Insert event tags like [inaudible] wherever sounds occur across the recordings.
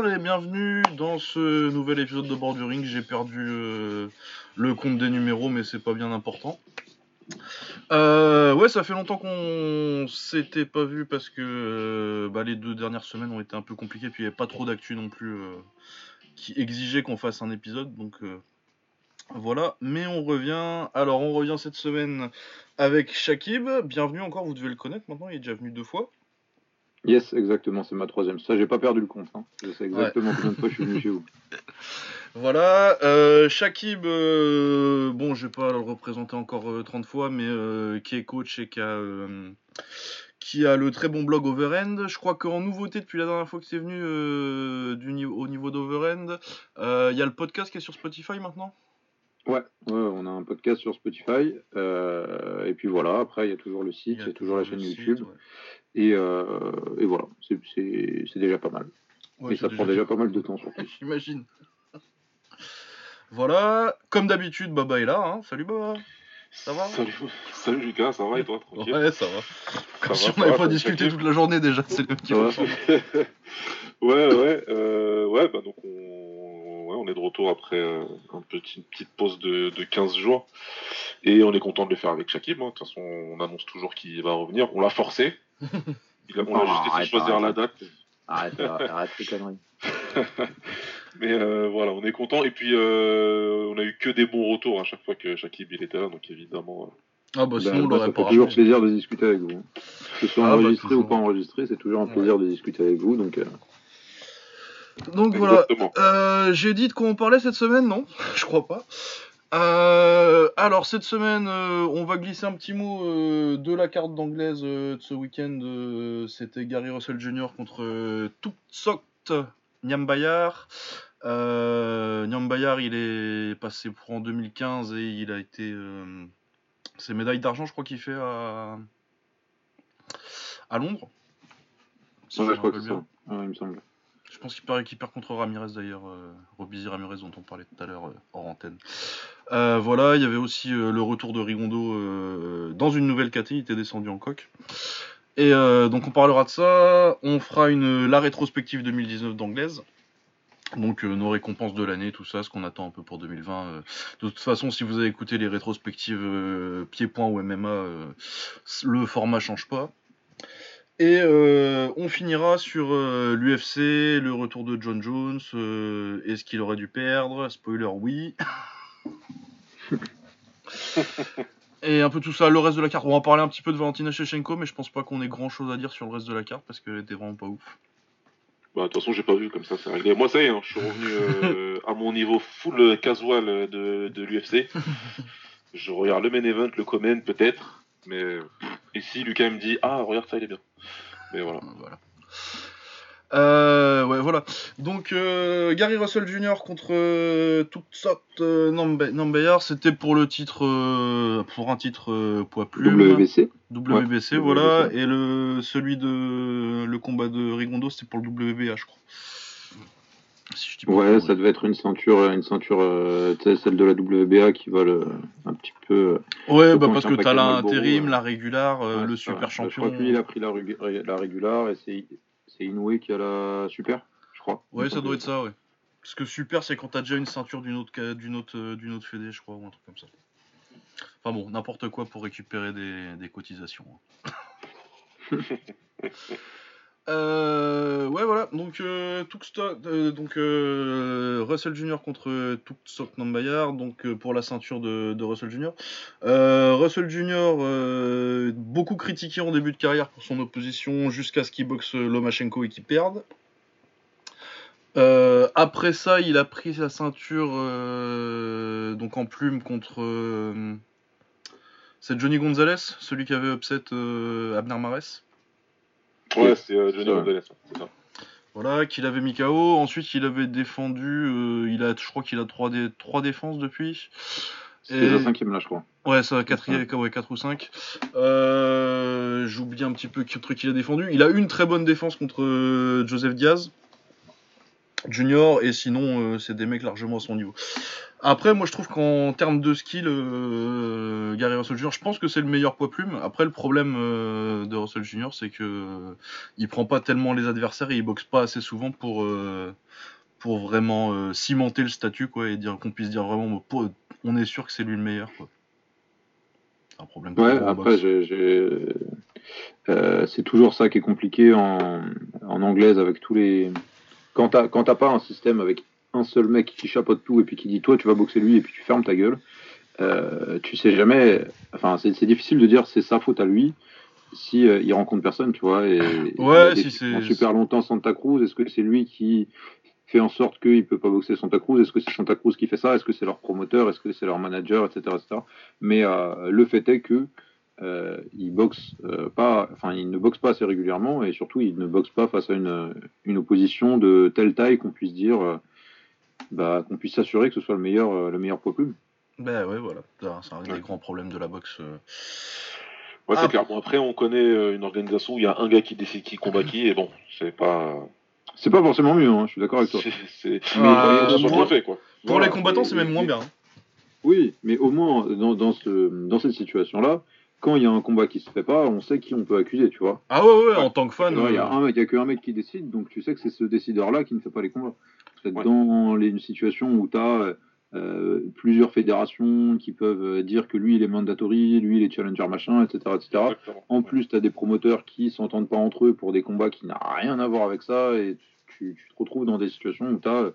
Bonsoir et bienvenue dans ce nouvel épisode de Borduring. J'ai perdu euh, le compte des numéros, mais c'est pas bien important. Euh, ouais, ça fait longtemps qu'on s'était pas vu parce que euh, bah, les deux dernières semaines ont été un peu compliquées, puis il n'y avait pas trop d'actu non plus qui exigeait qu'on fasse un épisode, donc voilà. Mais on revient. Alors, on revient cette semaine avec Shakib. Bienvenue encore, vous devez le connaître maintenant, il est déjà venu deux fois. Yes, exactement, c'est ma troisième. Ça, j'ai pas perdu le compte. Hein. Je sais exactement combien de fois je suis venu chez vous. [laughs] Voilà, euh, Shakib, euh, bon, je vais pas le représenter encore euh, 30 fois, mais euh, qui est coach et qui a, euh, qui a le très bon blog Overend. Je crois qu'en nouveauté, depuis la dernière fois que c'est venu du au niveau d'Overend, il y a le podcast qui est sur Spotify maintenant? Ouais, ouais, on a un podcast sur Spotify. euh, et puis voilà, après, il y a toujours le site, il y a toujours la chaîne site, YouTube. ouais. Et, euh, et voilà, c'est- déjà pas mal. Ouais, et ça prend déjà pas mal de temps surtout. [laughs] J'imagine. Voilà, comme d'habitude, Baba est là. Hein. Salut Baba. Ça va? Salut, salut Lucas, ça va et toi Tranquille? Ouais, ça va. Ça Comme va, si on ça n'avait va, pas ça discuté va. toute la journée déjà. C'est le petit Ça va. [laughs] Ouais, ouais, euh, ouais, bah donc on, ouais, on est de retour après euh, un petit- une petite pause de, de 15 jours. Et on est content de le faire avec Shakib. hein. De toute façon, on annonce toujours qu'il va revenir. On l'a forcé. Il a, on l'a Oh, juste laissé arrête, choisir arrête. la date. [laughs] Arrête, arrête, les conneries. [laughs] Mais euh, voilà, on est content. Et puis, euh, on a eu que des bons retours à chaque fois que Shakib il était là. Donc évidemment, euh, Ah bah sinon Ben, on moi, l'aurait pas fait toujours plaisir de discuter avec vous. Que ce soit Ah, bah, enregistré ou pas enregistré, c'est toujours un plaisir de discuter avec vous. Donc, euh, Donc voilà. exactement. Euh, J'ai dit de quoi on parlait cette semaine, non? Je crois pas. Euh, alors cette semaine, euh, on va glisser un petit mot euh, de la carte d'anglaise de ce week-end. C'était Gary Russell Jr. contre euh, Tuksok Nyambayar. Nyambayar, il est passé pour en 2015 et il a été ses médailles d'argent, je crois qu'il fait à à Londres. Si ouais, je crois que c'est ça. Ouais, il me semble. Je pense qu'il perd, qu'il perd contre Ramirez d'ailleurs, euh, Ramirez dont on parlait tout à l'heure euh, hors antenne. Euh, voilà, il y avait aussi euh, le retour de Rigondo dans une nouvelle KT, il était descendu en coque. Et donc on parlera de ça, on fera une, la rétrospective 2019 d'anglaise. Donc nos récompenses de l'année, tout ça, ce qu'on attend un peu pour 2020. euh. De toute façon, si vous avez écouté les rétrospectives euh, pied-point ou MMA, le format change pas. Et euh, on finira sur l'UFC, le retour de John Jones, euh, est-ce qu'il aurait dû perdre Spoiler, oui. [laughs] Et un peu tout ça, le reste de la carte. On va en parler un petit peu de Valentina Shevchenko, mais je pense pas qu'on ait grand chose à dire sur le reste de la carte parce qu'elle était vraiment pas ouf. Bah, de toute façon, j'ai pas vu comme ça, c'est réglé. Moi, ça y est, hein, je suis revenu euh, à mon niveau full casual de, de l'UFC. [laughs] Je regarde le main event, le comment, peut-être. Mais et si Lucas me dit Ah, regarde ça, il est bien. Mais voilà. Voilà. Euh, ouais, voilà. Donc, euh, Gary Russell Jr. contre euh, euh, Nambe- Nambayar, c'était pour le titre, euh, pour un titre euh, poids plume. WBC WBC, Ouais, voilà. WBC. Et le, celui de le combat de Rigondo, c'était pour le WBA, je crois. Si je Ouais, ça devait être une ceinture, une ceinture, euh, celle de la WBA qui va le, un petit peu. euh, Ouais, bah parce que t'as l'intérim, euh. la régular, euh, ouais, le c'est ça. super Bah, Je champion. crois que lui, il a pris la, la régular et c'est Inoue qui a la super, je crois. Ouais, ça doit être ça, ouais. Parce que super, c'est quand t'as déjà une ceinture d'une autre, d'une autre, euh, d'une autre fédé, je crois, ou un truc comme ça. Enfin bon, n'importe quoi pour récupérer des, des cotisations. hein. [laughs] Euh, ouais, voilà. Donc, euh, euh, donc Russell Jr. contre Tuksok Nambayar, donc pour la ceinture de, Russell Jr. Euh, Russell Jr. euh, beaucoup critiqué en début de carrière pour son opposition jusqu'à ce qu'il boxe Lomachenko et qu'il perde. Après ça, il a pris sa ceinture donc en plume contre. c'est Johnny Gonzalez, celui qui avait upset Abner Mares. Ouais, c'est euh, Johnny Ça. Gonzalez, c'est ça. Voilà, qu'il avait mis KO. Ensuite, il avait défendu. euh, il a, je crois qu'il a 3 dé- trois défenses depuis. Et- la cinquième là, je crois. Ouais, ça, 4, ouais, 4 ou 5. Euh, J'oublie un petit peu quel truc il a défendu. Il a une très bonne défense contre euh, Joseph Diaz. Junior, et sinon, c'est des mecs largement à son niveau. Après, moi, je trouve qu'en termes de skill, Gary Russell Jr., je pense que c'est le meilleur poids plume. Après, le problème de Russell Jr., c'est que il prend pas tellement les adversaires et il boxe pas assez souvent pour pour vraiment cimenter le statut, quoi, et dire qu'on puisse dire vraiment, on est sûr que c'est lui le meilleur, quoi un problème. Ouais, après, euh, c'est toujours ça qui est compliqué en, en anglaise avec tous les. Quand t'as pas un système avec un seul mec qui chapeaute tout et puis qui dit toi tu vas boxer lui et puis tu fermes ta gueule, euh, tu sais jamais. Enfin, c'est difficile de dire c'est sa faute à lui si euh, il rencontre personne, tu vois. Et, ouais, si c'est. Super longtemps Santa Cruz, est-ce que c'est lui qui fait en sorte qu'il ne peut pas boxer Santa Cruz? Est-ce que c'est Santa Cruz qui fait ça? Est-ce que c'est leur promoteur? Est-ce que c'est leur manager, etc., Mais euh, le fait est que euh, il boxe euh, pas, enfin il ne boxe pas assez régulièrement et surtout il ne boxe pas face à une, une opposition de telle taille qu'on puisse dire, bah, qu'on puisse s'assurer que ce soit le meilleur, le meilleur poids plume. Ben ouais, voilà, c'est un des grands problèmes de la boxe. Ouais, c'est ah. clair. Bon, après, on connaît une organisation où il y a un gars qui décide qui combat qui, et bon, c'est pas. C'est pas forcément mieux, hein, je suis d'accord avec toi. [laughs] C'est euh, fait, quoi. Pour les combattants, c'est même moins bien. Hein. Oui, mais au moins, dans, dans, ce, dans cette situation-là, quand il y a un combat qui se fait pas, on sait qui on peut accuser, tu vois. Ah ouais, ouais, en tant que fan. Il y a euh, un mec, a qu'un mec qui décide, donc tu sais que c'est ce décideur-là qui ne fait pas les combats. Dans les situations où tu as euh, plusieurs fédérations qui peuvent dire que lui il est mandatory, lui il est challenger machin, etc. etc. En plus, tu as des promoteurs qui s'entendent pas entre eux pour des combats qui n'ont rien à voir avec ça et tu, te retrouves dans des situations où tu as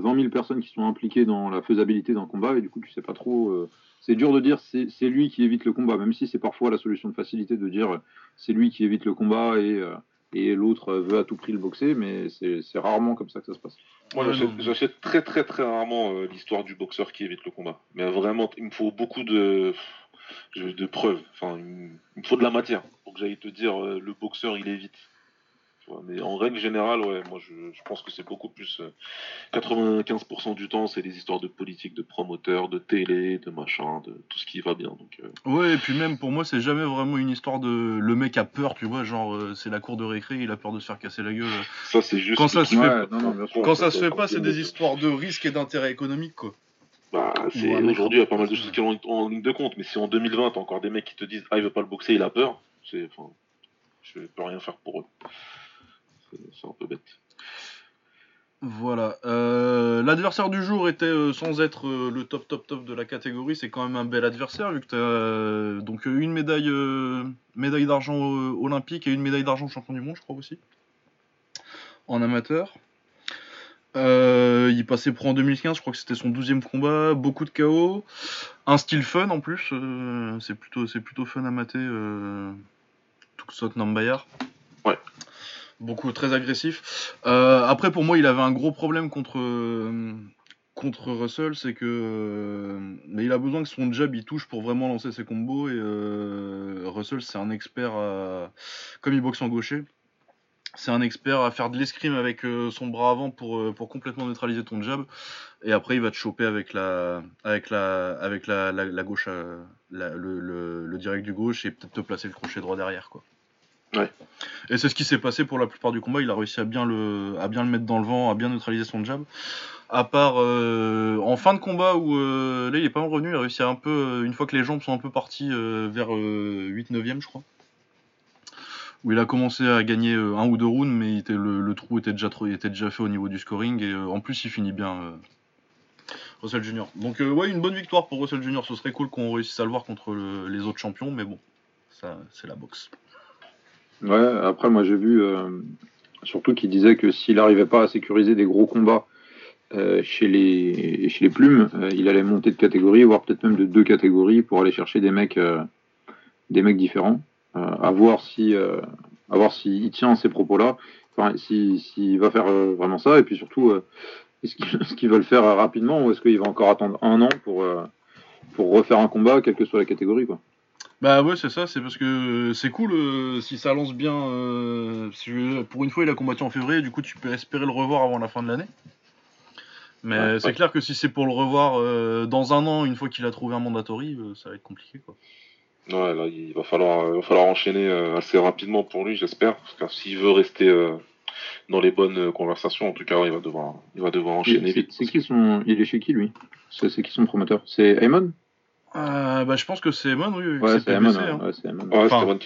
20 000 personnes qui sont impliquées dans la faisabilité d'un combat et du coup tu sais pas trop. Euh, c'est dur de dire c'est lui qui évite le combat, même si c'est parfois la solution de facilité de dire c'est lui qui évite le combat et euh, et l'autre veut à tout prix le boxer, mais c'est rarement comme ça que ça se passe. Moi, j'achète très très très rarement euh, l'histoire du boxeur qui évite le combat. Mais vraiment, il me faut beaucoup de, de preuves. Enfin, il me faut de la matière pour que j'aille te dire le boxeur il évite. Mais en règle générale, ouais, moi je, pense que c'est beaucoup plus. 95% euh, du temps, c'est des histoires de politique, de promoteurs, de télé, de machin, de tout ce qui va bien. Donc, euh. Ouais, et puis même pour moi, c'est jamais vraiment une histoire de le mec a peur, tu vois, genre euh, c'est la cour de récré, il a peur de se faire casser la gueule. Ça, c'est juste. Quand ça se fait, quand ça se fait pas, c'est des histoires de risque et d'intérêt économique, quoi. Bah, aujourd'hui, il y a pas mal de choses qui sont en, ligne de compte, mais si en 2020, t'as encore des mecs qui te disent Ah, il veut pas le boxer, il a peur, c'est. Enfin, je peux rien faire pour eux c'est un peu bête. Voilà. Euh, l'adversaire du jour était euh, sans être euh, le top top top de la catégorie, c'est quand même un bel adversaire vu que donc une médaille d'argent olympique et une médaille d'argent champion du monde, je crois aussi. En amateur. il passait pro en 2015, je crois que c'était son 12 combat, beaucoup de KO, un style fun en plus, c'est plutôt fun à mater. Tuksot Nambayar. Beaucoup très agressif. Euh, après, pour moi, il avait un gros problème contre contre Russell, c'est que euh, mais il a besoin que son jab il touche pour vraiment lancer ses combos et euh, Russell c'est un expert à, comme il boxe en gaucher. C'est un expert à faire de l'escrime avec son bras avant pour, pour complètement neutraliser ton jab. Et après, il va te choper avec la, avec la, avec la, gauche, le, le, le, direct du gauche et peut-être te placer le crochet droit derrière. quoi. Et c'est ce qui s'est passé pour la plupart du combat. Il a réussi à bien le, mettre dans le vent, à bien neutraliser son jab. À part euh, en fin de combat où euh, là il est pas revenu, il a réussi à un peu, euh, une fois que les jambes sont un peu parties vers 8-9ème, je crois. Où il a commencé à gagner un ou deux rounds, mais le, trou était déjà, était déjà fait au niveau du scoring. Et en plus, il finit bien. Russell Junior. Donc ouais, une bonne victoire pour Russell Junior. Ce serait cool qu'on réussisse à le voir contre les autres champions, mais bon, ça c'est la boxe. Ouais, après, moi j'ai vu euh, surtout qu'il disait que s'il n'arrivait pas à sécuriser des gros combats euh, chez, les, chez les plumes, euh, il allait monter de catégorie, voire peut-être même de deux catégories pour aller chercher des mecs, des mecs différents. à voir si, à voir s'il tient ces propos-là, enfin, s'il va faire vraiment ça, et puis surtout, [laughs] est-ce qu'il va le faire rapidement ou est-ce qu'il va encore attendre un an pour, pour refaire un combat, quelle que soit la catégorie, quoi. Bah ouais, c'est ça, c'est parce que c'est cool euh, si ça lance bien. Euh, pour une fois, il a combattu en février, du coup, tu peux espérer le revoir avant la fin de l'année. Mais c'est clair que si c'est pour le revoir euh, dans un an, une fois qu'il a trouvé un mandatory, ça va être compliqué quoi. Ouais, là, il va falloir, va falloir enchaîner assez rapidement pour lui, j'espère. Parce que s'il veut rester dans les bonnes conversations. En tout cas, il va devoir, il va devoir enchaîner C'est vite. c'est qui son. Il est chez qui lui? C'est c'est qui son promoteur? C'est Eamon Euh, bah, je pense que c'est Emon, oui. Ouais, c'est Eamon. PBC, hein. Ouais. Ouais, Enfin.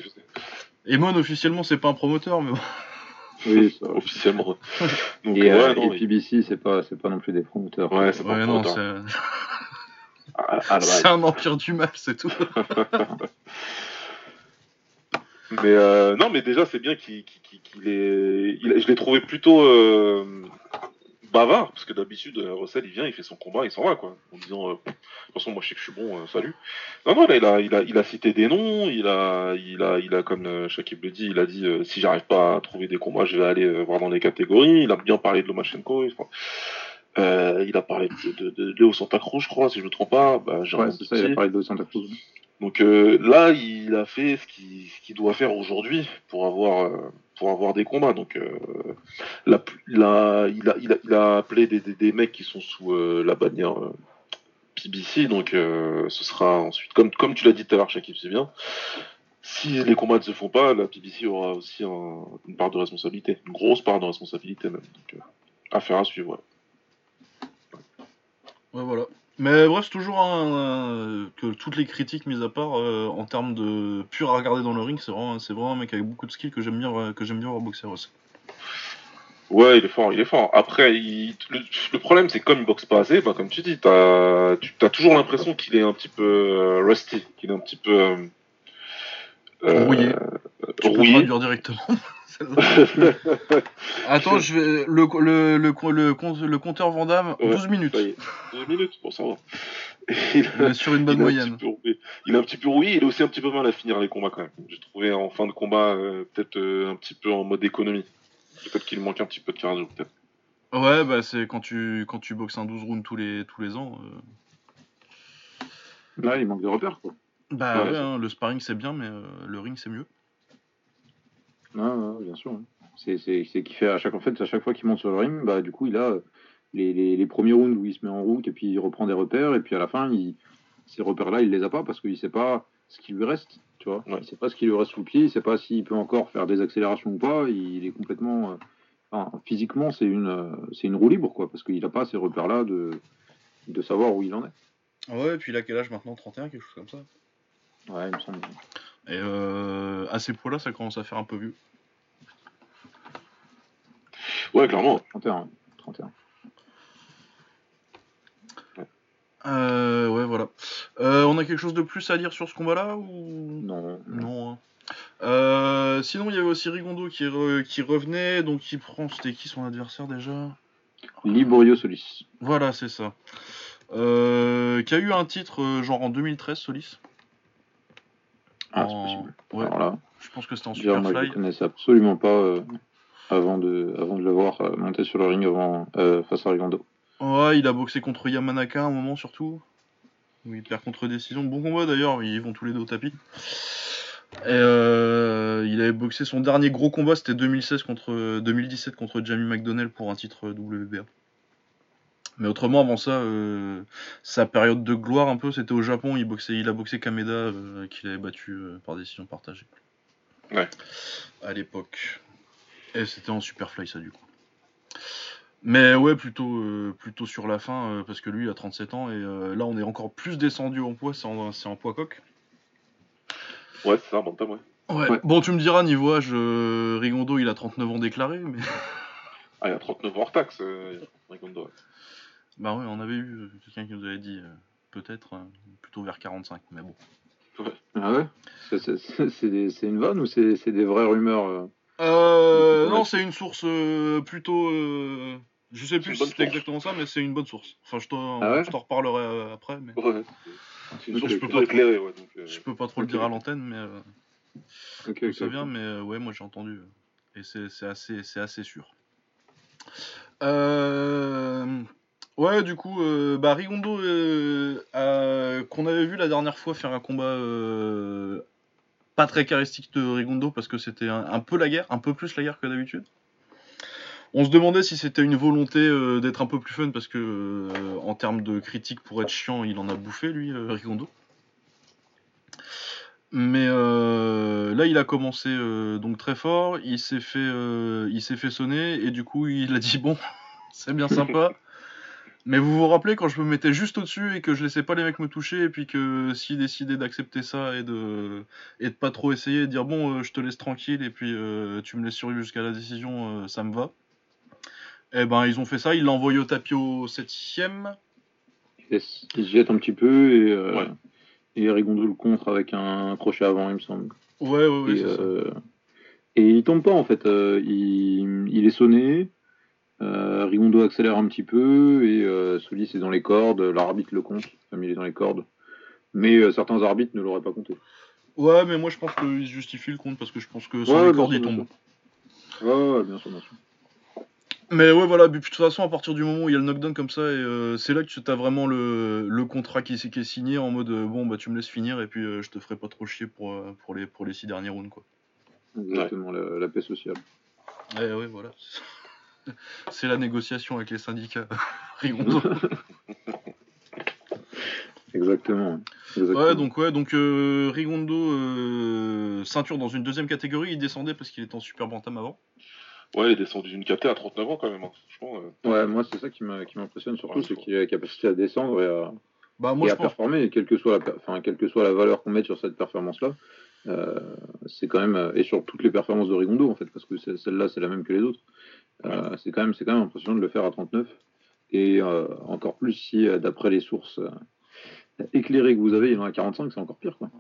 Emon, officiellement, c'est pas un promoteur, mais bon. Oui, [laughs] ça. Officiellement. Donc, Et, euh, ouais, non, et PBC, c'est pas, c'est pas non plus des promoteurs. Ouais, c'est pas Ouais, un non, promoteur. c'est la base. [laughs] c'est un empire du mal, c'est tout. [laughs] Mais euh, non, mais déjà, c'est bien qu'il qu'il- qu'il est. il- je l'ai trouvé plutôt euh, bavard, parce que d'habitude, euh, Russell, il vient, il fait son combat, il s'en va, quoi. En disant, euh, de toute façon, moi, je sais que je suis bon, euh, salut. Non, non, là, il a, il a, il a cité des noms, il a, il a, il a comme Shakib le dit, il a dit, euh, si j'arrive pas à trouver des combats, je vais aller voir dans les catégories. Il a bien parlé de Lomachenko. il- il a parlé de, de, de Léo Santa Cruz, je crois, si je me trompe pas. Bah, j'ai Ouais, c'est ça, il a parlé de Santa Cruz. donc là, il a fait ce qu'il doit faire aujourd'hui pour avoir pour avoir des combats. Donc euh, la- la- il, a, il, a, il a appelé des, mecs qui sont sous euh, la bannière euh, PBC. Donc euh, ce sera ensuite, comme, comme tu l'as dit tout à l'heure, Shakib, c'est bien. Si les combats ne se font pas, la PBC aura aussi un- une part de responsabilité, une grosse part de responsabilité même. Donc, affaire à suivre. ouais. Ouais, voilà. Mais bref, c'est toujours un, un- que toutes les critiques mises à part, euh, en termes de pur à regarder dans le ring, c'est vraiment, c'est vraiment un mec avec beaucoup de skills que j'aime bien, euh, que j'aime bien voir boxer aussi. Ouais, il est fort, il est fort. Après, il- le, le problème, c'est que comme il boxe pas assez, bah, comme tu dis, t'as, tu as toujours l'impression qu'il est un petit peu euh, rusty, qu'il est un petit peu euh, euh, Rouillé. Tu peux rouillé. traduire directement. [laughs] [laughs] Attends, je vais le le le le, le, le compteur Vandame, Ouais, 12 minutes. Ça y est, 12 minutes, bon, ça va. Il, On est sur une bonne il est un moyenne. petit peu rouillé. Il est un petit peu rouillé, il est aussi un petit peu mal à finir les combats quand même. J'ai trouvé en fin de combat, euh, peut-être euh, un petit peu en mode économie. Peut-être qu'il manque un petit peu de cardio, peut-être. Ouais, bah c'est quand tu quand tu boxes un 12 rounds tous les tous les ans. euh, Là, il manque de repères, quoi. Bah Ouais, hein, le sparring c'est bien, mais euh, le ring c'est mieux. Ouais, bien sûr. C'est qu'il fait à chaque en fait à chaque fois qu'il monte sur le ring, bah du coup il a euh, les, les, les premiers rounds où il se met en route et puis il reprend des repères et puis à la fin il, ces repères là il les a pas parce qu'il sait pas ce qui lui reste, tu vois. Ouais. Il sait pas ce qui lui reste sous le pied, il sait pas s'il peut encore faire des accélérations ou pas. Il est complètement, euh, enfin, physiquement c'est une euh, c'est une roue libre quoi parce qu'il a pas ces repères là de de savoir où il en est. Ouais, et puis il a quel âge maintenant? 31, quelque chose comme ça? Ouais, il me semble. Et euh, à ces poids-là, ça commence à faire un peu vieux. Ouais, clairement. 31. 31. Euh, ouais, voilà. Euh, on a quelque chose de plus à dire sur ce combat-là ou? Non. non hein. Euh, Sinon, il y avait aussi Rigondo qui, re- qui revenait, donc il prend. C'était qui son adversaire déjà? Liborio Solis. Voilà, c'est ça. Qui a eu un titre genre en 2013, Solis. Ah, c'est possible. Ouais, Alors là, je pense que c'était en Déjà, moi, je Superfly. ne connaissais absolument pas euh, avant, de, avant de le voir euh, monter sur le ring avant, euh, face à Rigondo. Ouais, il a boxé contre Yamanaka à un moment surtout. Où il perd contre décision. Bon combat d'ailleurs, ils vont tous les deux au tapis. Et euh, il avait boxé son dernier gros combat, c'était 2016 contre 2017 contre Jamie McDonnell pour un titre WBA. Mais autrement, avant ça, euh, sa période de gloire un peu, c'était au Japon. Il boxait, il a boxé Kameda, euh, qu'il avait battu euh, par décision partagée. Ouais. À l'époque. Et c'était en Superfly ça du coup. Mais ouais, plutôt, euh, plutôt sur la fin, euh, parce que lui il a 37 ans et euh, là on est encore plus descendu en poids, c'est en, c'est en poids coq. Ouais, c'est ça, bantam, ouais. Ouais. Ouais. Bon, tu me diras, niveau âge, euh, Rigondo il a 39 ans déclaré, mais. Ah, il a 39 hors taxe, euh, Rigondo. Bah ouais, on avait eu euh, quelqu'un qui nous avait dit euh, peut-être euh, plutôt vers 45, mais bon. Ah ouais? C'est- une vanne ou c'est des vraies rumeurs euh? Non, c'est une source plutôt. je sais plus si c'était exactement ça, mais c'est une bonne source. Enfin, je t'en Ah ouais? reparlerai après, mais Ouais. Une source je peux plutôt pas éclairée, ouais. Donc, je peux pas trop le dire à l'antenne, mais. euh, Ok, D'où ok, ça vient, mais ouais, moi j'ai entendu. Et c'est assez, assez sûr. Euh, Ouais, du coup, euh, bah, Rigondo, euh, qu'on avait vu la dernière fois faire un combat euh, pas très charistique de Rigondo parce que c'était un, peu la guerre, un peu plus la guerre que d'habitude. On se demandait si c'était une volonté d'être un peu plus fun parce que en termes de critique pour être chiant, il en a bouffé lui, Rigondo. Mais là, il a commencé donc très fort. Il s'est fait, il s'est fait sonner et du coup, il a dit bon, [laughs] c'est bien sympa. [laughs] Mais vous vous rappelez quand je me mettais juste au-dessus et que je laissais pas les mecs me toucher et puis que s'il décidait d'accepter ça et de et de pas trop essayer, de dire bon, euh, je te laisse tranquille et puis euh, tu me laisses survivre jusqu'à la décision, euh, ça me va. Eh ben, ils ont fait ça. Ils l'ont envoyé au tapis au septième. Yes. Il se jette un petit peu et, Ouais. et le contre avec un crochet avant, il me semble. Ouais, ouais, ouais. et, ça. et il tombe pas en fait. Il, il est sonné. Euh, Rigondo accélère un petit peu et euh, Solis est dans les cordes. L'arbitre le compte, comme il est dans les cordes. Mais euh, certains arbitres ne l'auraient pas compté. Ouais, mais moi je pense qu'ils se justifient le compte parce que je pense que sans Ouais, les cordes il tombe. Ouais, bien sûr, bien sûr. Mais ouais, voilà, de toute façon, à partir du moment où il y a le knockdown comme ça, et, euh, c'est là que tu as vraiment le, le contrat qui, qui est signé en mode euh, bon, bah tu me laisses finir et puis je te ferai pas trop chier pour, pour, les, pour les six derniers rounds, quoi. Exactement, la, la paix sociale. Ouais, ouais, voilà. [laughs] C'est la négociation avec les syndicats. [laughs] Rigondo. [laughs] Exactement. Exactement. Ouais, donc, ouais, donc euh, Rigondo, euh, ceinture dans une deuxième catégorie, il descendait parce qu'il était en super bantam avant. Ouais, il est descendu d'une KT à 39 ans quand même. hein. Franchement, euh, Ouais, moi c'est ça qui m'impressionne surtout, Ouais, c'est qu'il a la capacité à descendre et à, Bah, moi et je à pense. performer, quelle que soit la, per- enfin, quelle que soit la valeur qu'on mette sur cette performance-là, c'est quand même, euh, et sur toutes les performances de Rigondo en fait, parce que celle-là c'est la même que les autres, euh, c'est quand même, c'est quand même impressionnant de le faire à 39, et euh, encore plus si euh, d'après les sources euh, éclairées que vous avez, il en a 45, c'est encore pire quoi.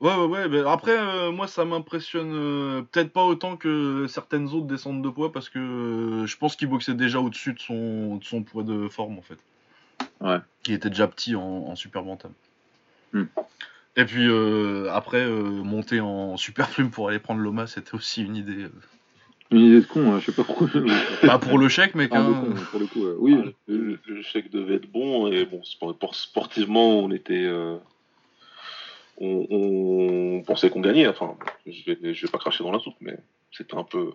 Ouais, ouais, ouais. bah, après, euh, moi, ça m'impressionne euh, peut-être pas autant que certaines autres descentes de poids parce que euh, je pense qu'il boxait déjà au-dessus de son, de son poids de forme en fait. Ouais. Il était déjà petit en, en super bantam. Hmm. Et puis euh, après, euh, monter en super plume pour aller prendre l'OMA, c'était aussi une idée. euh. Une idée de con, hein, je sais pas pourquoi. Pas [laughs] pour le chèque, mec. Un hein. con, pour le coup, euh, oui. ah, le, le chèque devait être bon et bon, sportivement, on était. euh, on, on pensait qu'on gagnait. Enfin, je vais, je vais pas cracher dans la soupe, mais c'était un peu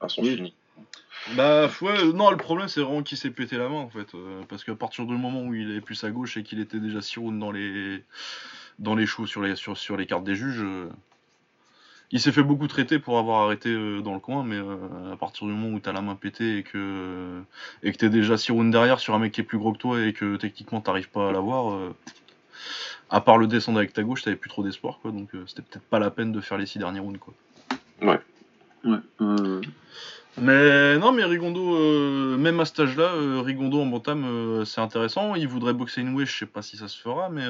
à son Oui. fini. Bah ouais, non, le problème c'est vraiment qu'il s'est pété la main en fait. euh, parce qu'à partir du moment où il avait plus à gauche et qu'il était déjà 6 rounds dans les, dans les choux sur les, sur, sur les cartes des juges, euh, il s'est fait beaucoup traiter pour avoir arrêté euh, dans le coin, mais euh, à partir du moment où t'as la main pétée et que, et que t'es déjà 6 rounds derrière sur un mec qui est plus gros que toi et que techniquement t'arrives pas à l'avoir, à part le descendre avec ta gauche, t'avais plus trop d'espoir quoi, donc c'était peut-être pas la peine de faire les 6 derniers rounds quoi. Ouais. euh, Mais non, mais Rigondo, euh, même à cet âge-là, euh, Rigondo en bantam, euh, c'est intéressant. Il voudrait boxer Inoue, je sais pas si ça se fera, mais,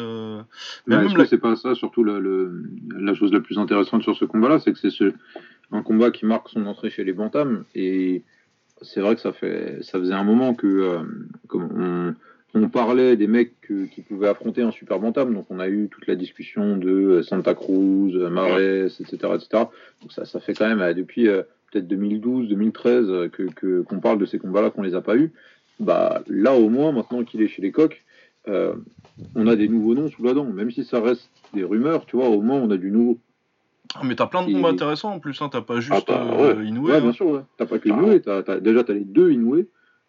mais est-ce la- c'est pas ça, surtout le- la chose la plus intéressante sur ce combat-là, c'est que c'est ce, un combat qui marque son entrée chez les Bantams, et c'est vrai que ça fait, ça faisait un moment que, comme on, on parlait des mecs que- qui pouvaient affronter un super Bantam, donc on a eu toute la discussion de Santa Cruz, Mares, etc., etc. Donc ça, ça fait quand même depuis peut-être 2012, 2013 euh, que que- qu'on parle de ces combats-là, qu'on les a pas eu. Bah là au moins, maintenant qu'il est chez les coqs. euh, on a des nouveaux noms sous la dent, même si ça reste des rumeurs, tu vois, au moins on a du nouveau. Ah, mais t'as plein de Et- combats intéressants en plus, hein. t'as pas juste Ah bah, euh. Inoue. Ouais, hein. bien sûr, ouais. T'as pas que. Inoue, t'as, t'as- déjà t'as les deux Inoue,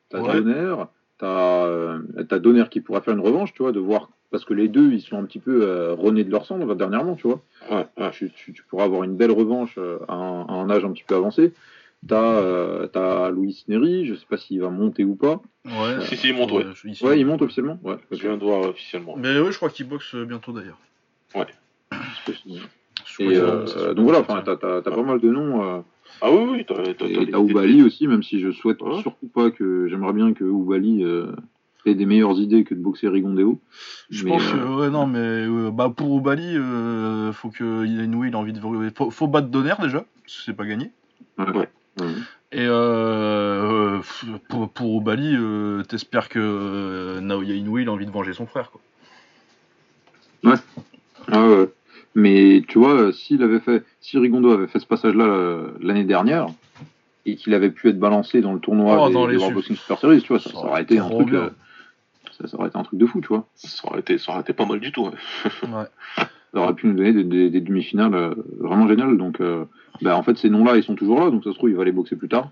t'as Ouais. Donner, t'as, t'as Donner qui pourra faire une revanche, tu vois, de voir, parce que les deux ils sont un petit peu euh, renés de leur cendre dernièrement, tu vois. Ouais, ouais. Tu, tu- tu pourras avoir une belle revanche euh, à, un, à un âge un petit peu avancé. T'as, euh, t'as Louis Neri, je sais pas s'il va monter ou pas. Ouais, Si, si, il monte, ouais. ici. Ouais, il monte officiellement Ouais. Je viens de voir officiellement. Mais ouais, je crois qu'il boxe euh, bientôt d'ailleurs. Et euh, ça- donc voilà, t'as, pas mal de noms. euh, Ah oui, oui, t'as Oubali aussi, même si je souhaite Ouais. surtout pas que. J'aimerais bien que Oubali euh, ait des meilleures idées que de boxer Rigondeo. Je Mais, pense euh, que, ouais, non, mais euh, bah, pour Obali, euh, faut que Inoue il a envie de. Faut, faut battre Donner déjà, parce que c'est pas gagné. ouais. Ouais. Ouais. Et euh, pour, pour Obali, euh, t'espères que euh, Naoya Inoue il a envie de venger son frère. Quoi. Ah ouais. Mais tu vois, s'il avait fait, si Rigondo avait fait ce passage-là l'année dernière et qu'il avait pu être balancé dans le tournoi Oh, des, dans des les World sup- Boxing Super Series, tu vois, ça, Ça ça aurait été un truc, euh, ça, ça aurait été un truc de fou, tu vois. Ça aurait, été, ça aurait été pas mal du tout. ouais. [laughs] Ouais. Ça aurait pu nous donner des, des- des demi-finales euh, vraiment géniales. Donc, euh, bah, en fait, ces noms-là, ils sont toujours là, donc ça se trouve, il va les boxer plus tard.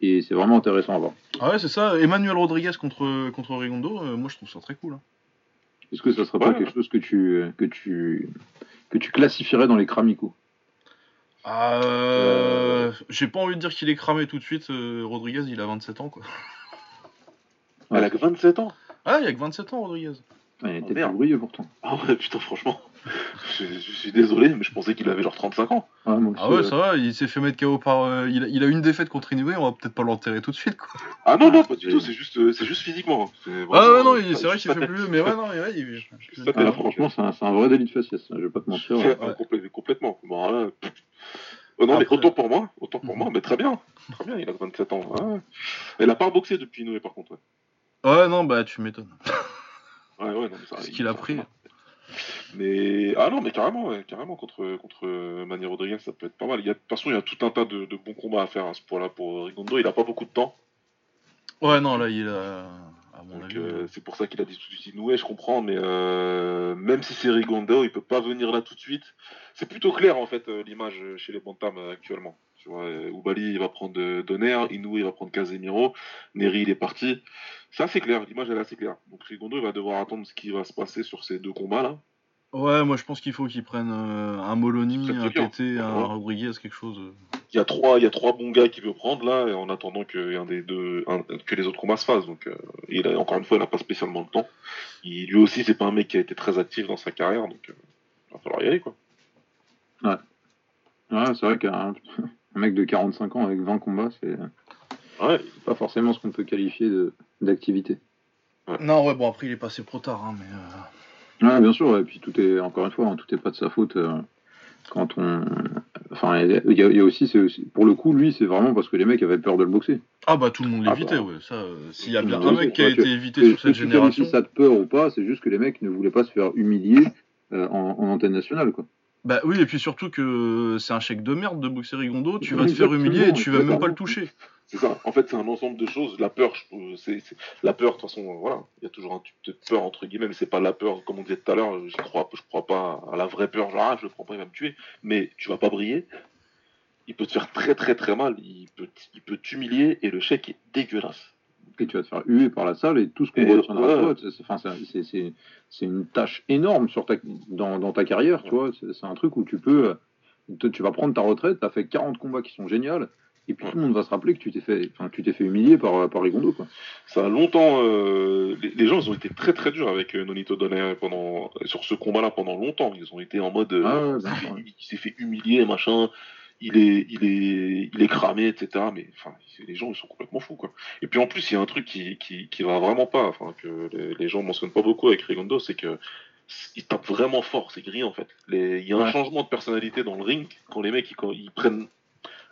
Et c'est vraiment intéressant à voir. Ah ouais, c'est ça. Emmanuel Rodriguez contre, contre Rigondo, euh, moi je trouve ça très cool. hein. Est-ce que ça serait pas Ouais. quelque chose que tu, que tu, que tu classifierais dans les Kramiko? Ah, euh, J'ai pas envie de dire qu'il est cramé tout de suite. euh, Rodriguez, il a 27 ans, quoi. Elle a que 27 ans. Ah, il y a que 27 ans, Rodriguez. Ouais, il était Oh, merde. plus bruyeux pourtant. [laughs] Ah ouais, putain, franchement. je, je suis désolé, mais je pensais qu'il avait genre 35 ans. Ouais, Ah ouais, euh, ça va, il s'est fait mettre KO par. euh, il, a, il a une défaite contre Inoue, on va peut-être pas l'enterrer tout de suite, quoi. Ah non, non, pas du tout, c'est juste, euh, c'est juste physiquement. hein. Ah ouais, non, euh, c'est vrai qu'il fait plus mais ouais, non, ouais, il- ah, tête. franchement, c'est un, vrai délit de faciès, je vais pas te mentir. Ouais, Ouais. complè- complètement. Bon, là. Euh, non, mais autant pour moi, autant pour Mhm. moi, mais très bien. Très bien, il a 27 ans. Ouais. Elle a pas boxé depuis Noé, par contre. Ouais, Ouais, non, bah tu m'étonnes. ouais, ouais non, mais ça, Ce il- qu'il a pris. Mais ah non, mais carrément, ouais, carrément contre contre euh, Manny Rodriguez, ça peut être pas mal. Il y a, de toute façon, il y a tout un tas de, de bons combats à faire à ce point-là pour Rigondo. Il a pas beaucoup de temps, Ouais, non, là, il a. À mon donc avis. euh, c'est pour ça qu'il a dit tout de suite Inoue, je comprends, mais euh, même si c'est Rigondo, il peut pas venir là tout de suite. C'est plutôt clair en fait euh, l'image euh, chez les Bantam euh, actuellement. Tu vois, euh, Oubali il va prendre euh, Donner, Inoue il va prendre Casemiro, Neri il est parti. C'est assez clair, l'image elle est assez claire. Donc Rigondo il va devoir attendre ce qui va se passer sur ces deux combats là. Ouais, moi je pense qu'il faut qu'il prenne euh, un Moloni, un. PT, un Ouais. Rodriguez, quelque chose. Il y a trois, il y a trois bons gars qu'il veut prendre là, en attendant que un des deux, un- que les autres combats se fassent. Donc, euh, il a, encore une fois, il n'a pas spécialement le temps. Il, lui aussi, c'est pas un mec qui a été très actif dans sa carrière, donc euh, il va falloir y aller quoi. Ouais, c'est vrai qu'un un mec de 45 ans avec 20 combats, c'est Ouais, pas forcément ce qu'on peut qualifier de- d'activité. Non, ouais, bon, après il est passé trop tard, hein, mais. euh, Ouais, bien sûr, et puis tout est, encore une fois, hein, tout est pas de sa faute. euh, quand on. Enfin, il y, a- il y a aussi, c'est aussi- pour le coup, lui, c'est vraiment parce que les mecs avaient peur de le boxer. Ah bah tout le monde Ah l'évitait, bah. ouais. Ça, euh, s'il y a bien un mec qui a été évité Que- sur cette génération. qualifies ça de peur ou pas, c'est juste que les mecs ne voulaient pas se faire humilier euh, en, en antenne nationale, quoi. Bah oui, et puis surtout que c'est un chèque de merde de boxer Rigondo, tu vas te faire humilier et tu vas même pas le toucher. c'est ça. En fait, c'est un ensemble de choses. La peur, c'est la peur. De toute façon, voilà, il y a toujours un type de peur entre guillemets, mais c'est pas la peur, comme on disait tout à l'heure. Je crois, je crois pas à la vraie peur. Genre, ah, je le prends pas, il va me tuer. Mais tu vas pas briller. Il peut te faire très très très mal. Il peut, il peut t'humilier et le chèque est dégueulasse. Et tu vas te faire huer par la salle et tout ce qu'on Et, retiendra de toi, c'est- c'est- c'est- une tâche énorme sur ta, dans, dans ta carrière, tu vois. C'est un truc où tu peux. te- Tu vas prendre ta retraite, tu as fait 40 combats qui sont géniaux, et puis tout le monde va se rappeler que tu t'es fait, enfin, que tu t'es fait humilier par, par Rigondo, quoi. Ça a longtemps. euh, les, les gens, ils ont été très très durs avec euh, Nonito Donner pendant sur ce combat-là pendant longtemps. Ils ont été en mode, euh, Ah il ouais. il s'est fait humilier, machin. Il est, il est, il est cramé, etc. Mais enfin, les gens, ils sont complètement fous, quoi. Et puis en plus, il y a un truc qui, qui, qui va vraiment pas, enfin que les, les gens mentionnent pas beaucoup avec Rigondo, c'est que il tape vraiment fort, c'est gris en fait. Les- Il y a un Ouais. changement de personnalité dans le ring quand les mecs ils, quand ils prennent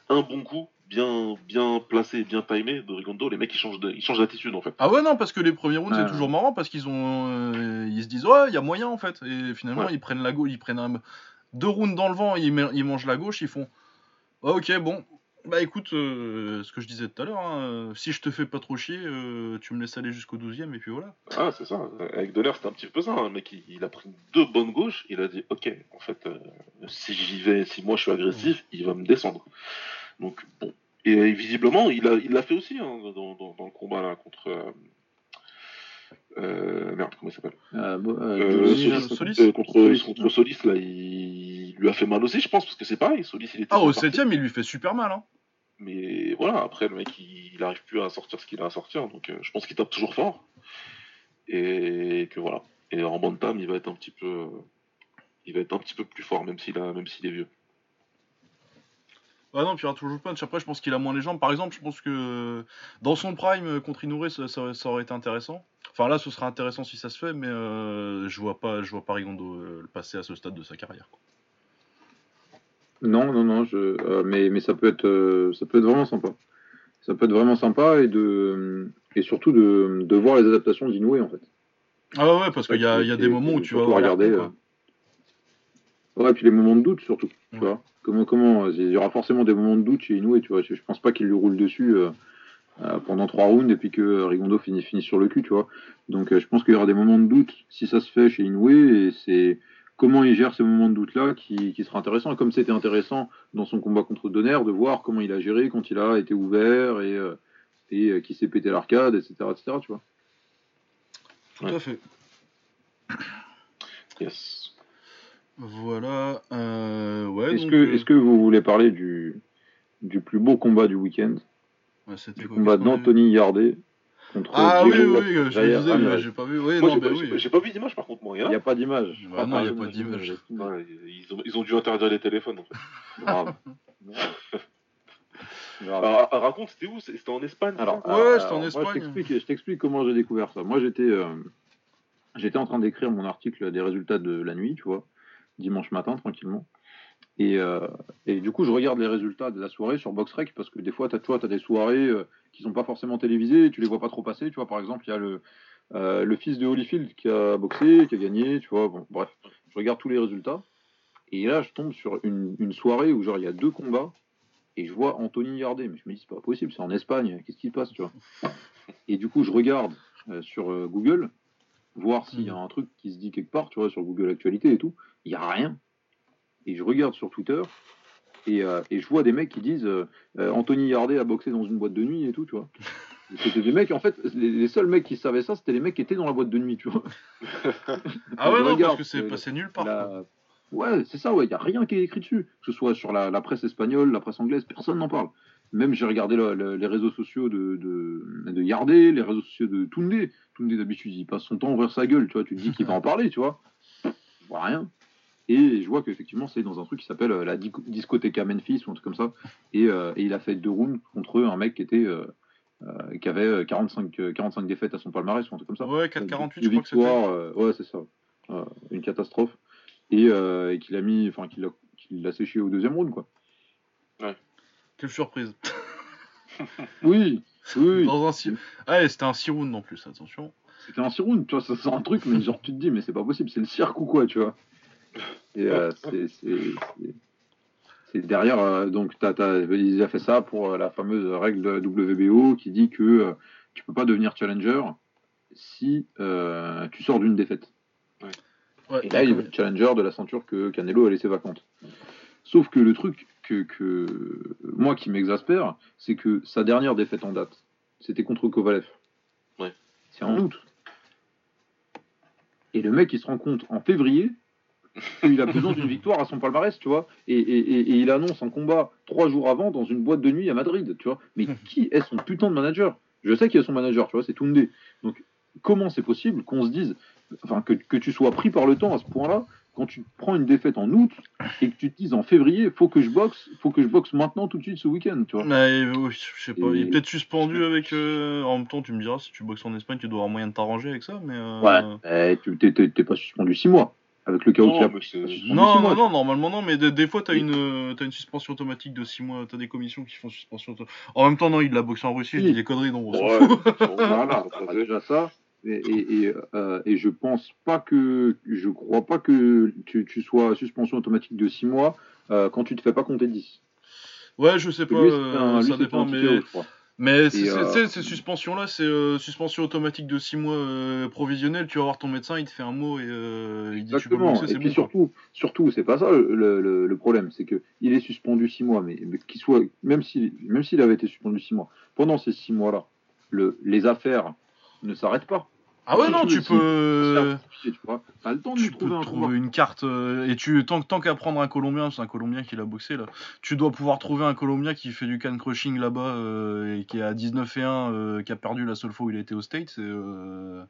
un bon coup, bien, bien placé, bien timé de Rigondo, les mecs ils changent de- ils changent d'attitude en fait. Ah ouais, non, parce que les premiers rounds c'est toujours marrant parce qu'ils ont. euh, ils se disent, ouais, il y a moyen en fait. Et finalement, Ouais. ils prennent la gauche, ils prennent un- deux rounds dans le vent, ils mangent la gauche, ils font. Ok, bon. Bah écoute, euh, ce que je disais tout à l'heure, hein, euh, si je te fais pas trop chier, euh, tu me laisses aller jusqu'au 12ème et puis voilà. Ah, c'est ça. Avec Donner, c'était un petit peu ça. Un mec, il, a pris deux bonnes gauches. Il a dit, ok, en fait, si j'y vais, si moi je suis agressif, il va me descendre. Donc bon. Et visiblement, il a, il l'a fait aussi hein, dans, dans, dans le combat là contre. Euh, merde, comment il s'appelle Euh, euh, Solis, Solis. contre, Solis, contre ouais. Solis, là, il, il lui a fait mal aussi, je pense, parce que c'est pareil. Solis, il était. Ah, au bien parti. 7ème, il lui fait super mal. Hein. Mais voilà, après, le mec, il, il arrive plus à sortir ce qu'il a à sortir. Donc, euh, je pense qu'il tape toujours fort. Et que voilà. Et en bantam, il va être un petit peu, il va être un petit peu plus fort, même s'il a, même s'il est vieux. Ouais, non, puis il y aura toujours punch. Après, je pense qu'il a moins les jambes. Par exemple, je pense que dans son prime euh, contre Inoue, ça, ça- ça aurait été intéressant. Enfin, là, ce sera intéressant si ça se fait, mais euh, je vois pas, je vois pas Rigondo euh, le passer à ce stade de sa carrière. quoi. Non, non, non, je, euh, mais, mais ça peut être, euh, ça peut être vraiment sympa. Ça peut être vraiment sympa et de, et surtout de, de voir les adaptations d'Inoue en fait. Ah ouais, parce qu'il y a, y des moments où tu vas regarder. euh, Ouais, puis les moments de doute surtout. Tu vois. Comment, comment, euh, il y aura forcément des moments de doute chez Inoue. Tu vois. Je, je pense pas qu'il lui roule dessus euh, euh, pendant trois rounds et puis que Rigondo finit, finit sur le cul, tu vois. Donc euh, je pense qu'il y aura des moments de doute si ça se fait chez Inoue et c'est comment il gère ces moments de doute là qui, qui sera intéressant. Comme c'était intéressant dans son combat contre Donner de voir comment il a géré quand il a été ouvert et, euh, et euh, qui s'est pété l'arcade, etc., etc. Tu vois. Tout à fait. Yes. Voilà. euh, ouais, Est-ce donc, que, est-ce que vous voulez parler du, du plus beau combat du week-end? Ouais, c'était Du quoi, combat d'Anthony Yardet contre Ah oui, Diego oui, oui, je disais, mais j'ai pas vu. Oui, Moi, non, j'ai bah pas, oui. j'ai- pas vu d'image par contre, moi. Il n'y a pas d'image. Bah non, il y a pas d'image. Ils, ont, ils ont dû interdire les téléphones en fait. Grave. [laughs] Grave. Alors, ah, raconte, c'était où? C'était en Espagne Alors, Ouais, c'était en moi, Espagne. je t'explique, je t'explique comment j'ai découvert ça. Moi, j'étais, euh, j'étais en train d'écrire mon article des résultats de la nuit, tu vois, dimanche matin, tranquillement. Et, euh, et du coup, je regarde les résultats de la soirée sur BoxRec parce que des fois, t'as, tu vois, t'as des soirées euh, qui sont pas forcément télévisées et tu les vois pas trop passer. Tu vois, par exemple, il y a le, euh, le fils de Holyfield qui a boxé, qui a gagné, tu vois. Bon, bref, je regarde tous les résultats. Et là, je tombe sur une, une soirée où, genre, il y a deux combats et je vois Anthony Yardet. Mais je me dis, c'est pas possible, c'est en Espagne, qu'est-ce qui se passe, tu vois? Et du coup, je regarde euh, sur Google, voir s'il y a un truc qui se dit quelque part, tu vois, sur Google Actualité et tout. Il n'y a rien. Et je regarde sur Twitter, et, euh, et je vois des mecs qui disent euh, euh, Anthony Yardet a boxé dans une boîte de nuit et tout, tu vois. [laughs] C'était des mecs, en fait, les, les seuls mecs qui savaient ça, c'était les mecs qui étaient dans la boîte de nuit, tu vois. Ah ouais, non, regarde, parce que c'est passé nulle part. La-. Ouais, c'est ça, ouais, il n'y a rien qui est écrit dessus. Que ce soit sur la, la presse espagnole, la presse anglaise, personne n'en parle. Même j'ai regardé le- le- les réseaux sociaux de, de, de Yardet, les réseaux sociaux de Toundé. Toundé, d'habitude, il passe son temps à ouvrir sa gueule, tu vois. Tu te dis qu'il va en parler, tu vois. Je vois rien. Et je vois qu'effectivement, c'est dans un truc qui s'appelle euh, la Discoteca Memphis ou un truc comme ça. Et, euh, et il a fait deux rounds contre un mec qui était. euh, euh, qui avait euh, 45, euh, 45 défaites à son palmarès ou un truc comme ça. Ouais, Euh, 4,48, deux je crois que c'était. victoires, euh, ouais, c'est ça. Euh, une catastrophe. Et, euh, et qu'il a mis, enfin, qu'il a, qu'il l'a séché au deuxième round, quoi. Quelle surprise. Oui, oui. [laughs] Dans un six... Ah, c'était un 6 rounds en plus, attention. C'était un six rounds, tu vois, ça c'est un truc, mais genre, tu te dis, mais c'est pas possible, c'est le cirque ou quoi, tu vois. Euh, [laughs] c'est- derrière, euh, donc, il a fait ça pour euh, la fameuse règle WBO qui dit que tu peux pas devenir challenger si tu sors d'une défaite. Ouais, Et là, il est challenger de la ceinture que Canelo a laissé vacante. Sauf que le truc que, que moi qui m'exaspère, c'est que sa dernière défaite en date, c'était contre Kovalev. Ouais. C'est en août. Et le mec, il se rend compte en février qu'il a besoin d'une victoire à son palmarès, tu vois. Et, et- et- et il annonce un combat trois jours avant dans une boîte de nuit à Madrid, tu vois. Mais [laughs] qui est son putain de manager? Je sais qui est son manager, tu vois, c'est Toundé. Donc, comment c'est possible qu'on se dise, enfin, que, que tu sois pris par le temps à ce point-là, quand tu prends une défaite en août et que tu te dises en février, faut que je boxe, faut que je boxe maintenant tout de suite ce week-end, tu vois. Mais je sais pas, il est peut-être suspendu avec. euh, En même temps, tu me diras, si tu boxes en Espagne, tu dois avoir moyen de t'arranger avec ça, mais. euh, Ouais, eh, t'es pas suspendu six mois avec le chaos Non, qu'il a suspendu Non, non, non, normalement non, mais des, des fois t'as une, euh, t'as une suspension automatique de 6 mois, t'as des commissions qui font suspension automatique. En même temps, non, il l'a boxé en Russie, je dis des conneries, donc on s'en Ouais, fout. [laughs] Voilà, [laughs] déjà ça. Et, et, et, euh, et je pense pas que je crois pas que tu, tu sois suspension automatique de 6 mois euh, quand tu te fais pas compter 10. Ouais, je sais pas, Lui, euh, un- ça dépend, mais. TKO, je crois. Mais euh, ces suspensions-là, c'est euh, suspension automatique de 6 mois euh, provisionnelle. Tu vas voir ton médecin, il te fait un mot et euh, il dit tu boxer, c'est bon. surtout, surtout, c'est pas ça le, problème, c'est que il est suspendu 6 mois, mais, qu'il soit, même s'il même s'il avait été suspendu 6 mois, pendant ces 6 mois-là, le, les affaires ne s'arrêtent pas. Ah ouais, non, tu peux. Tu vois, t'as le temps de Tu lui peux trouver un trouver combat. une carte euh, et tu tant, tant qu'à prendre un Colombien, c'est un Colombien qui l'a boxé là. Tu dois pouvoir trouver un Colombien qui fait du can crushing là-bas euh, et qui est à 19 et 1, euh, qui a perdu la seule fois où il a été au States. Et, euh,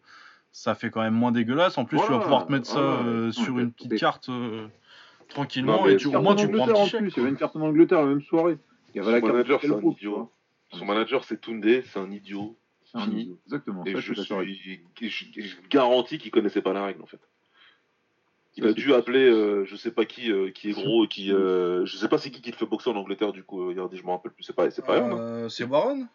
ça fait quand même moins dégueulasse. En plus, tu vas pouvoir te mettre ça voilà, euh, ouais, sur ouais, une petite carte euh, tranquillement Non, et tu, au moins tu prends un Angleterre, petit en chèque. plus, il y avait une carte en Angleterre la même soirée. Il y avait Son manager, c'est un idiot. Son manager, c'est Toundé, c'est un idiot. C'est un idiot. Exactement. Et ça, je, suis et je, garantis qu'il connaissait pas la règle en fait. Il Ça, a dû appeler, euh, je sais pas qui, euh, qui est gros qui, euh, je sais pas c'est qui qui le fait boxer en Angleterre du coup. euh, Regardez, je me rappelle plus. C'est pas, c'est pas hein. Euh, c'est Warren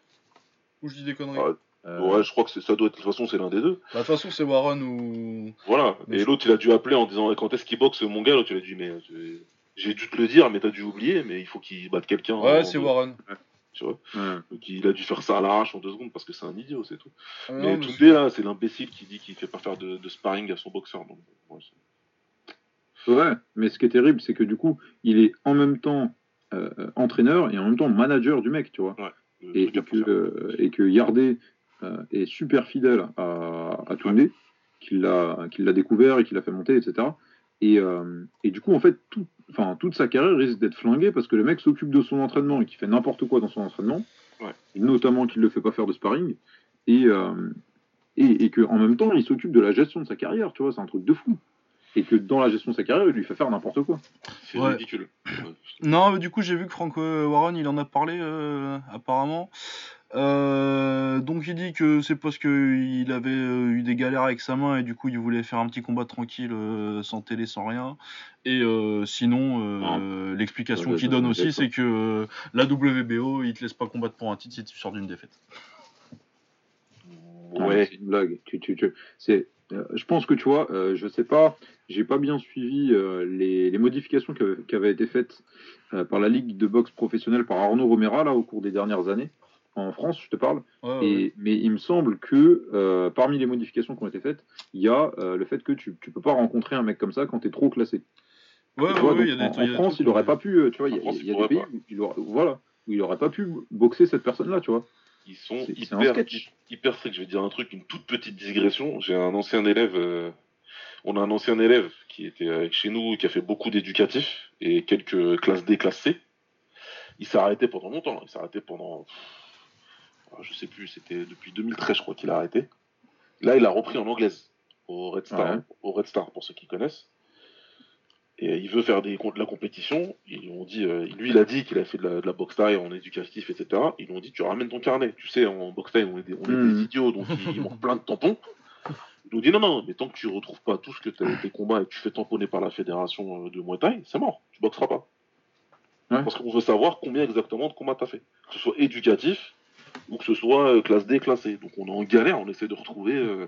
Ou je dis des conneries Ouais. Euh, Ouais, je crois que ça doit être de toute façon c'est l'un des deux. Bah, De toute façon, c'est Warren ou. Voilà. Mais Et je- l'autre il a dû appeler en disant quand est-ce qu'il boxe mon gars? L'autre il a dit mais j'ai dû te le dire mais t'as dû oublier mais il faut qu'il batte quelqu'un. Ouais, c'est. Warren. Tu vois. Donc il a dû faire ça à l'arrache en deux secondes parce que c'est un idiot, c'est tout. Ah, mais mais Toundé là, c'est l'imbécile qui dit qu'il fait pas faire de, de sparring à son boxeur. Donc, ouais, c'est- Ouais, mais ce qui est terrible, c'est que du coup, il est en même temps euh, entraîneur et en même temps manager du mec, tu vois. le Et, que, euh, et que Yardé euh, est super fidèle à, à Toundé, qu'il l'a qu'il l'a découvert et qu'il l'a fait monter, etc. Et, euh, et du coup, en fait, tout, enfin, toute sa carrière risque d'être flinguée parce que le mec s'occupe de son entraînement et qui fait n'importe quoi dans son entraînement, Ouais. notamment qu'il ne le fait pas faire de sparring, et, euh, et, et qu'en même temps, il s'occupe de la gestion de sa carrière, tu vois, c'est un truc de fou. Et que dans la gestion de sa carrière, il lui fait faire n'importe quoi. C'est Ouais. ridicule. Non, mais du coup, j'ai vu que Frank euh, Warren, il en a parlé, euh, apparemment. Euh, donc, il dit que c'est parce qu'il avait euh, eu des galères avec sa main et du coup, il voulait faire un petit combat tranquille, euh, sans télé, sans rien. Et euh, sinon, euh, l'explication Ouais, qu'il ouais, donne aussi, c'est que euh, la WBO, il te laisse pas combattre pour un titre si tu sors d'une défaite. Ah, Ouais. C'est une blague. Tu, tu, tu- c'est, euh, je pense que tu vois, euh, je sais pas, j'ai pas bien suivi euh, les, les modifications qui avaient, qui avaient été faites euh, par la Ligue de boxe professionnelle par Arnaud Romera là au cours des dernières années en France, je te parle. Ouais, ouais. Et, mais il me semble que euh, parmi les modifications qui ont été faites, il y a euh, le fait que tu, tu peux pas rencontrer un mec comme ça quand tu es trop classé. Ouais, Tu ouais, vois, ouais, donc, il y a des en, y a des France, il aurait ouais. pas pu, euh, tu vois, il y a, France, y des pays où il aurait, voilà, où il aurait pas pu boxer cette personne-là, tu vois. Ils sont hyper, stricts. Je vais dire un truc, une toute petite digression. J'ai un ancien élève, euh, on a un ancien élève qui était avec chez nous, qui a fait beaucoup d'éducatifs et quelques classes D, classes C. Il s'est arrêté pendant longtemps. Il s'est arrêté pendant, je sais plus, c'était depuis 2013, je crois qu'il a arrêté. Là, il a repris en anglaise au Red Star, Ouais. au Red Star pour ceux qui connaissent. Et il veut faire des, de la compétition. Ils ont dit, euh, lui, il a dit qu'il a fait de la, de la boxe taille en éducatif, etc. Ils lui ont dit, tu ramènes ton carnet. Tu sais, en boxe taille, on est des, on est des idiots, donc il, il manque plein de tampons. Ils nous dit non, non, mais tant que tu retrouves pas tout ce que tu as tes combats et que tu fais tamponner par la fédération euh, de Muay Thai, c'est mort, tu boxeras pas. Ouais. Parce qu'on veut savoir combien exactement de combats tu as fait. Que ce soit éducatif ou que ce soit euh, classe D, classe C. Donc on est en galère, on essaie de retrouver. euh,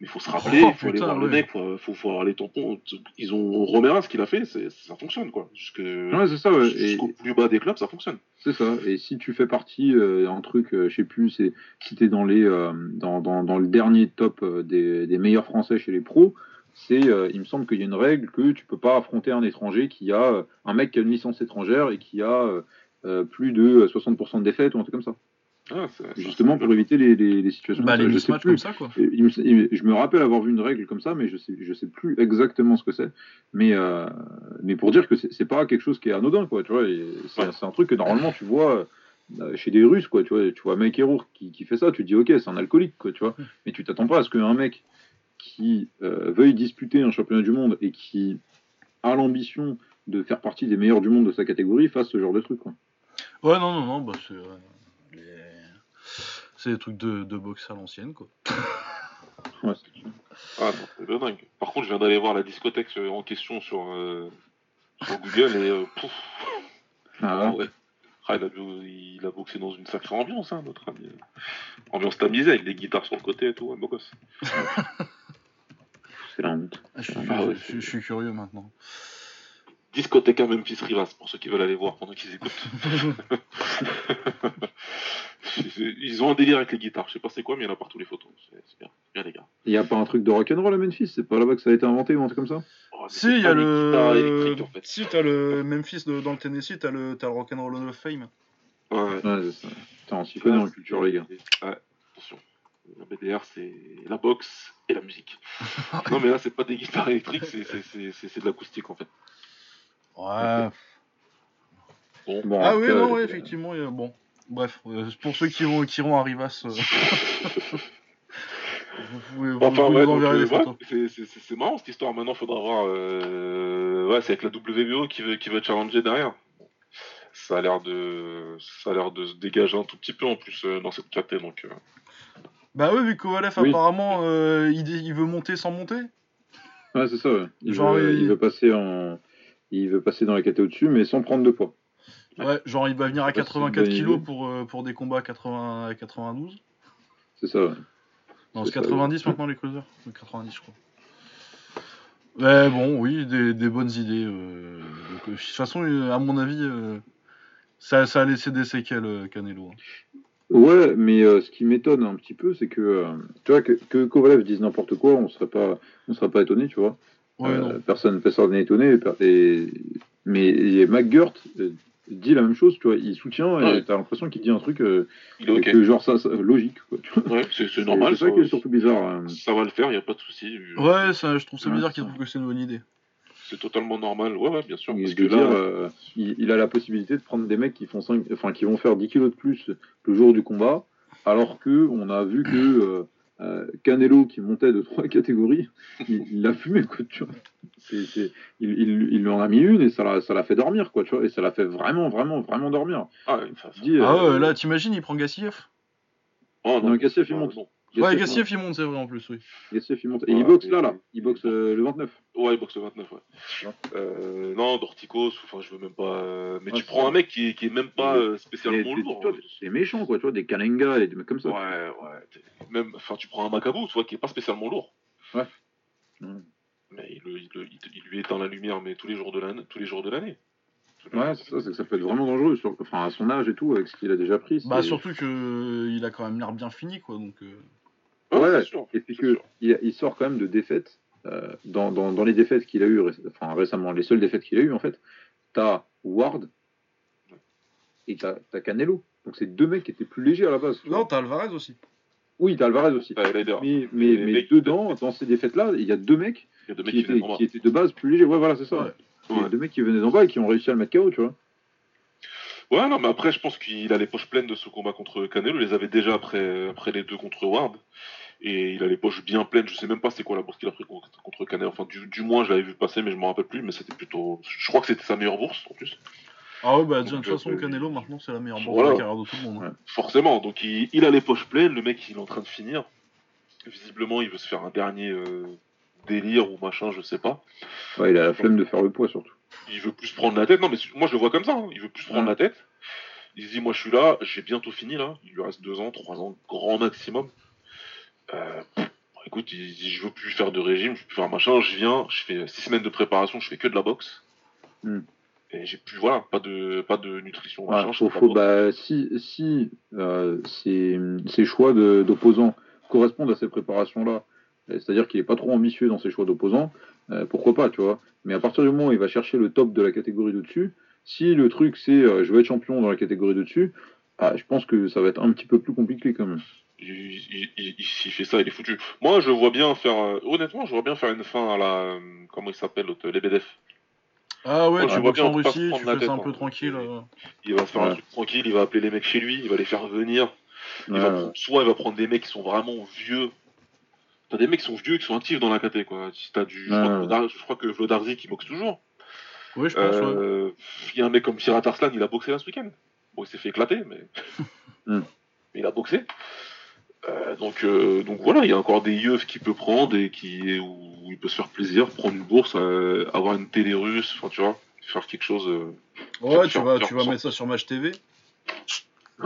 Mais il faut se rappeler, il Oh, faut aller putain, voir le mec, faut, faut, faut avoir les tampons. Ils ont Romera, ce qu'il a fait, ça fonctionne quoi. Jusque, Ouais, c'est ça, ouais. Et, jusqu'au plus bas des clubs, ça fonctionne. C'est ça. Et si tu fais partie euh, un truc, euh, je sais plus, c'est si t'es dans les euh, dans, dans, dans le dernier top euh, des, des meilleurs Français chez les pros, c'est euh, il me semble qu'il y a une règle que tu peux pas affronter un étranger qui a euh, un mec qui a une licence étrangère et qui a euh, euh, plus de 60% de défaites ou un truc comme ça. Ah, Justement pour éviter les, les, les situations. Bah, comme les ça. Je sais plus. comme ça, quoi. Il me- il- je me rappelle avoir vu une règle comme ça, mais je sais, je sais plus exactement ce que c'est. Mais, euh, mais pour dire que c'est pas quelque chose qui est anodin, quoi. Tu vois, et c'est Ouais. un truc que normalement tu vois euh, chez des Russes, quoi. Tu vois, tu vois Mike qui, qui fait ça, tu te dis ok, c'est un alcoolique, quoi. Tu vois, mais tu t'attends pas à ce qu'un mec qui euh, veuille disputer un championnat du monde et qui a l'ambition de faire partie des meilleurs du monde de sa catégorie fasse ce genre de truc, quoi. Ouais, non, non, non, bah c'est. C'est des trucs de, de boxe à l'ancienne, quoi. [laughs] Ouais, c'est- Ah non, c'est de dingue. Par contre, je viens d'aller voir la discothèque en question sur, euh, sur Google et euh, pouf, Ah, ah ouais. ouais. Ah, il, a, bo- il a boxé dans une sacrée ambiance, hein, notre ami. Ambiance tamisée avec des guitares sur le côté et tout, un beau gosse. [laughs] c'est la honte. Ah suis- je suis curieux maintenant. Discothèque à Memphis Rivas, pour ceux qui veulent aller voir pendant qu'ils écoutent. [laughs] Ils ont un délire avec les guitares, je sais pas c'est quoi, mais il y en a partout les photos. C'est c'est bien, c'est bien les gars. Il y a pas un truc de rock'n'roll à Memphis? C'est pas là-bas que ça a été inventé ou un truc comme ça? Oh, Si, il y a le. électriques, en fait. Si, t'as le Memphis de- dans le Tennessee, t'as le, t'as le Rock'n'Roll Hall of Fame. Ouais, ouais. Ouais, c'est ça. Putain, on s'y connaît en culture, les gars. Ouais, attention. La BDR, c'est la boxe et la musique. [laughs] non, mais là, c'est pas des guitares électriques, c'est de l'acoustique en fait. Ouais. Bon, Bon, Ah oui, non, euh, ouais, effectivement, il y a- bon. Bref, euh, pour ceux qui vont, qui iront à Rivas, euh, [laughs] vous pouvez vous, enfin, vous ouais, nous donc, enverrez euh, des ouais, photos. c'est- c'est c'est- c'est marrant cette histoire. Maintenant, faudra voir. euh, Ouais, c'est avec la WBO qui veut, qui veut challenger derrière. Ça a l'air de, ça a l'air de se dégager un tout petit peu en plus euh, dans cette caté, donc. euh, Bah oui, vu que Kovalev, Oui. apparemment, euh, il, il veut monter sans monter. Ouais, c'est ça. ouais. Il, Genre, veut, il- il veut passer en, il veut passer dans la catégorie au-dessus, mais sans prendre de poids. Ouais, genre il va venir à Je sais pas si c'est une 84 bonne kilos idée. pour, euh, pour des combats à 80, à 92. C'est ça. ouais. Non, C'est c'est ça, 90 maintenant les cruisers. C'est 90 je crois. Mais bon, oui, des, des bonnes idées. euh, donc, euh, de toute façon, à mon avis, euh, ça, ça a laissé des séquelles, Canelo. hein. Ouais, mais euh, ce qui m'étonne un petit peu, c'est que, euh, tu vois, que, que Kovalev dise n'importe quoi, on serait pas, on serait pas étonné, tu vois. Ouais, Euh, personne personne n'est étonné. et per- et- mais et McGirt euh, dit la même chose, tu vois. Il soutient Ouais. et t'as l'impression qu'il dit un truc euh, Il est ok. que genre ça, ça- logique, quoi. Ouais, c'est normal. C'est ça ça, qui est surtout bizarre. hein. ça va le faire, il y a pas de souci. Ouais, ça, je trouve ça Ouais, bizarre ça. trouvent que c'est une bonne idée. c'est totalement normal. Ouais, ouais, bien sûr. Et Parce de que dire, là, euh, il, il a la possibilité de prendre des mecs qui font 5, enfin qui vont faire 10 kilos de plus le jour du combat, alors que on a vu que euh, Canelo qui montait de trois [laughs] catégories, il l'a fumé quoi, tu vois. Il, il, il lui en a mis une et ça l'a, ça l'a fait dormir quoi, tu vois, et ça l'a fait vraiment, vraiment, vraiment dormir. ah, dis, Ah euh, ouais, là, t'imagines, il prend Gassiev Oh, non, Gassiev, il non, monte. non. Ouais, Gassiev, il monte, c'est vrai en plus, oui. Gassiev, il monte. Et Ouais, il boxe là, là, il boxe euh, le 29. Ouais, il boxe le 29, ouais. Ouais. Euh, non, Dorticos, enfin, je veux même pas. euh, Mais Ouais, tu c'est prends vrai. un mec qui est, qui est même pas euh, spécialement lourd. vois, des méchants quoi, tu vois, des Kalenga et des mecs comme ça. Ouais, ouais. Même, enfin, tu prends un Macabou, tu vois, qui est pas spécialement lourd. Ouais. Ouais. Mais il, lui éteint la lumière, mais tous les jours de l'année. Tous les jours de l'année. Ouais, c'est ça, c'est que ça peut être vraiment dangereux, sur- enfin à son âge et tout, avec ce qu'il a déjà pris. Bah, c'est- surtout que il a quand même l'air bien fini, quoi, donc... euh, Ouais, sûr. Et puis c'est que sûr. il, il sort quand même de défaites. euh, dans, dans, dans les défaites qu'il a eues, enfin récemment, les seules défaites qu'il a eues, en fait, t'as Ward et t'as t'as Canelo. Donc c'est deux mecs qui étaient plus légers à la base. Non, t'as Alvarez aussi. Oui, t'as Alvarez aussi. Mais, mais, Les mais mecs- dedans, dans ces défaites-là, il y a deux mecs Il y a deux mecs qui étaient, qui étaient de base plus légers. Ouais, voilà, c'est ça. Ouais. Il y a Ouais. deux mecs qui venaient d'en bas et qui ont réussi à le mettre KO, tu vois. Ouais, non, mais après, je pense qu'il a les poches pleines de ce combat contre Canelo. Il les avait déjà après, après les deux contre Ward. Et il a les poches bien pleines. Je sais même pas c'est quoi la bourse qu'il a pris contre, contre Canelo. Enfin, du, du moins, je l'avais vu passer, mais je m'en rappelle plus. Mais c'était plutôt. Je crois que c'était sa meilleure bourse en plus. Ah ouais, bah, déjà, de toute façon, euh, Canelo, maintenant, c'est la meilleure bourse voilà. de la carrière de tout le monde. hein. Forcément. Donc, il, il a les poches pleines. Le mec, il est en train de finir. Visiblement, il veut se faire un dernier euh, délire ou machin, je sais pas. Ouais, il a la flemme de faire le poids surtout. Il veut plus prendre la tête. Non, mais moi, je le vois comme ça. hein. Il veut plus prendre Ouais. la tête. Il se dit, moi, je suis là, j'ai bientôt fini, là. Il lui reste deux ans, trois ans, grand maximum. Euh, écoute, il dit, je veux plus faire de régime, je veux plus faire machin. Je viens, je fais six semaines de préparation, je fais que de la boxe. Hmm. Et j'ai plus, voilà, pas de, pas de nutrition, Ouais, machin. je faut- bah, si si euh, ces, ces choix d'opposants correspondent à ces préparations-là, euh, c'est-à-dire qu'il est pas trop ambitieux dans ses choix d'opposants, euh, pourquoi pas, tu vois. Mais à partir du moment où il va chercher le top de la catégorie de dessus, si le truc c'est euh, je veux être champion dans la catégorie de dessus, ah, je pense que ça va être un petit peu plus compliqué quand même. Il, il- il- il- s'il fait ça, il est foutu. Moi, je vois bien faire, euh, honnêtement, je vois bien faire une fin à la, euh, comment il s'appelle, l'autre, les BDF. Ah ouais, tu vois en bien, se Russie, tu fais ça un peu hein. tranquille. euh. Il va se faire un truc tranquille, il va appeler les mecs chez lui, il va les faire venir. Il Ouais, va prendre- soit il va prendre des mecs qui sont vraiment vieux. T'as des mecs qui sont vieux qui sont actifs dans la KT, quoi. Si t'as du, je, crois Ouais, que ouais. Vlodar- je crois que Vlodarzi qui boxe toujours. Oui, je pense, ouais. Euh, Il y a un mec comme Sirat Arslan, il a boxé là ce week-end. Bon, il s'est fait éclater, mais, [laughs] Hmm. mais il a boxé. Euh, donc, euh, donc voilà, il y a encore des yeux qu'il peut prendre et qui, où il peut se faire plaisir, prendre une bourse, euh, avoir une télé russe, enfin tu vois, faire quelque chose. Ouais, tu faire- vas, faire tu vas mettre ça sur Match TV. [laughs]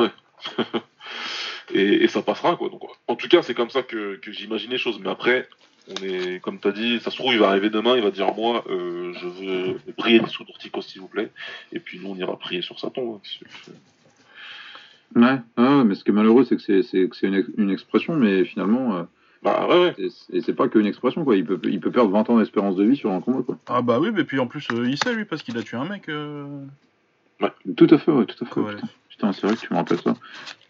et, et ça passera quoi. Donc, en tout cas, c'est comme ça que, que j'imagine les choses. Mais après, on est, comme tu as dit, ça se trouve, il va arriver demain, il va dire moi, euh, je veux prier sur Dorticos s'il vous plaît. Et puis nous, on ira prier sur sa tombe. hein. C'est- Ouais, ouais, mais ce qui est malheureux, c'est que c'est c'est que c'est une, ex- une expression, mais finalement, euh, Bah ouais, ouais. c'est- et c'est pas qu'une expression, quoi. Il peut, il peut perdre 20 ans d'espérance de vie sur un combat, quoi. Ah bah oui, mais puis en plus, euh, il sait lui, parce qu'il a tué un mec. euh, Tout à fait, ouais, tout à fait. Kovalev. Putain, c'est vrai que tu me rappelles ça.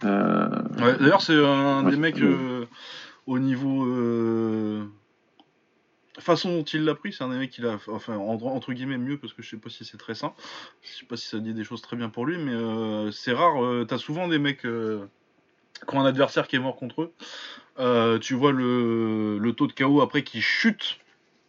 Euh, Ouais, D'ailleurs, c'est un Ouais, des mecs euh, au niveau euh, façon dont il l'a pris, c'est un des mecs qui l'a, enfin entre, entre guillemets mieux parce que je sais pas si c'est très sain, je sais pas si ça dit des choses très bien pour lui, mais euh, c'est rare. euh, T'as souvent des mecs euh, qui ont un adversaire qui est mort contre eux. Euh, tu vois le, le taux de KO après qui chute.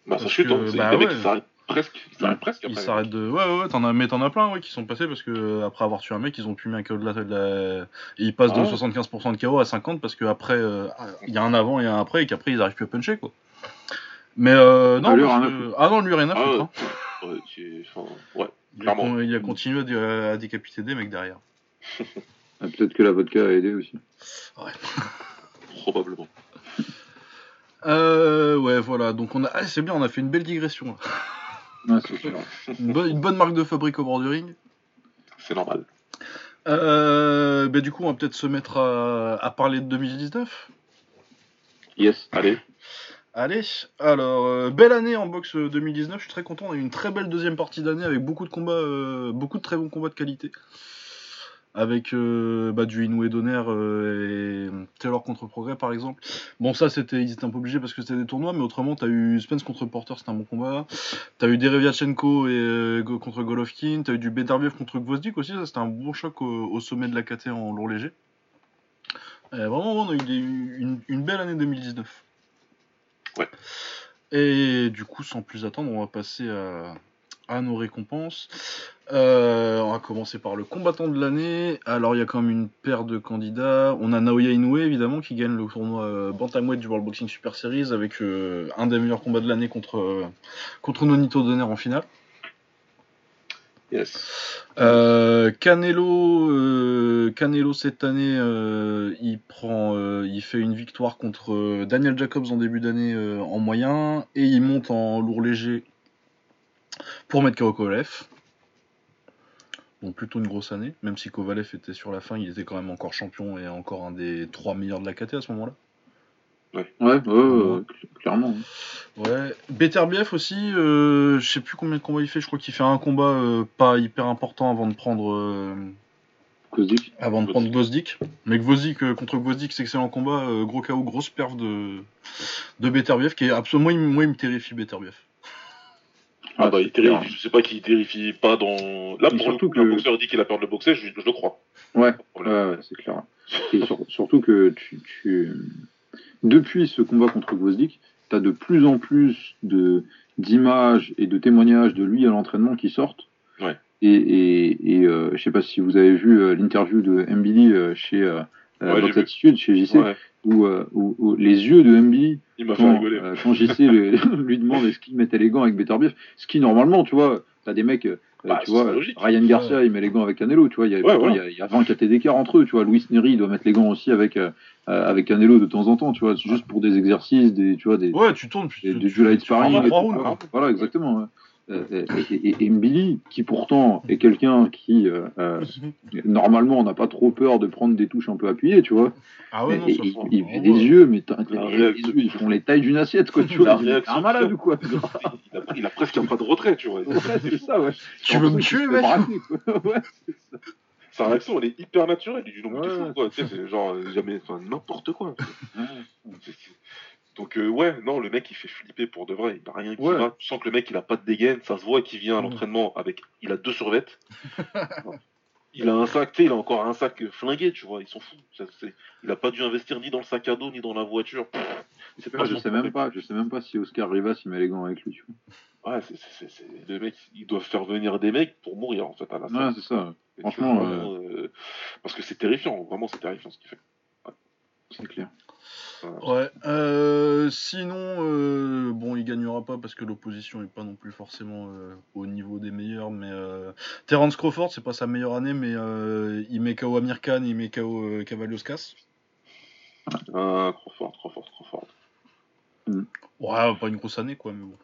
Bah ça Parce chute, que, hein. C'est bah des mecs ouais. qui s'arrêtent presque. Ils s'arrêtent presque Ils s'arrêtent de. Ouais, ouais, ouais, t'en as, mais t'en as plein ouais, qui sont passés parce que euh, après avoir tué un mec, ils ont pu mis un KO de la. de la- Et ils passent Ah de ouais. 75% de KO à 50% parce qu'après, il y a un avant et un après et qu'après ils arrivent plus à puncher quoi. Mais euh, non, Ah, lui, parce rien ah non, lui rien à Ah foutre. ouais. hein. Ouais, ouais. Il, a, clairement. con- il a continué à, dé- à décapiter des mecs derrière. [laughs] ah, Peut-être que la vodka a aidé aussi. [laughs] probablement. Euh, ouais, voilà. Donc on a. Ah, c'est bien, on a fait une belle digression. là. Ouais. Une, bonne, une bonne marque de fabrique au bord du ring. C'est normal. Euh, bah, du coup, on va peut-être se mettre à, à parler de 2019. Yes. Allez. Allez, alors, euh, belle année en boxe euh, 2019, je suis très content, on a eu une très belle deuxième partie d'année avec beaucoup de combats, euh, beaucoup de très bons combats de qualité. Avec euh, bah, du Inoue Donner euh, et Taylor contre Progrès par exemple. Bon ça c'était ils étaient un peu obligés parce que c'était des tournois, mais autrement t'as eu Spence contre Porter, c'était un bon combat. T'as eu Derevyachenko et, euh, contre Golovkin, t'as eu du Beterbiev contre Gvozdik aussi, ça c'était un bon choc au, au sommet de la KT en lourd léger. Vraiment on a eu des- une, une belle année 2019. Ouais. Et du coup sans plus attendre on va passer à, à nos récompenses. Euh, on va commencer par le combattant de l'année. Alors il y a quand même une paire de candidats. On a Naoya Inoue évidemment qui gagne le tournoi euh, Bantamweight du World Boxing Super Series avec euh, un des meilleurs combats de l'année contre, euh, contre Nonito Donner en finale. Yes. Canelo, Canelo cette année, il prend, il fait une victoire contre Daniel Jacobs en début d'année en moyen et il monte en lourd léger pour mettre KO Kovalev. Donc plutôt une grosse année, même si Kovalev était sur la fin, il était quand même encore champion et encore un des trois meilleurs de la KT à ce moment-là. Ouais, ouais, ouais, ouais, cl- clairement. Ouais, Beterbiev aussi, euh, je sais plus combien de combats il fait, je crois qu'il fait un combat euh, pas hyper important avant de prendre euh, avant de prendre Gvozdik. Mais Gvozdik euh, contre Gvozdik, c'est excellent combat, euh, gros KO, grosse perf de de Beterbiev qui est absolument moi il, me- terrifie Beterbiev. Ah bah, il terrifie, je sais pas qui terrifie pas dans. Là, pour le coup, le boxeur dit qu'il a peur de boxer, je, je le crois. Ouais, ouais, c'est clair. Et sur- surtout que tu, tu... depuis ce combat contre Gvozdik, tu as de plus en plus de d'images et de témoignages de lui à l'entraînement qui sortent. Ouais. Et, et, et euh, je sais pas si vous avez vu euh, l'interview de Mbili euh, chez euh, Ouais, Box. Attitude, chez JC, Ouais, où, euh, où- où les yeux de Mbili il m'a fait quand, euh, quand JC [laughs] lui demande est-ce qu'il mettait les gants avec Beterbiev, ce qui normalement, tu vois, t'as des mecs, euh, Bah, tu vois, logique. Ryan Garcia il met les gants avec Canelo, tu vois, il y a, Ouais, pourtant, voilà. il y a, il y a 20 KT d'écart entre eux, tu vois, Luis Neri il doit mettre les gants aussi avec, euh, euh, avec Canelo de temps en temps, tu vois, juste pour des exercices, des, tu vois, des, Ouais, tu tournes, puis des, tu, des tu- jeux light sparring, et tout, voilà, exactement. Euh, et, et, Mbili, qui pourtant est quelqu'un qui, euh, euh, normalement, n'a pas trop peur de prendre des touches un peu appuyées, tu vois, Ah ouais, non, et- ça il, il ah ouais. des yeux, mais réaction. ils font les tailles d'une assiette, quoi, [laughs] tu vois. C'est un malade ça. ou quoi Il a, il a presque un pas de retrait, tu vois. Ouais, c'est ça, ouais. Tu veux me tuer, mec quoi. [laughs] Ouais. Sa réaction, elle est hyper naturelle. Il dit non, mais t'es Ouais. fou, quoi. Tu sais, c'est genre, euh, jamais, enfin, n'importe quoi. C'est- c'est- Donc, euh, ouais, non, le mec, il fait flipper pour de vrai. Il a rien qui Ouais. va. Tu sens que le mec, il a pas de dégaine. Ça se voit qu'il vient à Ouais. l'entraînement avec. Il a deux survettes. [laughs] il a un sac, tu sais, il a encore un sac flingué, tu vois. Ils sont fous. Ça, c'est- il a pas dû investir ni dans le sac à dos, ni dans la voiture. Il Ouais, je sais même pas, je sais même pas si Oscar Rivas il met les gants avec lui, tu Ouais, c'est, c'est, c'est, c'est- les mecs, ils doivent faire venir des mecs pour mourir, en fait, à la vois. fin. Ouais, c'est ça, Et franchement, c'est euh, parce que c'est terrifiant, vraiment, c'est terrifiant ce qu'il fait. c'est clair. Ouais. euh, sinon, euh, bon, il gagnera pas parce que l'opposition est pas non plus forcément euh, au niveau des meilleurs. Mais euh, Terence Crawford, c'est pas sa meilleure année, mais euh, il met KO Amir Khan, il met KO euh, Cavalioskas. Ah, Crawford, Crawford, Crawford. Ouais, pas une grosse année quoi, mais bon.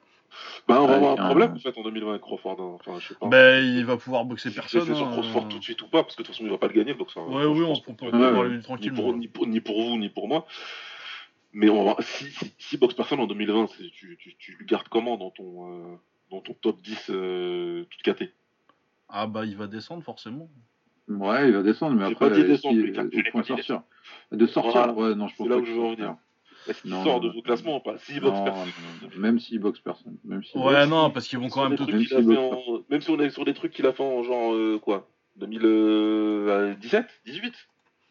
Bah, on va Ouais, avoir un un- problème, en fait, en 2020 avec Crawford. hein. Enfin, je sais pas. Ben, il va pouvoir boxer personne. c'est sur hein, Crawford euh. tout de suite ou pas, parce que de toute façon, il va pas le gagner, le boxeur. Ouais, Je oui, on peut on peut Ouais, parler ni tranquillement. pour, ni, pour, ni pour vous, ni pour moi. Mais on va, si, si, si boxe personne en 2020, c'est- tu, tu, tu le gardes comment dans ton, euh, dans ton top 10 euh, toute caté? Ah bah, il va descendre forcément. Ouais, il va descendre, mais après, pas dit euh, descendre, si- mais j'ai au point pas de sortir. De sortir, ouais, non, je pense C'est là pas où je veux en venir. Est-ce qu'il Non, sort non, de classements ou pas S'il boxe personne. même s'il boxe personne. Même s'il Ouais, boxe- non, parce qu'ils vont quand même a Même si en- Même si on est sur des trucs qu'il a fait en genre euh, quoi 2017 18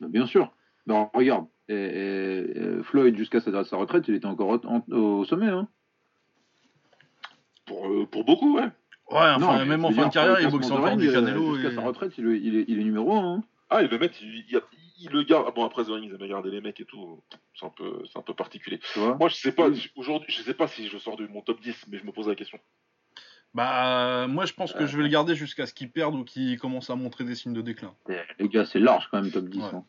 Bah, bien sûr. Non, regarde, et, et- et Floyd, jusqu'à sa, sa retraite, il était encore au, en- au sommet. Hein. pour, euh, pour beaucoup, ouais. Ouais, enfin, Non, mais même en fin de carrière, il boxe classement encore du euh, Canelo. Jusqu'à et- sa retraite, il, est- il est, il est numéro 1. Hein. Ah, et le mec, il, il, il le garde. Bon, après, The Ring, ils avaient gardé les mecs et tout. C'est un peu, c'est un peu particulier. Moi, je sais pas, Oui. aujourd'hui, je sais pas si je sors de mon top 10, mais je me pose la question. Bah, moi je pense que Ouais. je vais le garder jusqu'à ce qu'il perde ou qu'il commence à montrer des signes de déclin. Les gars, c'est large quand même, top 10. Ouais. hein.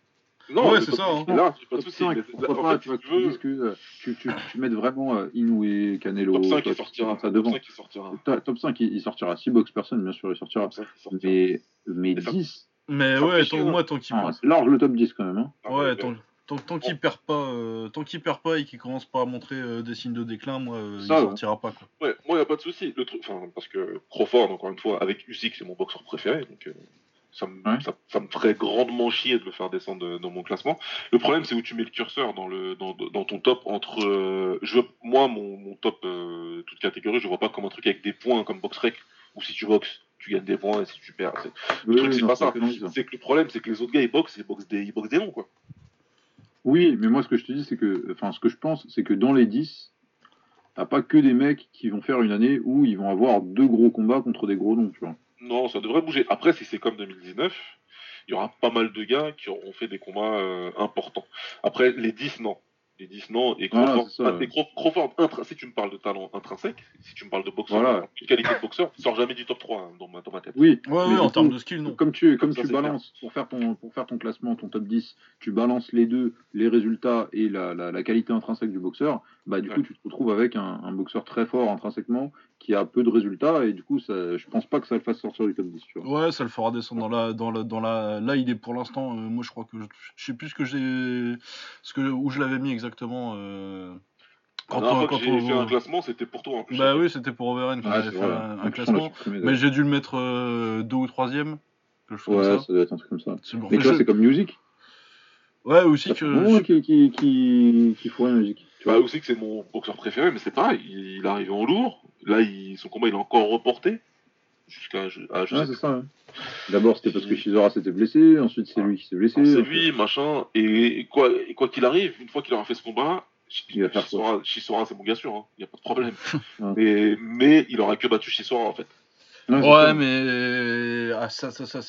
Non, Ouais, c'est top ça, 10, hein. là, j'ai pas de Top souci. 5, mais- pourquoi en pas, fait, tu veux, que euh, tu, tu, tu mettes vraiment euh, Inoue, Canelo, top 5 toi, il sortira. ça Top devant. 5 il sortira. Top, top 5, il, sortira. Si boxe personne, bien sûr, il sortira. Top 5 il sortira. Mais, mais Et ça- 10, Mais ouais, tant, hein. moi tant qu'il ah, c'est large le top 10 quand même. Hein. Ah, ouais, tant, tant, tant qu'il perd pas, euh, tant qu'il perd pas et qu'il commence pas à montrer euh, des signes de déclin, moi euh, il Ça, ouais. sortira pas quoi. Ouais, moi, y a pas de souci. Le truc, enfin, parce que Crawford, encore une fois, avec Usyk, c'est mon boxeur préféré. Donc, euh, Ça me, Ouais. ça, ça me ferait grandement chier de le faire descendre dans mon classement. Le problème, c'est où tu mets le curseur dans, le, dans, dans ton top entre. euh, je veux, moi, mon, mon top, euh, toute catégorie, je vois pas comme un truc avec des points comme BoxRec, où si tu boxes, tu gagnes des points et si tu perds. c'est- Le Oui, truc, c'est non, pas ça. C'est que le problème, c'est que les autres gars, ils boxent, ils boxent des, ils boxent des noms, quoi. Oui, mais moi, ce que je te dis, c'est que, enfin, ce que je pense, c'est que dans les 10, t'as pas que des mecs qui vont faire une année où ils vont avoir deux gros combats contre des gros noms, tu vois. Non, ça devrait bouger. Après, si c'est comme 2019, il y aura pas mal de gars qui auront fait des combats euh, importants. Après, les 10, non. Les 10, non. Et Crawford, ah, et Crawford, intr- si tu me parles de talent intrinsèque, si tu me parles de boxeur, Voilà. de qualité de boxeur, il sort jamais du top 3 hein, dans, ma, dans ma tête. Oui, Ouais, ouais, en termes de skill, non. Comme tu, comme Ça, tu balances, pour faire, ton, pour faire ton classement, ton top 10, tu balances les deux, les résultats et la, la, la qualité intrinsèque du boxeur, bah du Ouais. coup tu te retrouves avec un, un boxeur très fort intrinsèquement qui a peu de résultats et du coup ça, je pense pas que ça le fasse sortir du top 10. Tu vois. Ouais, ça le fera descendre dans la, dans la, dans la. Là, il est pour l'instant. euh, moi, je crois que je, je sais plus ce que j'ai, ce que où je l'avais mis exactement. euh, Quand, on, quand j'ai on- fait un classement, c'était pour toi. en plus. Bah oui, c'était pour Overen j'avais fait vrai. un, classement. Mais j'ai dû le mettre euh, deux ou troisième. quelque chose Ouais, comme ça. ça. doit être un truc comme ça. C'est bon. Mais Je- c'est comme musique. Ouais, aussi que. moment qui, qui, qui, qui la musique. Tu vois. aussi que c'est mon boxeur préféré, mais c'est pareil. Il, il est arrivé en lourd. Là, il, son combat, il est encore reporté. Jusqu'à. je Ouais, c'est ça. ouais. D'abord, c'était parce que Shizora s'était blessé, ensuite c'est lui qui s'est blessé. C'est lui, machin, et quoi et quoi qu'il arrive, une fois qu'il aura fait ce combat, Il va faire c'est mon gars sûr, il n'y a pas de problème. [laughs] Mais, mais il aura que battu Chisora en fait. Ouais, mais ah, ça, ça, ça,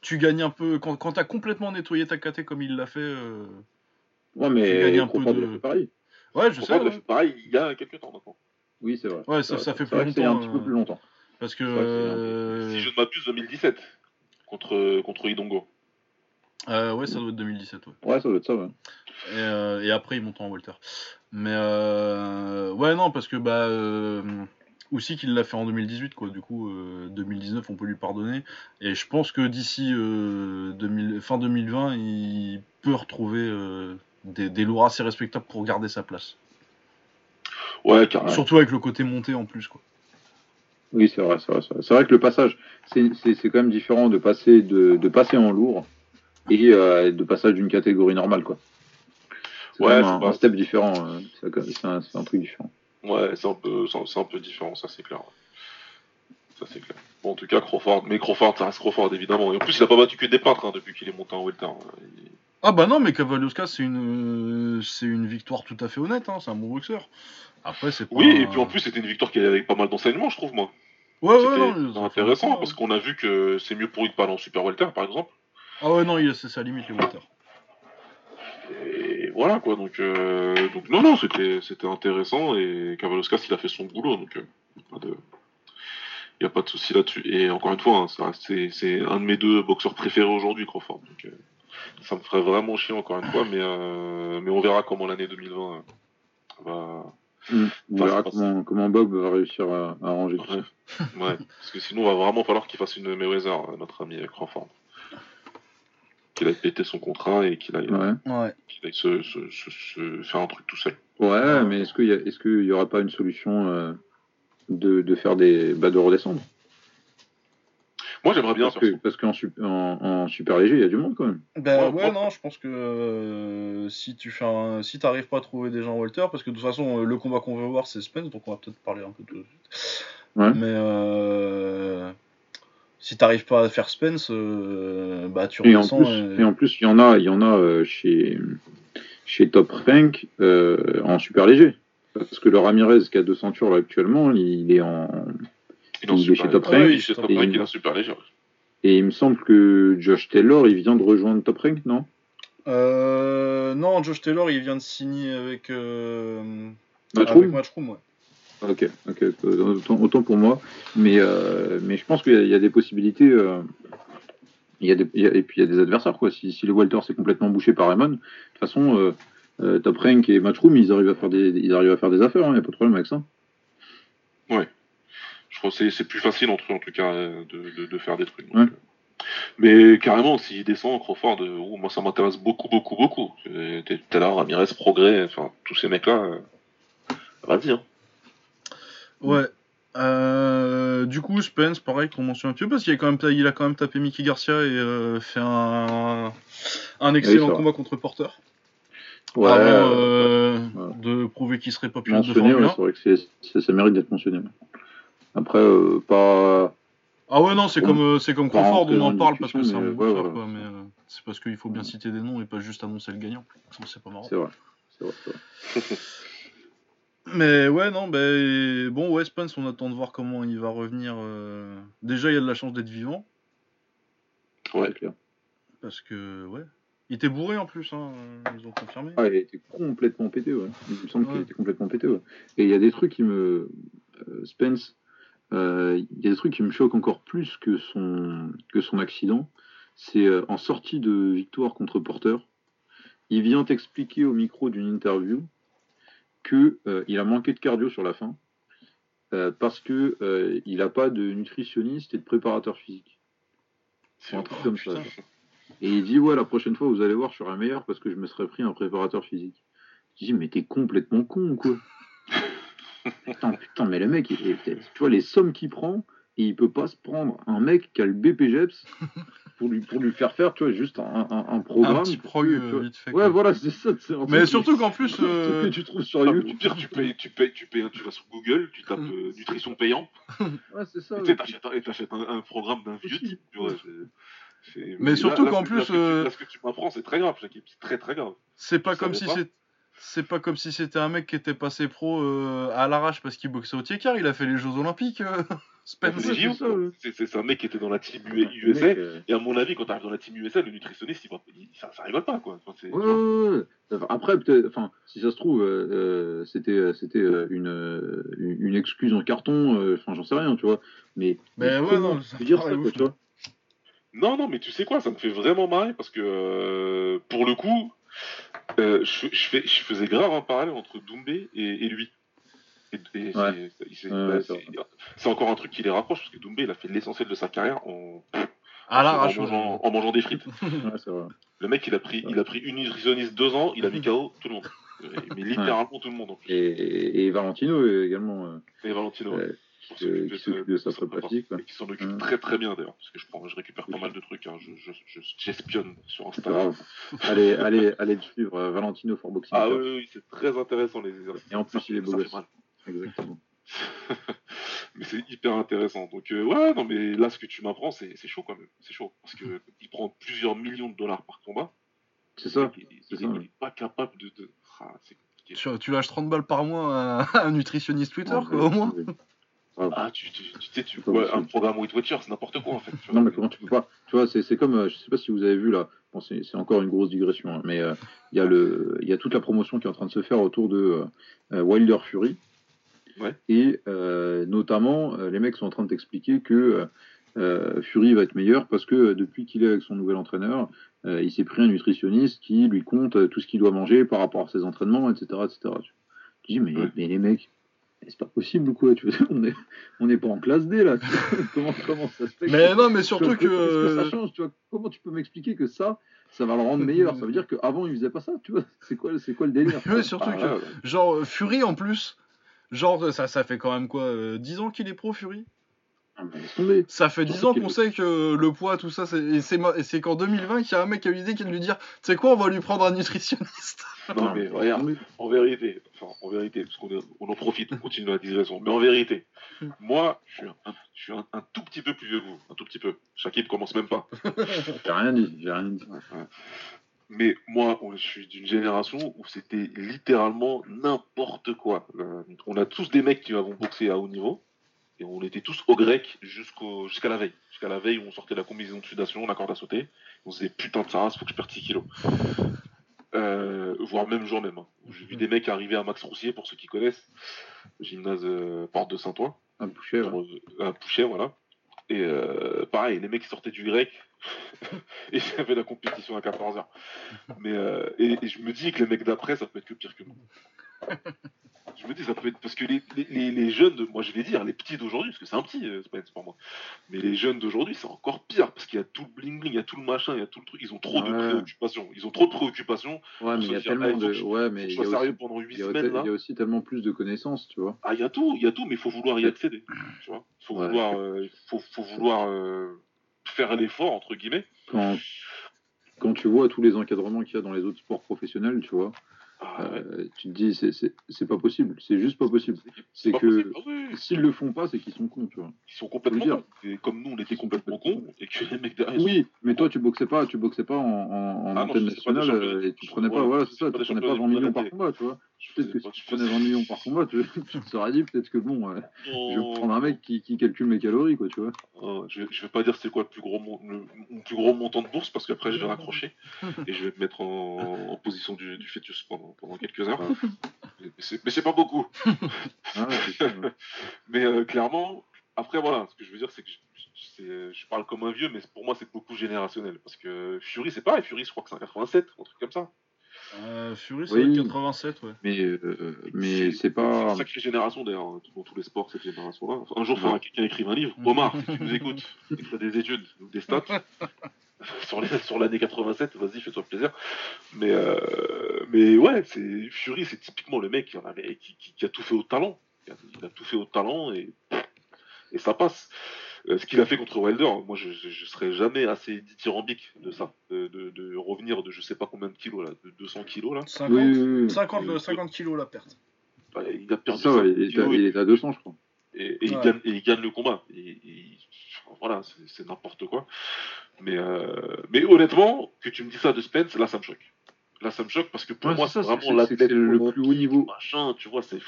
tu gagnes un peu quand, quand t'as complètement nettoyé ta KT comme il l'a fait. euh, Ouais, tu mais gagnes un peu de- pareil. Ouais, je sais. L'a ouais. pareil il y a quelques temps maintenant. Oui, c'est vrai. Ouais, ça- vrai. ça fait plus vrai que c'est un longtemps, petit peu euh, plus longtemps. Parce que. Peu- euh, Si je ne m'abuse, 2017 contre, contre Idongo. euh, ouais, ça doit être 2017. Ouais. Ouais, ça doit être ça, ouais. Et, euh, et après, ils montent en Walter. Mais euh, ouais, non, parce que bah. Euh, aussi qu'il l'a fait en 2018, quoi. Du coup, euh, 2019, on peut lui pardonner. Et je pense que d'ici euh, 2000 fin 2020, il peut retrouver euh, des, des lourds assez respectables pour garder sa place. Ouais, carrément. Surtout avec le côté monté en plus, quoi. Oui, c'est vrai, c'est vrai, c'est vrai. C'est vrai que le passage, c'est c'est- c'est quand même différent de passer, de, de passer en lourd et euh, de passage d'une catégorie normale, quoi. Ouais, un, pas- un step différent. euh, C'est un, truc différent. Ouais, c'est un, peu- c'est un- peu différent, ça c'est clair. Ça c'est clair. Bon, en tout cas, Crawford. Mais Crawford, ça reste Crawford évidemment. Et en plus, il a pas battu que des peintres hein, depuis qu'il est monté en Welter. Il- Ah bah non, mais Cavalioska, c'est une, euh, c'est une victoire tout à fait honnête. Hein, c'est un bon boxeur. Après, c'est pas. Oui, et puis en plus, c'était une victoire qui avait pas mal d'enseignements, je trouve, moi. Ouais, ouais, C'était non, ont fait intéressant parce qu'on a vu que c'est mieux pour lui de pas aller en Super Welter, par exemple. Ah ouais, non, il- c'est sa limite, les Walter. Et voilà quoi, donc, euh, donc non, non, c'était c'était intéressant et Kavaloskas il a fait son boulot, donc il n'y a pas de souci là-dessus. Et encore une fois, hein, c'est c'est un de mes deux boxeurs préférés aujourd'hui, Crawford. Donc euh, ça me ferait vraiment chier encore une fois, mais, euh, mais on verra comment l'année 2020 va. Mm. On verra comment, comment Bob va réussir à, à arranger tout ça. Ouais. parce que sinon, il va vraiment falloir qu'il fasse une Mayweather, euh, notre ami Crawford. Qu'il aille péter son contrat et qu'il aille, Ouais, aille se, se- se- se faire un truc tout seul. ouais mais est-ce qu'il y, a- est-ce qu'il y aurait pas une solution euh, de, de faire des. Bah, de redescendre? Moi, j'aimerais bien Parce que parce qu'en sup- en, en super léger, il y a du monde quand même. Ben Ouais, non, je pense que euh, si tu fais un... si t'arrives pas à trouver des gens Walter, parce que de toute façon, euh, le combat qu'on veut voir, c'est Spence, donc on va peut-être parler un peu tout de suite. Ouais. Mais euh, si t'arrives pas à faire Spence, euh, bah tu Et en, redescends. plus, et- et en plus, il y en a, il y en a euh, chez, chez Top Rank euh, en super léger. Parce que le Ramirez qui a deux ceintures là, actuellement, il. Il est, en il est chez Top léger. Rank. Oui, chez Top Et Rank, il- est en super léger. Et il me semble que Josh Taylor, il vient de rejoindre Top Rank, non? Euh, non, Josh Taylor, il vient de signer avec, euh, Matchroom? avec Matchroom, ouais. Ok, ok, autant, autant pour moi. Mais, euh, mais je pense qu'il y, a- il y a des possibilités. euh, il y a des, il y a- et puis il y a des adversaires, quoi. Si, si le Walter s'est complètement bouché par Raymond, de toute façon, Top Rank et Matchroom, ils arrivent à faire des, ils arrivent à faire des affaires, il n'y a pas de problème avec ça. Je crois que c'est- plus facile entre eux, en tout cas, euh, de, de- de faire des trucs. donc, Ouais. euh. Mais carrément, s'il descend, Crawford, euh, oh, moi ça m'intéresse beaucoup, beaucoup, beaucoup. Tout à l'heure, Ramirez, Progrès, enfin, tous ces mecs-là, euh, vas-y. Hein. Ouais. Euh, du coup, Spence, pareil, qu'on mentionne un petit peu, parce qu'il a, quand même, il a quand même tapé Mickey Garcia et euh, fait un, un excellent combat contre Porter. Ouais, avant euh, ouais. de prouver qu'il serait pas pilote de mentionné, Formule ouais, 1. c'est vrai que ça mérite d'être mentionné. Après, euh, pas. Ah ouais, non, c'est Bon, comme, euh, c'est comme Crawford, on en une parle parce que c'est un bon ouais, quoi, mais euh, c'est parce qu'il faut bien citer des noms et pas juste annoncer le gagnant. Sinon, c'est pas marrant. C'est vrai. C'est vrai, c'est vrai. [laughs] Mais ouais, non, ben bon, ouais, Spence, on attend de voir comment il va revenir. euh. Déjà, il y a de la chance d'être vivant, Ouais. Clair. parce que, ouais. Il était bourré en plus, hein, euh, ils ont confirmé. Ah, il été complètement pété, ouais. Il me semble qu'il été complètement pété, ouais. Et il y a des trucs qui me. euh, Spence, euh, il y a des trucs qui me choquent encore plus que son, que son accident. C'est euh, en sortie de victoire contre Porter, il vient t'expliquer au micro d'une interview que euh, il a manqué de cardio sur la fin euh, parce que euh, il n'a pas de nutritionniste et de préparateur physique. C'est un truc comme ça. putain. Et il dit ouais la prochaine fois vous allez voir je serai meilleur parce que je me serais pris un préparateur physique. Je dis mais t'es complètement con ou quoi [laughs] Putain putain mais le mec il tu vois les sommes qu'il prend et il peut pas se prendre un mec qui a le BPGEPS [laughs] pour lui pour lui faire faire tu vois juste un, un, un programme. Un petit prog euh, vite fait. Ouais quoi. voilà c'est ça. c'est un Mais truc surtout qu'en plus, [laughs] euh, que tu trouves sur Ah, mais YouTube. au pire, tu payes, tu payes, tu payes, tu vas sur Google, tu tapes euh, nutrition payant, [laughs] Ouais c'est ça. et t'achètes t'achètes un, un programme d'un vieux type, tu vois. Mais surtout là, qu'en plus, là, ce que tu- euh, que tu m'apprends, c'est très grave, c'est très très grave. c'est pas je comme si pas? C'est. Pas comme si c'était un mec qui était passé pro euh, à l'arrache parce qu'il boxait au Tiekar, il a fait les Jeux Olympiques, euh. [laughs] C'est un mec qui était dans la team USA, mec, euh, et à mon avis, quand t'arrives dans la team USA, le nutritionniste, il va, il- ça, ça rigole pas, quoi. Enfin, Ouais, ouais, ouais. Après, peut-être, enfin, si ça se trouve, euh, c'était, c'était euh, une, une excuse en carton. euh, Enfin, j'en sais rien, tu vois. Mais, Mais ouais, non, tu ça dire ça, quoi, ouf, tu vois? Non, non, mais tu sais quoi, ça me fait vraiment marrer parce que euh, pour le coup, euh, je, je fais, je faisais grave un parallèle entre Doumbé et, et lui. Et, et Ouais. c'est- Ouais, bah, encore un truc qui les rapproche parce que Doumbé, il a fait l'essentiel de sa carrière en, À en, l'arrache. mangeant, en mangeant des frites. [laughs] Ouais, c'est vrai. Le mec, il a pris, il a pris une nutritionniste deux ans, il a mis KO tout le monde. [laughs] Mais littéralement tout le monde en plus. Et, et, et Valentino également, euh, Et Valentino. euh, qui, s'occupe de sa quoi. Et qui s'en occupe Mm. très très bien d'ailleurs. Parce que je, prends, je récupère pas mal de trucs. Hein. Je, je, je- j'espionne sur C'est Insta. pas grave. allez, allez, allez le suivre, euh, Valentino for Boxing. Ah oui, oui, c'est très intéressant les exercices. Et en plus, Ça il est beau. Exactement. [laughs] mais c'est hyper intéressant. Donc euh, ouais, non mais là ce que tu m'apprends, c'est, c'est chaud quand même. C'est chaud. Parce que il prend plusieurs millions de dollars par combat. C'est ça. Il, est ouais. pas capable de. de... Ah. Tu, tu lâches 30 balles par mois à un nutritionniste Twitter, Ouais, quoi, au moins. Ah, tu, tu, tu sais, un programme Weight Watcher, c'est n'importe quoi en fait. tu vois. Non, mais comment tu peux pas Tu vois, c'est c'est comme, euh, je sais pas si vous avez vu là, bon, c'est c'est encore une grosse digression, hein, mais euh, il y, a le- y a toute la promotion qui est en train de se faire autour de euh, Wilder Fury. Ouais. Et notamment, les mecs sont en train de t'expliquer que Fury va être meilleur parce que depuis qu'il est avec son nouvel entraîneur, il s'est pris un nutritionniste qui lui compte tout ce qu'il doit manger par rapport à ses entraînements, etc. etc. Tu dis, mais, Ouais. mais les mecs, c'est pas possible ou quoi tu vois, On n'est on est pas en classe D là. [laughs] comment, comment ça se fait Mais non, mais surtout vois, que. Que ça change, tu vois Comment tu peux m'expliquer que ça, ça va le rendre meilleur? Ça veut dire qu'avant, il faisait pas ça, tu vois C'est quoi, c'est quoi le délire? [laughs] Surtout Ah, que. ouais. Genre, euh, Fury en plus. Genre, ça, ça fait quand même quoi euh, 10 ans qu'il est pro, Fury Ah, mais laisse tomber. Ça fait 10 Surtout ans qu'on sait que le poids, tout ça, c'est qu'en 2020 qu'il y a un mec qui a eu l'idée qui de lui dire Tu sais quoi, on va lui prendre un nutritionniste. [laughs] Non, mais regarde, en vérité, enfin, en vérité, parce qu'on est- on en profite, on continue la digression, mais en vérité, [laughs] moi, je suis, un, je suis un, un tout petit peu plus vieux que vous, un tout petit peu. Shakib commence même pas. [laughs] J'ai rien dit, j'ai rien dit. Mais moi, je suis d'une génération où c'était littéralement n'importe quoi. Euh, On a tous des mecs qui avons boxé à haut niveau, et on était tous au grec jusqu'au jusqu'à la veille. Jusqu'à la veille où on sortait la combinaison de sudation, la corde à sauter. On se disait putain de Saras, faut que je perde 6 kilos. Euh, voire même jour même. hein. J'ai vu des mecs arriver à Max Roussier, pour ceux qui connaissent, gymnase euh, Porte de Saint-Ouen, Un boucher, ouais. euh, Pouchet, voilà. Et euh, pareil, les mecs qui sortaient du grec, [laughs] et avait la compétition à 14h. Mais, euh, et, et je me dis que les mecs d'après, ça peut être que pire que nous. [laughs] Je me dis, ça peut être. Parce que les, les, les jeunes, de... moi je vais dire, les petits d'aujourd'hui, parce que c'est un petit euh, Spence pour moi. Mais les jeunes d'aujourd'hui, c'est encore pire, parce qu'il y a tout le bling bling, il y a tout le machin, il y a tout le truc. Ils ont trop de préoccupations. Ils ont trop de préoccupations. Ouais, mais il y a tellement de. Ouais, mais. Il y, a aussi... pendant 8 semaines, il y a aussi tellement plus de connaissances, tu vois. Ah, il y a tout, il y a tout, mais il faut vouloir y accéder. Tu vois. Faut vouloir, euh, faut, faut, vouloir euh, faire l'effort, entre guillemets. Quand, quand tu vois tous les encadrements qu'il y a dans les autres sports professionnels, tu vois, ah, euh, tu te dis, c'est pas possible, c'est juste pas possible. C'est que ah s'ils le font pas, c'est qu'ils sont cons, tu vois. Ils sont complètement cons. Et comme nous, on était complètement cons, et que les mecs derrière. Oui, mais toi, tu boxais pas, tu boxais pas en, en, en ah nationale, euh, et tu prenais pas, voilà, c'est ça, tu prenais pas 20 millions par combat, tu vois. Peut-être que si tu prenais 20 millions par combat, [laughs] tu, te serais dit peut-être que bon, euh, je vais prendre un mec qui, qui, calcule mes calories, quoi, tu vois. je, vais, je vais pas dire c'est quoi le plus gros, le, plus gros montant de bourse, parce qu'après je vais raccrocher, et je vais me mettre en, en position du, du fœtus pendant, pendant quelques heures. Mais c'est pas beaucoup. [laughs] Ah mais euh, clairement, après voilà, ce que je veux dire, c'est que je, je, parle comme un vieux, mais pour moi c'est beaucoup générationnel. Parce que Fury, c'est pareil, Fury, je crois que c'est un 87, un truc comme ça. Euh, Fury, c'est 87, ouais. Mais, euh, mais c'est pas. C'est une sacrée génération d'ailleurs, hein, dans tous les sports, cette génération-là. Un jour, il faudra quelqu'un écrive un livre. Omar, si tu nous écoutes, [laughs] tu as des études ou des stats, [laughs] sur l'année sur 87, vas-y, fais-toi plaisir. Mais, euh, mais ouais, c'est Fury, c'est typiquement le mec qui, en avait, qui, qui, a tout fait au talent. Il a, tout fait au talent et, et ça passe. Euh, ce qu'il a fait contre Wilder, moi je, je, serais jamais assez dithyrambique de ça, de, de, revenir de je sais pas combien de kilos là, de 200 kilos là. 50, 50, 50 kilos la perte. il a perdu ça, il, est à, il, est à, 200 je crois. Et, il, gagne, et il, gagne, le combat. Et, voilà, c'est n'importe quoi. Mais, euh, mais honnêtement, que tu me dis ça de Spence, là ça me choque. Là ça me choque parce que pour moi c'est vraiment l'athlète le plus haut niveau. Machin, tu vois, c'est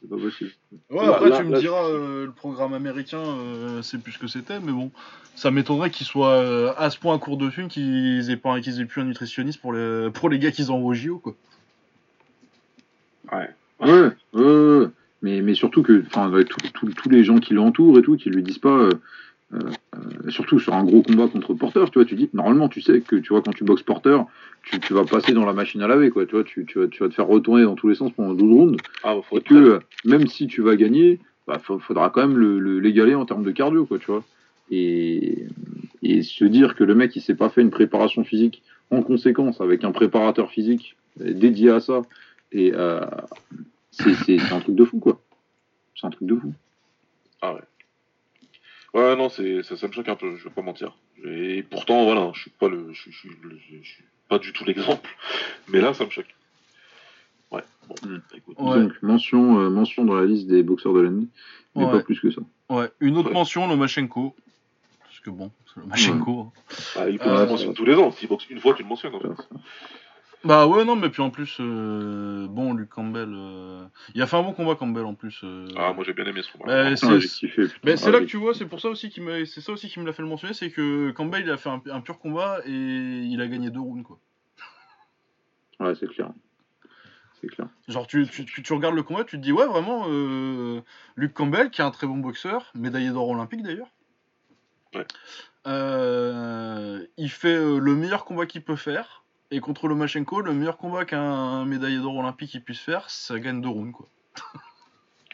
c'est pas possible. Ouais, après, tu me diras, euh, le programme américain, euh, c'est plus ce que c'était, mais bon, ça m'étonnerait qu'ils soient à ce point à court de thunes qu'ils aient, pas, qu'ils aient plus un nutritionniste pour les, [laughs] pour les gars qu'ils envoient au JO, quoi. Ouais. Ouais, ouais, Mais, mais surtout que, enfin, tous les gens qui l'entourent et tout, qui lui disent pas, euh, euh, surtout sur un gros combat contre Porter, tu vois, tu dis, normalement, tu sais que, tu vois, quand tu boxes Porter, tu, tu vas passer dans la machine à laver, quoi, tu vois, tu, tu, vas, tu vas te faire retourner dans tous les sens pendant 12 rounds, ah, et que, même si tu vas gagner, bah, faudra quand même l'égaler le, en termes de cardio, quoi, tu vois. Et, et se dire que le mec, il s'est pas fait une préparation physique en conséquence, avec un préparateur physique dédié à ça, et euh, c'est un truc de fou, quoi. C'est un truc de fou. Ah ouais. Ouais, non, c'est ça, ça, me choque un peu, je vais pas mentir. Et pourtant, voilà, je suis pas le, je, je, je, suis pas du tout l'exemple, mais là, ça me choque. Ouais. Bon, hmm. écoute. Donc mention, euh, mention dans la liste des boxeurs de l'année, mais pas plus que ça. Ouais. Une autre mention, Lomachenko. Parce que bon, c'est Lomachenko. Hein. Ah, il peut euh, mentionner tous les ans. S'il boxe une fois, tu le mentionnes. En fait. Bah ouais, non, mais puis en plus, euh, bon, Luc Campbell, euh, il a fait un bon combat Campbell en plus. Euh. Ah, moi j'ai bien aimé ce combat. Bah, c'est mais c'est là que tu vois, c'est pour ça aussi qui me, c'est ça aussi qui me l'a fait le mentionner, c'est que Campbell il a fait un, pur combat et il a gagné deux rounds quoi. [laughs] Ouais, c'est clair. C'est clair. Genre tu, tu, tu, regardes le combat, tu te dis ouais vraiment, Luc Campbell qui est un très bon boxeur, médaillé d'or olympique d'ailleurs. Ouais. il fait le meilleur combat qu'il peut faire. Et contre Lomachenko, le meilleur combat qu'un médaillé d'or olympique puisse faire, ça gagne deux rounds, quoi. [laughs]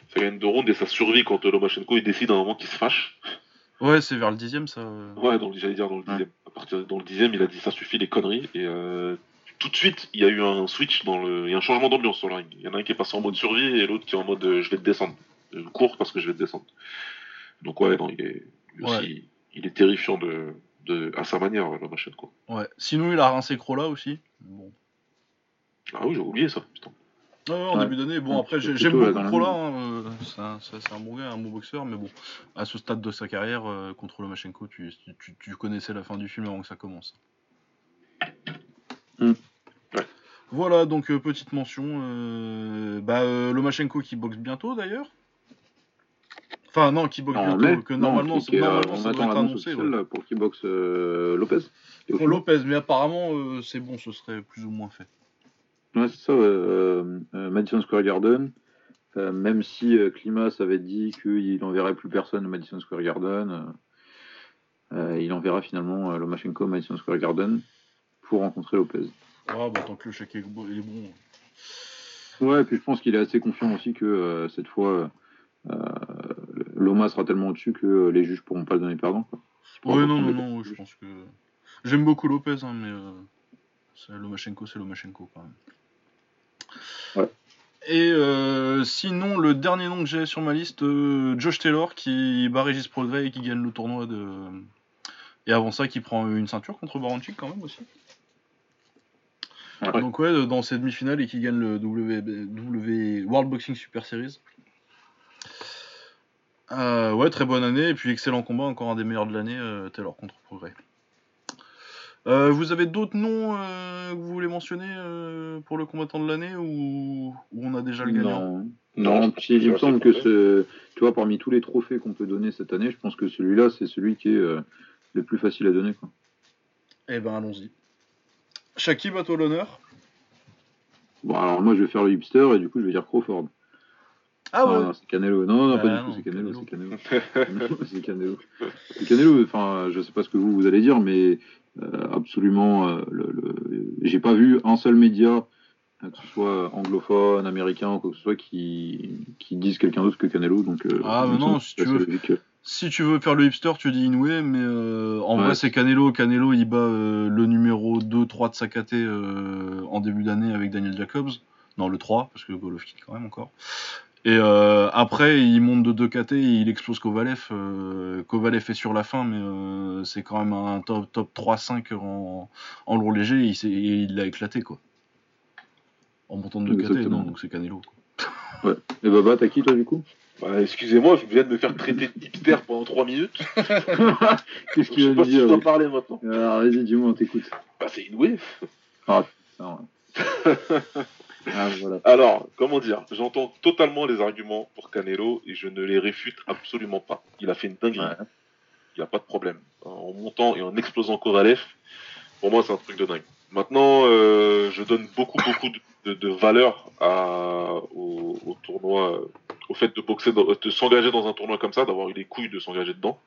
ça gagne deux rounds et ça survit quand Lomachenko il décide à un moment qu'il se fâche. Ouais, c'est vers le dixième, ça. Ouais, j'allais dire dans le dixième. À partir dans le dixième, il a dit ça suffit les conneries et euh, tout de suite, il y a eu un switch dans le, il y a un changement d'ambiance sur le ring. Il y en a un qui est passé en mode survie et l'autre qui est en mode euh, je vais te descendre. Je cours parce que je vais te descendre. Donc ouais, non, il est, aussi, il est terrifiant de, à sa manière, la machine quoi. Ouais. Sinon, il a rincé Crolla aussi. Bon. Ah oui, j'ai oublié ça, putain. en début d'année, bon, après, j'aime beaucoup Crolla, hein, euh, c'est un, bon gars, un bon boxeur, mais bon, à ce stade de sa carrière, euh, contre le Machenko, tu, tu, connaissais la fin du film avant que ça commence. Hmm. Voilà, donc euh, petite mention. bah, Lomachenko qui boxe bientôt d'ailleurs. Enfin, non, qui boxe bientôt, que normalement, qui, normalement ça doit être annoncé. Pour qui boxe euh, Lopez Pour Lopez, mais apparemment, euh, c'est bon, ce serait plus ou moins fait. Ouais, c'est ça, euh, Madison Square Garden. même si Klimas avait dit qu'il n'enverrait plus personne à Madison Square Garden, il enverra finalement Lomachenko à Madison Square Garden pour rencontrer Lopez. Ah, bah tant que le chèque est bon. Ouais, puis je pense qu'il est assez confiant aussi que euh, cette fois, euh, Loma sera tellement au-dessus que les juges pourront pas le donner perdant. Quoi. Ouais, non, non, non, je pense que. J'aime beaucoup Lopez, hein, mais euh, Lomachenko, c'est Lomachenko quand même. Ouais. Et euh, sinon, le dernier nom que j'ai sur ma liste, euh, Josh Taylor qui bat Régis Progrès et qui gagne le tournoi de. Et avant ça, qui prend une ceinture contre Baranchik quand même aussi. Donc ouais, dans ces demi-finales et qui gagne le w... World Boxing Super Series. Euh, ouais, très bonne année et puis excellent combat, encore un des meilleurs de l'année, Taylor contre Progrès. Euh, vous avez d'autres noms euh, que vous voulez mentionner euh, pour le combattant de l'année ou... on a déjà le gagnant? Non, non il me semble que ce, tu vois, parmi tous les trophées qu'on peut donner cette année, je pense que celui-là, c'est celui qui est le plus facile à donner. Quoi. Eh ben, allons-y. Shaki, à toi l'honneur. Bon, alors moi, je vais faire le hipster et du coup, je vais dire Crawford. Ah ouais C'est Canelo. Non, non, pas du tout, c'est Canelo, c'est Canelo. [laughs] c'est Canelo. C'est Canelo. Enfin, je sais pas ce que vous, vous allez dire, mais euh, absolument. Euh, J'ai pas vu un seul média, euh, que ce soit anglophone, américain ou quoi que ce soit, qui, qui dise quelqu'un d'autre que Canelo. Donc, ah, mais non, si tu, veux, si tu veux faire le hipster, tu dis Inoue, mais en vrai, c'est Canelo. Canelo, il bat le numéro 2-3 de sa KT en début d'année avec Daniel Jacobs. Non, le 3, parce que Golovkin quand même encore. Et euh, après, il monte de 2 KT et il explose Kovalev. Euh, Kovalev est sur la fin, mais euh, c'est quand même un top, top 3-5 en, en lourd léger et il l'a éclaté, quoi. En montant de 2 KT, donc c'est Canelo. Ouais. Et Baba, t'as qui, toi, du coup? Bah, Excusez-moi, je viens de me faire traiter de hipster pendant 3 minutes. [laughs] Qu'est-ce qu'il va dire si je dois parler maintenant. Alors, vas-y, dis-moi, on t'écoute. Bah, c'est une wave. Ah, non. [laughs] Ah, Alors, comment dire? J'entends totalement les arguments pour Canelo et je ne les réfute absolument pas. Il a fait une dinguerie. Il n'y a pas de problème. En montant et en explosant Kovalev, pour moi, c'est un truc de dingue. Maintenant, euh, je donne beaucoup, beaucoup de, valeur au, tournoi, au fait de boxer, de s'engager dans un tournoi comme ça, d'avoir eu les couilles de s'engager dedans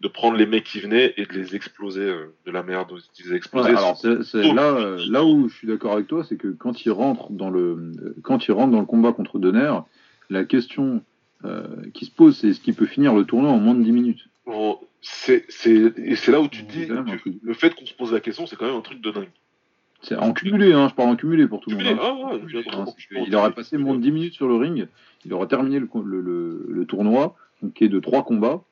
de prendre les mecs qui venaient et de les exploser euh, de la merde dont ils les explosaient. alors là, euh, là où je suis d'accord avec toi, c'est que quand il rentre dans le quand il rentre dans le combat contre Donner, la question euh, qui se pose, c'est est-ce qu'il peut finir le tournoi en moins de 10 minutes? C'est et c'est là où tu dis le fait qu'on se pose la question, c'est quand même un truc de dingue. C'est en cumulé, hein, je parle en cumulé pour tout le monde. Hein. Ah, il aurait passé moins de 10 minutes sur le ring, il aurait terminé le, le, le tournoi, donc, qui est de 3 combats,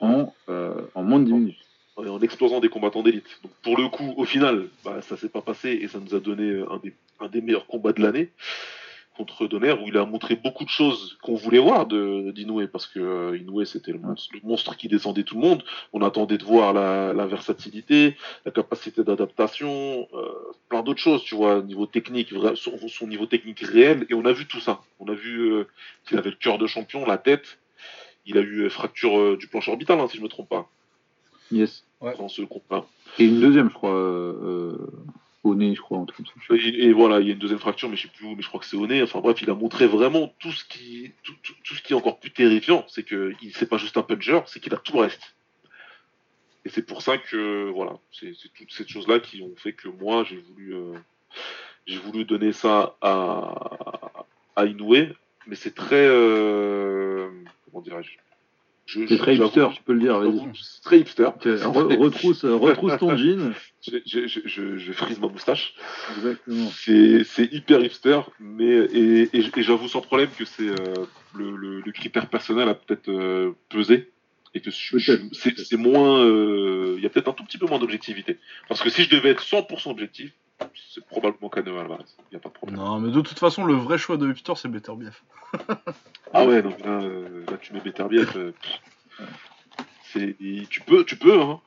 en, euh, en moins de 10 minutes. En explosant des combattants d'élite. Donc pour le coup, au final, bah, ça s'est pas passé et ça nous a donné euh, un des, un des meilleurs combats de l'année contre Donner où il a montré beaucoup de choses qu'on voulait voir de d'Inoue parce que euh, Inoue c'était le monstre, le monstre, qui descendait tout le monde. On attendait de voir la, la versatilité, la capacité d'adaptation, euh, plein d'autres choses, tu vois, niveau technique, son, son, niveau technique réel et on a vu tout ça. On a vu euh, qu'il avait le cœur de champion, la tête, il a eu euh, fracture euh, du plancher orbital, hein, si je ne me trompe pas. Yes. Dans ce combat. Et une deuxième, je crois, euh, au nez, je crois, Et, voilà, il y a une deuxième fracture, mais je sais plus où, mais je crois que c'est au nez. Enfin bref, il a montré vraiment tout ce qui, tout, ce qui est encore plus terrifiant, c'est que c'est pas juste un puncher, c'est qu'il a tout le reste. Et c'est pour ça que voilà, c'est toutes ces choses-là qui ont fait que moi j'ai voulu, j'ai voulu donner ça à, à Inoue, mais c'est très comment dirais-je C'est très hipster, tu peux le dire. C'est très hipster. retrousse, [laughs] retrousse ton jean. Je, je, je, je, frise ma moustache. Exactement. C'est hyper hipster, mais et, et, j'avoue sans problème que c'est euh, le, le, critère personnel a peut-être euh, pesé et que c'est moins, euh, il y a peut-être un tout petit peu moins d'objectivité. Parce que si je devais être 100% objectif, c'est probablement Canelo Alvarez. Il n'y a pas de problème. Non, mais de toute façon, le vrai choix de Victor, c'est Beterbiev. [laughs] ah ouais, donc là, euh, là tu mets Beterbiev. Euh, c'est, tu peux, tu peux, hein.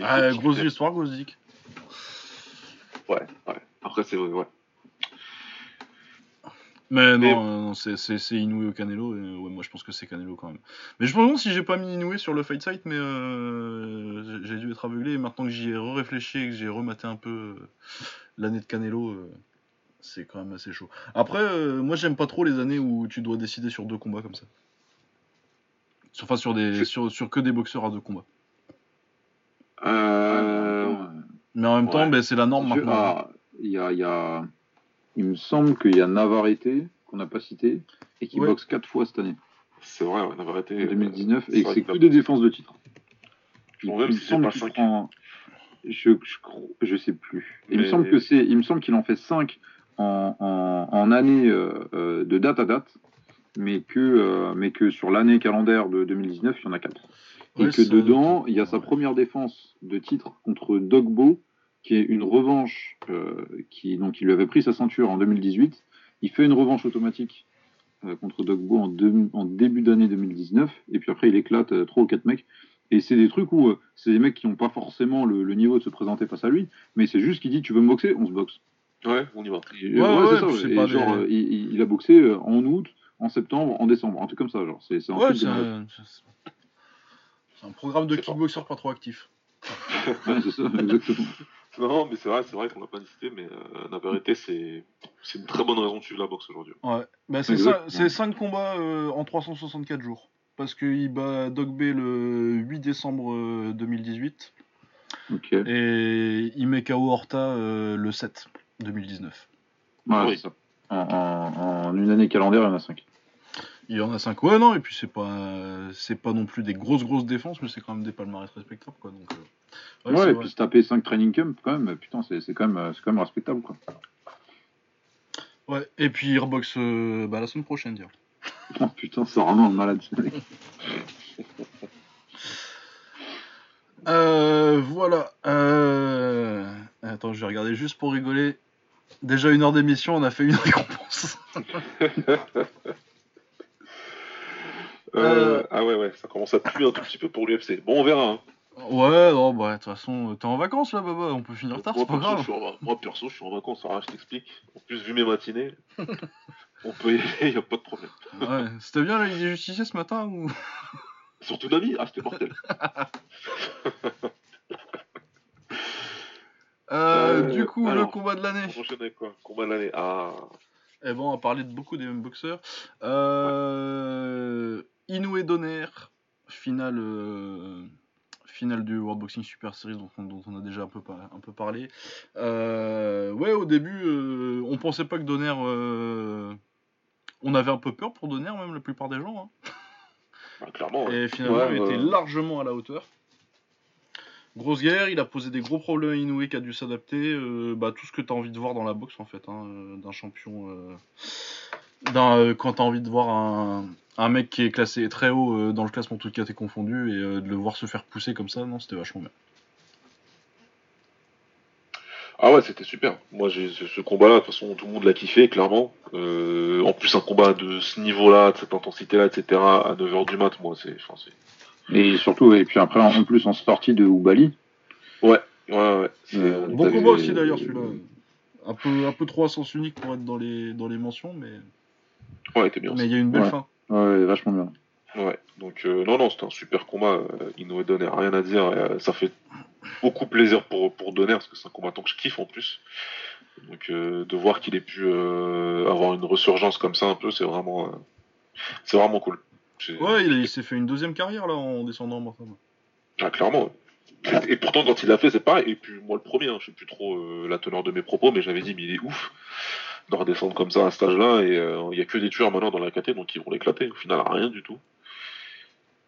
ah, grosse histoire, grosse dick. Ouais, ouais. Après, c'est vrai, ouais. Mais, non, c'est, c'est, Inoue ou Canelo. Et, ouais, moi je pense que c'est Canelo quand même. Mais je me demande si j'ai pas mis Inoue sur le fight site, mais euh, j'ai dû être aveuglé. Et maintenant que j'y ai réfléchi et que j'ai rematé un peu euh, l'année de Canelo, euh, c'est quand même assez chaud. Après, moi j'aime pas trop les années où tu dois décider sur deux combats comme ça. Enfin, sur, des, sur, sur que des boxeurs à deux combats. Mais en même temps, ben, c'est la norme maintenant. Il y a il me semble qu'il y a Navarrete, qu'on n'a pas cité, et qui Ouais. boxe 4 fois cette année, C'est vrai, arrêté. en 2019, c'est et vrai c'est que que des défenses de titre. Je Il, si semble pas prend. Je, je, cro- je sais plus. Il me semble que c'est. Il me semble qu'il en fait 5 en, en, en année euh, euh, de date à date, mais que, euh, mais que sur l'année calendaire de 2019, il y en a 4. Et Ouais, que dedans, il y a sa ouais. première défense de titre contre Dogbo, qui est une revanche, euh, qui, donc il lui avait pris sa ceinture en 2018. Il fait une revanche automatique euh, contre Dogbo en, deux- en début d'année 2019, et puis après il éclate euh, trois ou quatre mecs. Et c'est des trucs où euh, c'est des mecs qui n'ont pas forcément le, le niveau de se présenter face à lui, mais c'est juste qu'il dit tu veux me boxer, on se boxe. Ouais, on y va. Et, Ouais, ouais, c'est ça. puis c'est Et pas genre, des- il, a boxé en août, en septembre, en décembre, un truc comme ça. Genre, c'est c'est un Ouais, truc de c'est malade. un, c'est- c'est un programme de C'est pas- kickboxer pas trop actif. [laughs] Ouais, c'est ça, exactement. Non, mais c'est vrai, c'est vrai qu'on l'a pas cité, mais euh, Navarrete, c'est c'est une très bonne raison de suivre la boxe aujourd'hui. Ouais, bah c'est Exact. ça, c'est 5 combats euh, en 364 jours. Parce qu'il bat Dog B le 8 décembre euh, 2018 Ok. et il met KO Horta euh, le 7 2019. Ouais, Oui. c'est ça. En, en- en une année calendaire, il y en a 5. Il y en a 5. Ouais, non, et puis c'est pas, c'est pas non plus des grosses grosses défenses, mais c'est quand même des palmarès respectables quoi. Donc, Ouais, c'est et puis se taper 5 training camp, quand même, putain, c'est quand, même, euh, quand même respectable. Quoi. Ouais, et puis il reboxe euh, bah, la semaine prochaine, dire. [laughs] Oh putain, c'est vraiment un malade. Euh, voilà. Euh... Attends, je vais regarder juste pour rigoler. Déjà une heure d'émission, on a fait une [laughs] récompense. Ah ouais, ouais, ça commence à puer un tout petit peu pour l'UFC. Bon, on verra. hein. Ouais, non, bah, de toute façon, t'es en vacances là, Baba, on peut finir tard, c'est pas perso, grave. je suis en... moi, perso, je suis en vacances, alors, je t'explique. En plus, vu mes matinées, [laughs] on peut y aller, y a pas de problème. Ouais, c'était bien la Ligue des Justiciers ce matin ou? Surtout Nami, ah, c'était mortel. [laughs] euh, Euh, Du coup, le combat de l'année. On avec quoi? Combat de l'année. Ah, Eh bon, on a parlé de beaucoup des mêmes boxeurs. Euh... Inoue Donner, finale, euh, finale du World Boxing Super Series dont on, dont on a déjà un peu, par- un peu parlé. Euh, Ouais, au début, euh, on pensait pas que Donner. euh, On avait un peu peur pour Donner, même la plupart des gens. hein. bah, clairement. ouais. Et finalement, Ouais, il était largement à la hauteur. Grosse guerre, il a posé des gros problèmes à Inoue qui a dû s'adapter. euh, bah, tout ce que tu as envie de voir dans la boxe, en fait, hein, d'un champion. euh, d'un, euh, quand tu as envie de voir un, un mec qui est classé très haut euh, dans le classement tout cas t'es confondu et euh, de le voir se faire pousser comme ça, non, c'était vachement bien. Ah ouais, c'était super. Moi, j'ai ce, combat-là, de toute façon, tout le monde l'a kiffé, clairement. Euh, en plus, un combat de ce niveau-là, de cette intensité-là, etc., à 9h du mat, moi, c'est. enfin, c'est- Et surtout, et puis après, en plus, en sortie de Oubali. Ouais, ouais. c'est- Euh, Bon combat aussi d'ailleurs celui-là. Un peu, un peu trop à sens unique pour être dans les, dans les mentions, mais Ouais, était bien. mais il y a une belle Ouais. fin. Ouais, vachement bien. Ouais, donc euh, non, non, c'était un super combat. Euh, Inoue Donner, rien à dire. euh, ça fait beaucoup plaisir pour, pour Donner, parce que c'est un combattant que je kiffe en plus. Donc euh, de voir qu'il ait pu euh, avoir une resurgence comme ça un peu, c'est vraiment, euh, c'est vraiment cool. Ouais, il, il s'est fait une deuxième carrière là en descendant en Bantam. Ah, clairement. ouais. Et pourtant, quand il l'a fait, c'est pareil. Et puis moi, le premier, hein, je sais plus trop euh, la teneur de mes propos, mais j'avais dit, mais il est ouf de redescendre comme ça à cet âge-là. Et euh, il y a que des tueurs maintenant dans la KT, donc ils vont l'éclater. Au final, rien du tout.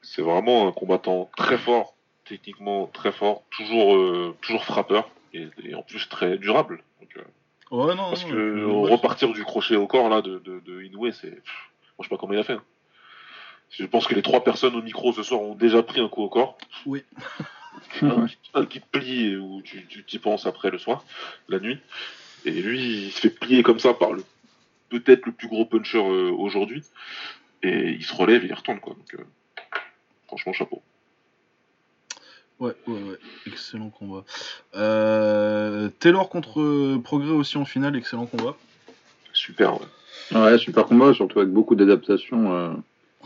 C'est vraiment un combattant très fort, techniquement très fort, toujours, euh, toujours frappeur, et, et en plus très durable. Donc, euh, Ouais, non, parce non, que euh, repartir du crochet au corps là de, de, de Inoue, c'est. Moi, je sais pas comment il a fait. hein. Je pense que les trois personnes au micro ce soir ont déjà pris un coup au corps. Oui. [laughs] Un, qui- un plie et où tu tu t'y penses après le soir, la nuit. Et lui, il se fait plier comme ça par le peut-être le plus gros puncher euh, aujourd'hui. Et il se relève et il retourne quoi. Donc, euh, franchement, chapeau. Ouais, ouais, ouais, excellent combat. Euh, Taylor contre Progrès aussi en finale, excellent combat. Super. ouais. Ouais, super combat, surtout avec beaucoup d'adaptations euh,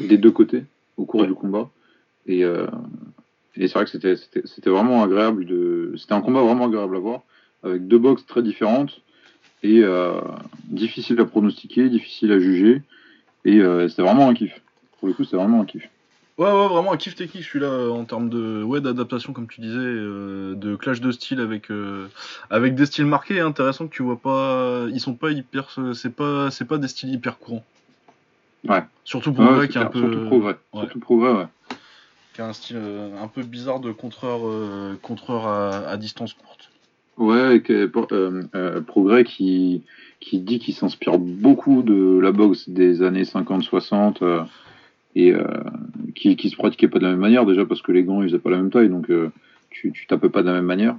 des deux côtés au cours Ouais. du combat. Et, euh, et c'est vrai que c'était vraiment agréable. de C'était un combat vraiment agréable à voir, avec deux boxes très différentes et euh, difficile à pronostiquer, difficile à juger. Et euh, c'était vraiment un kiff. Pour le coup, c'était vraiment un kiff. Ouais, ouais, vraiment un kiff technique celui-là en termes de ouais d'adaptation comme tu disais, euh, de clash de style avec euh, avec des styles marqués. Intéressant que tu vois pas, ils sont pas hyper, c'est pas c'est pas des styles hyper courants. Ouais. Surtout pour Ouais, qui est un peu Surtout progrès. ouais. Surtout progrès, ouais. qui a un style euh, un peu bizarre de contreur contreur à, à distance courte. Ouais, euh, euh, Progrès qui, qui dit qu'il s'inspire beaucoup de la boxe des années 50-60 euh, et qui, qui se pratiquait pas de la même manière, déjà parce que les gants ils faisaient pas la même taille, donc tu, tu tapais pas de la même manière.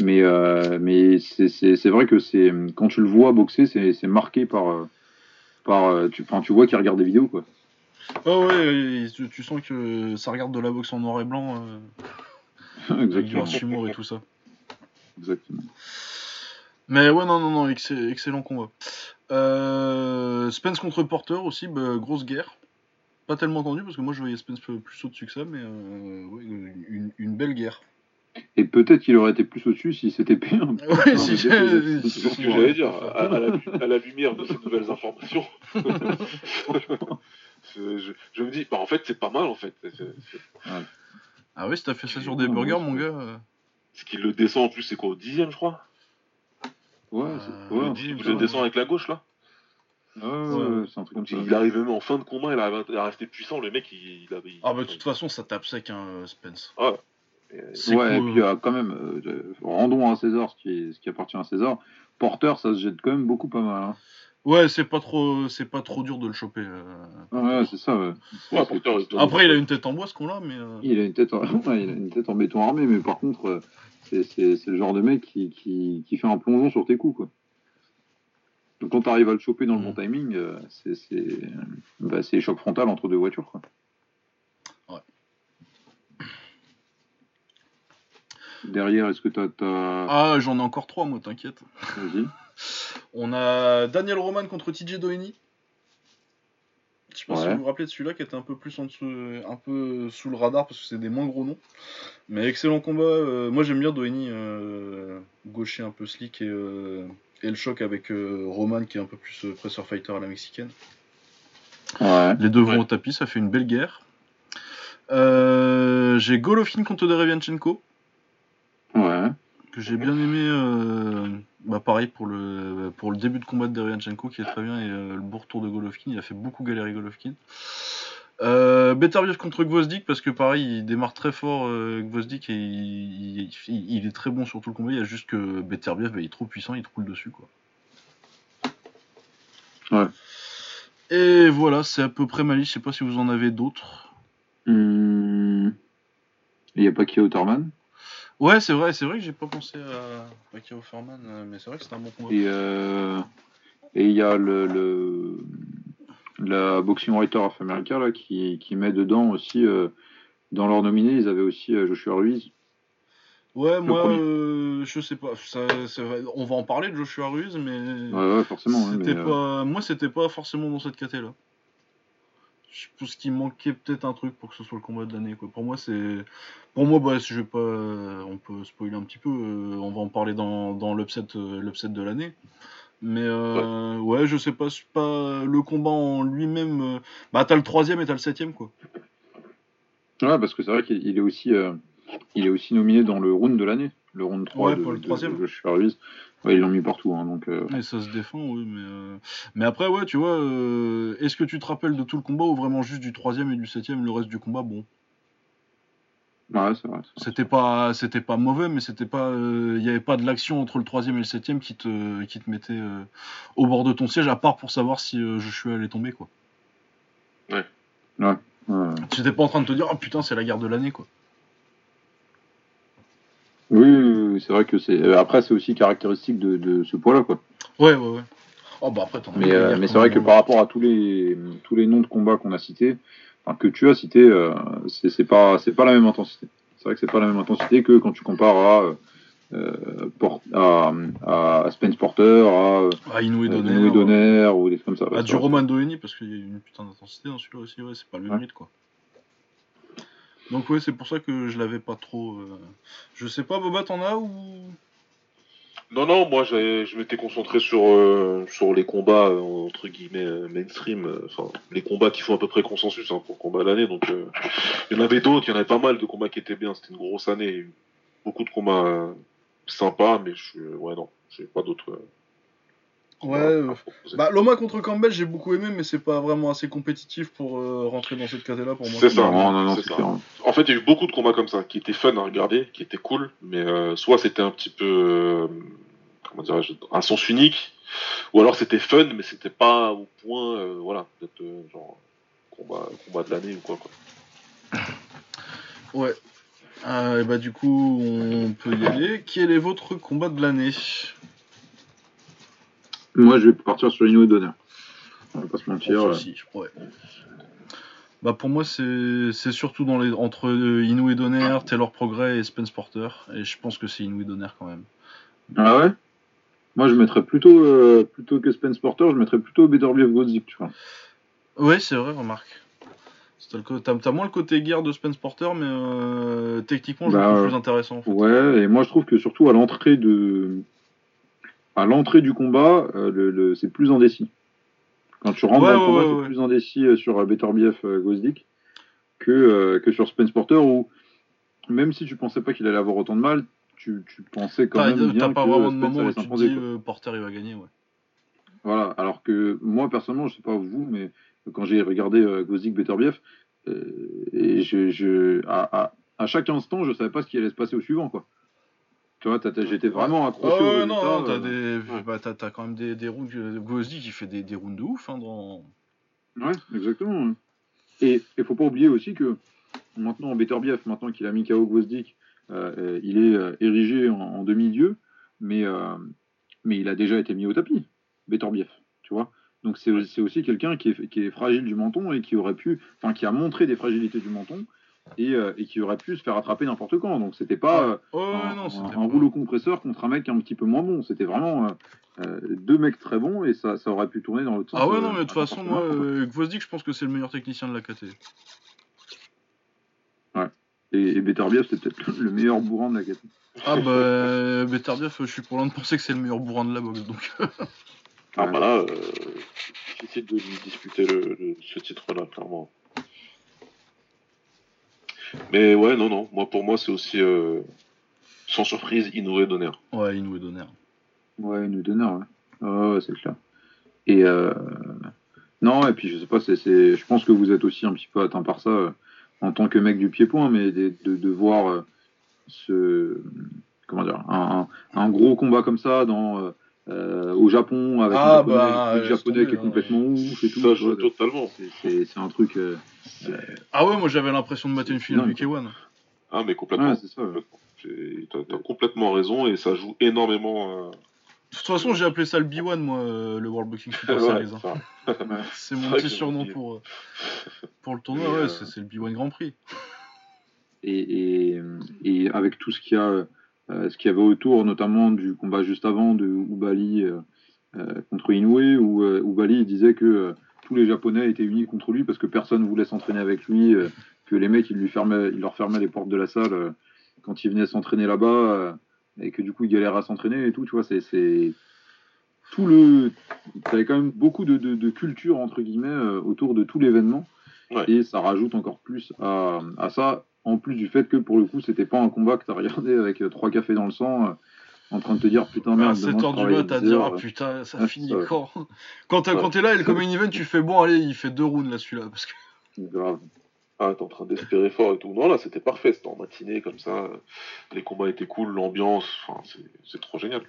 Mais, euh, mais c'est- vrai que c'est quand tu le vois boxer, c'est marqué par. par tu, enfin, tu vois qu'il regarde des vidéos, quoi. Oh ouais, tu, tu sens que ça regarde de la boxe en noir et blanc euh, [laughs] avec du Exactement. Et tout ça. Exactement. Mais ouais, non, non, non, excellent, excellent combat. Euh, Spence contre Porter aussi, bah, grosse guerre. Pas tellement tendu parce que moi je voyais Spence plus au-dessus que ça, mais euh, ouais, une, une belle guerre. Et peut-être qu'il aurait été plus au-dessus si c'était peu. Ouais, si c'est- ce que j'allais dire. À, à la, à la lumière de ces nouvelles informations, [laughs] je, je me dis, bah, en fait, c'est pas mal en fait. Ah ouais, si t'as fait ça sur des burgers, mon gars. Euh, Ce qui le descend en plus, c'est quoi au dixième, je crois Ouais, Euh, c'est ouais, le un dix, truc Il ça, le ouais. descend avec la gauche là. Ouais, ouais, ouais, c'est un truc comme ça. Il arrive même en fin de combat, il arrive à rester puissant. Le mec, il, il a. il- Ah bah de toute façon, ça tape sec, hein, Spence. Euh, C'est Ouais, cool. et puis euh, quand même, euh, rendons à César ce qui, est- ce qui appartient à César. Porter, ça se jette quand même beaucoup pas mal. Hein. Ouais, c'est pas trop, c'est pas trop dur de le choper. euh. Ouais, c'est ça. Ouais. C'est- Porter, il- Après, il a une tête en bois, ce qu'on a, mais. euh, il a une tête, en... [laughs] ouais, il a une tête en béton armé, mais par contre, euh, c'est c'est- c'est le genre de mec qui, qui, qui fait un plongeon sur tes coups, quoi. Donc quand tu arrives à le choper dans le bon timing, euh, c'est c'est bah, c'est choc frontal entre deux voitures, quoi. Ouais. Derrière, est-ce que t'as, t'as... Ah, j'en ai encore trois, moi, t'inquiète. Vas-y. On a Daniel Roman contre TJ Doheny. Je sais pas si vous vous rappelez de celui-là qui était un peu plus en dessous, un peu sous le radar parce que c'est des moins gros noms. Mais excellent combat. euh, moi j'aime bien Doheny, euh, gaucher un peu slick et, euh, et le choc avec euh, Roman qui est un peu plus euh, pressure fighter à la mexicaine. Ouais. Les deux vont Ouais. au tapis, ça fait une belle guerre. Euh, j'ai Golovkin contre Derevianchenko Ouais. Que j'ai bien aimé. euh, bah pareil pour le pour le début de combat de Derevianchenko qui est très bien et euh, le beau retour de Golovkin, il a fait beaucoup galérer Golovkin. Euh, Beterbiev contre Gvozdik parce que pareil il démarre très fort euh, Gvozdik et il, il- il- il est très bon sur tout le combat. Il y a juste que Beterbiev bah, il est trop puissant, il te roule dessus quoi. Ouais. Et voilà, c'est à peu près ma liste. Je sais pas si vous en avez d'autres. Hum... Il n'y a pas Kyo Thurman? Ouais, c'est vrai, c'est vrai que j'ai pas pensé à Pacquiao Foreman, euh, mais c'est vrai que c'était un bon combat. Et euh, et il y a le, le la Boxing Writer of America là qui, qui met dedans aussi euh, dans leur nominé ils avaient aussi Joshua Ruiz. Ouais, moi, euh, je sais pas. Ça, ça va- on va en parler de Joshua Ruiz, mais Ouais ouais forcément. hein, euh, pas, moi, c'était pas forcément dans cette caté là. Je pense qu'il manquait peut-être un truc pour que ce soit le combat de l'année. Pour moi, c'est, pour moi, bah, si je vais pas, on peut spoiler un petit peu. euh, on va en parler dans, dans l'upset, euh, l'upset de l'année. Mais euh, ouais. je sais pas, pas le combat en lui-même. euh, bah, t'as le troisième et t'as le septième quoi. Ouais parce que c'est vrai qu'il il est aussi il est aussi nominé dans le round de l'année, le round 3 Ouais, de, pour le troisième. de Joshua Ruiz. Ouais, ils l'ont mis partout hein, donc euh, Et ça se défend, oui, mais, euh, mais après, ouais, tu vois, euh, est-ce que tu te rappelles de tout le combat ou vraiment juste du troisième et du septième, le reste du combat, bon, ouais c'est vrai. c'était pas, c'était pas mauvais, mais c'était pas, il y avait pas de l'action entre le troisième et le septième qui te, qui te mettait euh, au bord de ton siège, à part pour savoir si euh, Joshua allait tomber, quoi. Ouais. Tu étais pas en train de te dire, oh putain, c'est la guerre de l'année, quoi. Oui, oui, oui, c'est vrai que c'est euh, après c'est aussi caractéristique de, de ce poids là quoi. Ouais, ouais, ouais. Oh bah après, Mais, euh, mais c'est vrai que on- par rapport à tous les tous les noms de combats qu'on a cités, enfin, que tu as cités, euh, c'est c'est pas c'est pas la même intensité. C'est vrai que c'est pas la même intensité que quand tu compares à euh, à, à Spence Porter, à Ah, Inoue Donner, ou des trucs comme ça. à du. Roman Doheny, parce qu'il y a une putain d'intensité dans celui-là aussi, ouais, c'est pas le même Ouais. rythme, quoi. Donc ouais, c'est pour ça que je l'avais pas trop... euh, Je sais pas, Boba, t'en as ou... Non, non, moi je m'étais concentré sur, euh, les combats euh, entre guillemets mainstream, enfin les combats qui font à peu près consensus hein, pour combat l'année. Donc il y en avait d'autres, il y en avait pas mal de combats qui étaient bien. C'était une grosse année, beaucoup de combats sympas, mais je ouais non, j'ai pas d'autres. Ouais, euh. Bah, Loma contre Campbell, j'ai beaucoup aimé, mais c'est pas vraiment assez compétitif pour euh, rentrer dans cette case-là pour moi. C'est ça. Non, non, non, c'est clair. En fait, il y a eu beaucoup de combats comme ça, qui étaient fun à regarder, qui étaient cool, mais euh, soit c'était un petit peu, euh, comment dirais-je, un sens unique, ou alors c'était fun, mais c'était pas au point, euh, voilà, d'être euh, genre combat, combat de l'année ou quoi. quoi. Ouais. Euh, et bah, du coup, on peut y aller. Quel est votre combat de l'année? Moi, je vais partir sur Inoue Donner. On va pas se mentir. Pour euh, ouais. Bah pour moi c'est surtout dans les entre euh, Inoue Donner, Taylor Progrès et Spence Porter et je pense que c'est Inoue Donner quand même. Ah ouais? Moi, je mettrais plutôt, euh, plutôt que Spence Porter, je mettrais plutôt Beterbiev Gosdick, tu vois. Ouais c'est vrai remarque. T'as moins le côté guerre de Spence Porter mais euh, techniquement je Bah, trouve plus intéressant. En fait. Ouais, et moi, je trouve que surtout à l'entrée de, à l'entrée du combat, euh, le, le- c'est plus indécis. Quand tu rentres Ouais, dans le combat, ouais, c'est ouais. plus indécis euh, sur euh, Beterbiev Gosdick que, que sur Spence Porter où même si tu pensais pas qu'il allait avoir autant de mal, tu, tu pensais quand T'as même bien t'as pas que vraiment de moment où tu te dis euh, Porter il va gagner ouais. Voilà, alors que moi personnellement, je sais pas vous, mais quand j'ai regardé euh, Gosdick Beterbiev, euh, et je, je à, à, à chaque instant, je savais pas ce qui allait se passer au suivant, quoi. Tu vois, j'étais vraiment accroché Oh, au ouais, résultat. non, non, t'as euh, des... ouais. bah, t'as quand même des, des rounds. Gosdi qui fait des, des rounds de ouf hein, dans. Ouais, exactement. Et il faut pas oublier aussi que maintenant, Beterbiev, maintenant qu'il a mis KO Gvozdik, euh, euh, il est euh, érigé en, en demi-dieu, mais, euh, mais il a déjà été mis au tapis, Beterbiev, tu vois. Donc c'est c'est aussi quelqu'un qui est, qui est fragile du menton et qui aurait pu, enfin qui a montré des fragilités du menton et, euh, et qui aurait pu se faire attraper n'importe quand. Donc c'était pas euh, Oh, ouais, un, non, un- c'était un pas- rouleau compresseur contre un mec un petit peu moins bon. C'était vraiment euh, deux mecs très bons et ça, ça aurait pu tourner dans l'autre sens. Ah ouais, non, mais de toute façon, moi, euh, Gvozdik, je pense que c'est le meilleur technicien de la KT. Et, et Beterbiev, c'est peut-être le meilleur bourrin de la catégorie. Ah bah, Beterbiev, je suis pour loin de penser que c'est le meilleur bourrin de la boxe, donc. Ah Ouais. bah là, euh, difficile de lui disputer le, le- ce titre-là, clairement. Mais ouais, non, non, moi pour moi c'est aussi, euh, sans surprise, Inoue Donner. ouais, Inoue Donner. Ouais, une donner, ouais. Ouais, ouais, c'est clair. Et euh... non, et puis je sais pas, c'est, c'est... je pense que vous êtes aussi un petit peu atteint par ça euh, en tant que mec du pied-point, mais de, de, de voir euh, ce. Comment dire un, un, un gros combat comme ça dans, euh, euh, au Japon avec Ah, un japonais, bah, japonais qui est complètement ouf et tout. Ça vois, totalement. c'est, un truc. euh, Ah ouais, moi j'avais l'impression de mater une finale du K1. Ah mais complètement. Ouais, c'est ça. ouais. T'as complètement raison et ça joue énormément. euh, De toute façon, j'ai appelé ça le B1, moi, euh, le World Boxing Super ouais, Series. hein. [laughs] C'est mon petit surnom pour, euh, pour le tournoi, ouais, euh, c'est c'est le B1 Grand Prix. et, et, et avec tout ce qu'il y a, euh, ce qu'il y avait autour, notamment du combat juste avant de Ubali euh, euh, contre Inoue, où euh, Ubali disait que euh, tous les Japonais étaient unis contre lui parce que personne voulait s'entraîner avec lui, euh, que les mecs ils lui fermaient, ils leur fermaient les portes de la salle euh, quand ils venaient s'entraîner là-bas, euh, et que du coup ils galéraient à s'entraîner et tout, tu vois, c'est tout le, t'avais quand même beaucoup de, de, de culture entre guillemets euh, autour de tout l'événement, Ouais. et ça rajoute encore plus à, à ça en plus du fait que pour le coup, c'était pas un combat que t'as regardé avec euh, trois cafés dans le sang, euh, en train de te dire putain À merde. 7 demain, je heures du travaille mat, à 10 dire, ah euh. putain, ça Ouais, finit ça, quand [laughs] Quand t'as- Ouais. quand t'es là et le coming event, tu fais bon, allez, il fait deux rounds là, celui-là. Parce que... Grave. Ah, t'es en train d'espérer fort et tout. Non, là, c'était parfait. C'était en matinée, comme ça. Les combats étaient cool, l'ambiance. Enfin, c'est- trop génial.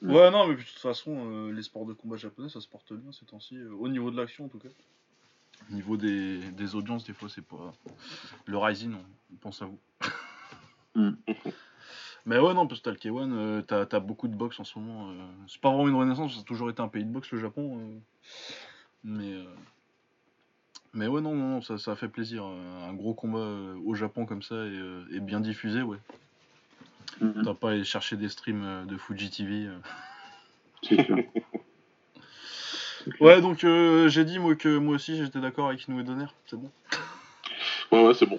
Ouais, non, mais de toute façon, euh, les sports de combat japonais, ça se porte bien ces temps-ci, euh, au niveau de l'action en tout cas. Au niveau des, des audiences, des fois, c'est pas. Le Rising, on, pense à vous. Mm. [laughs] Mais ouais, non, parce que t'as le K1, euh, t'as t'as beaucoup de boxe en ce moment. euh, c'est pas vraiment une renaissance, ça a toujours été un pays de boxe, le Japon. euh, mais. euh, Mais ouais, non, non, ça, fait plaisir. euh, Un gros combat euh, au Japon comme ça et, euh, et bien diffusé, ouais. Mhm. T'as pas à aller chercher des streams euh, de Fuji TV. euh. C'est sûr. [laughs] Ouais, donc euh, j'ai dit moi que moi aussi j'étais d'accord avec Inoue Donner, c'est bon. [laughs] Ouais, ouais, c'est bon.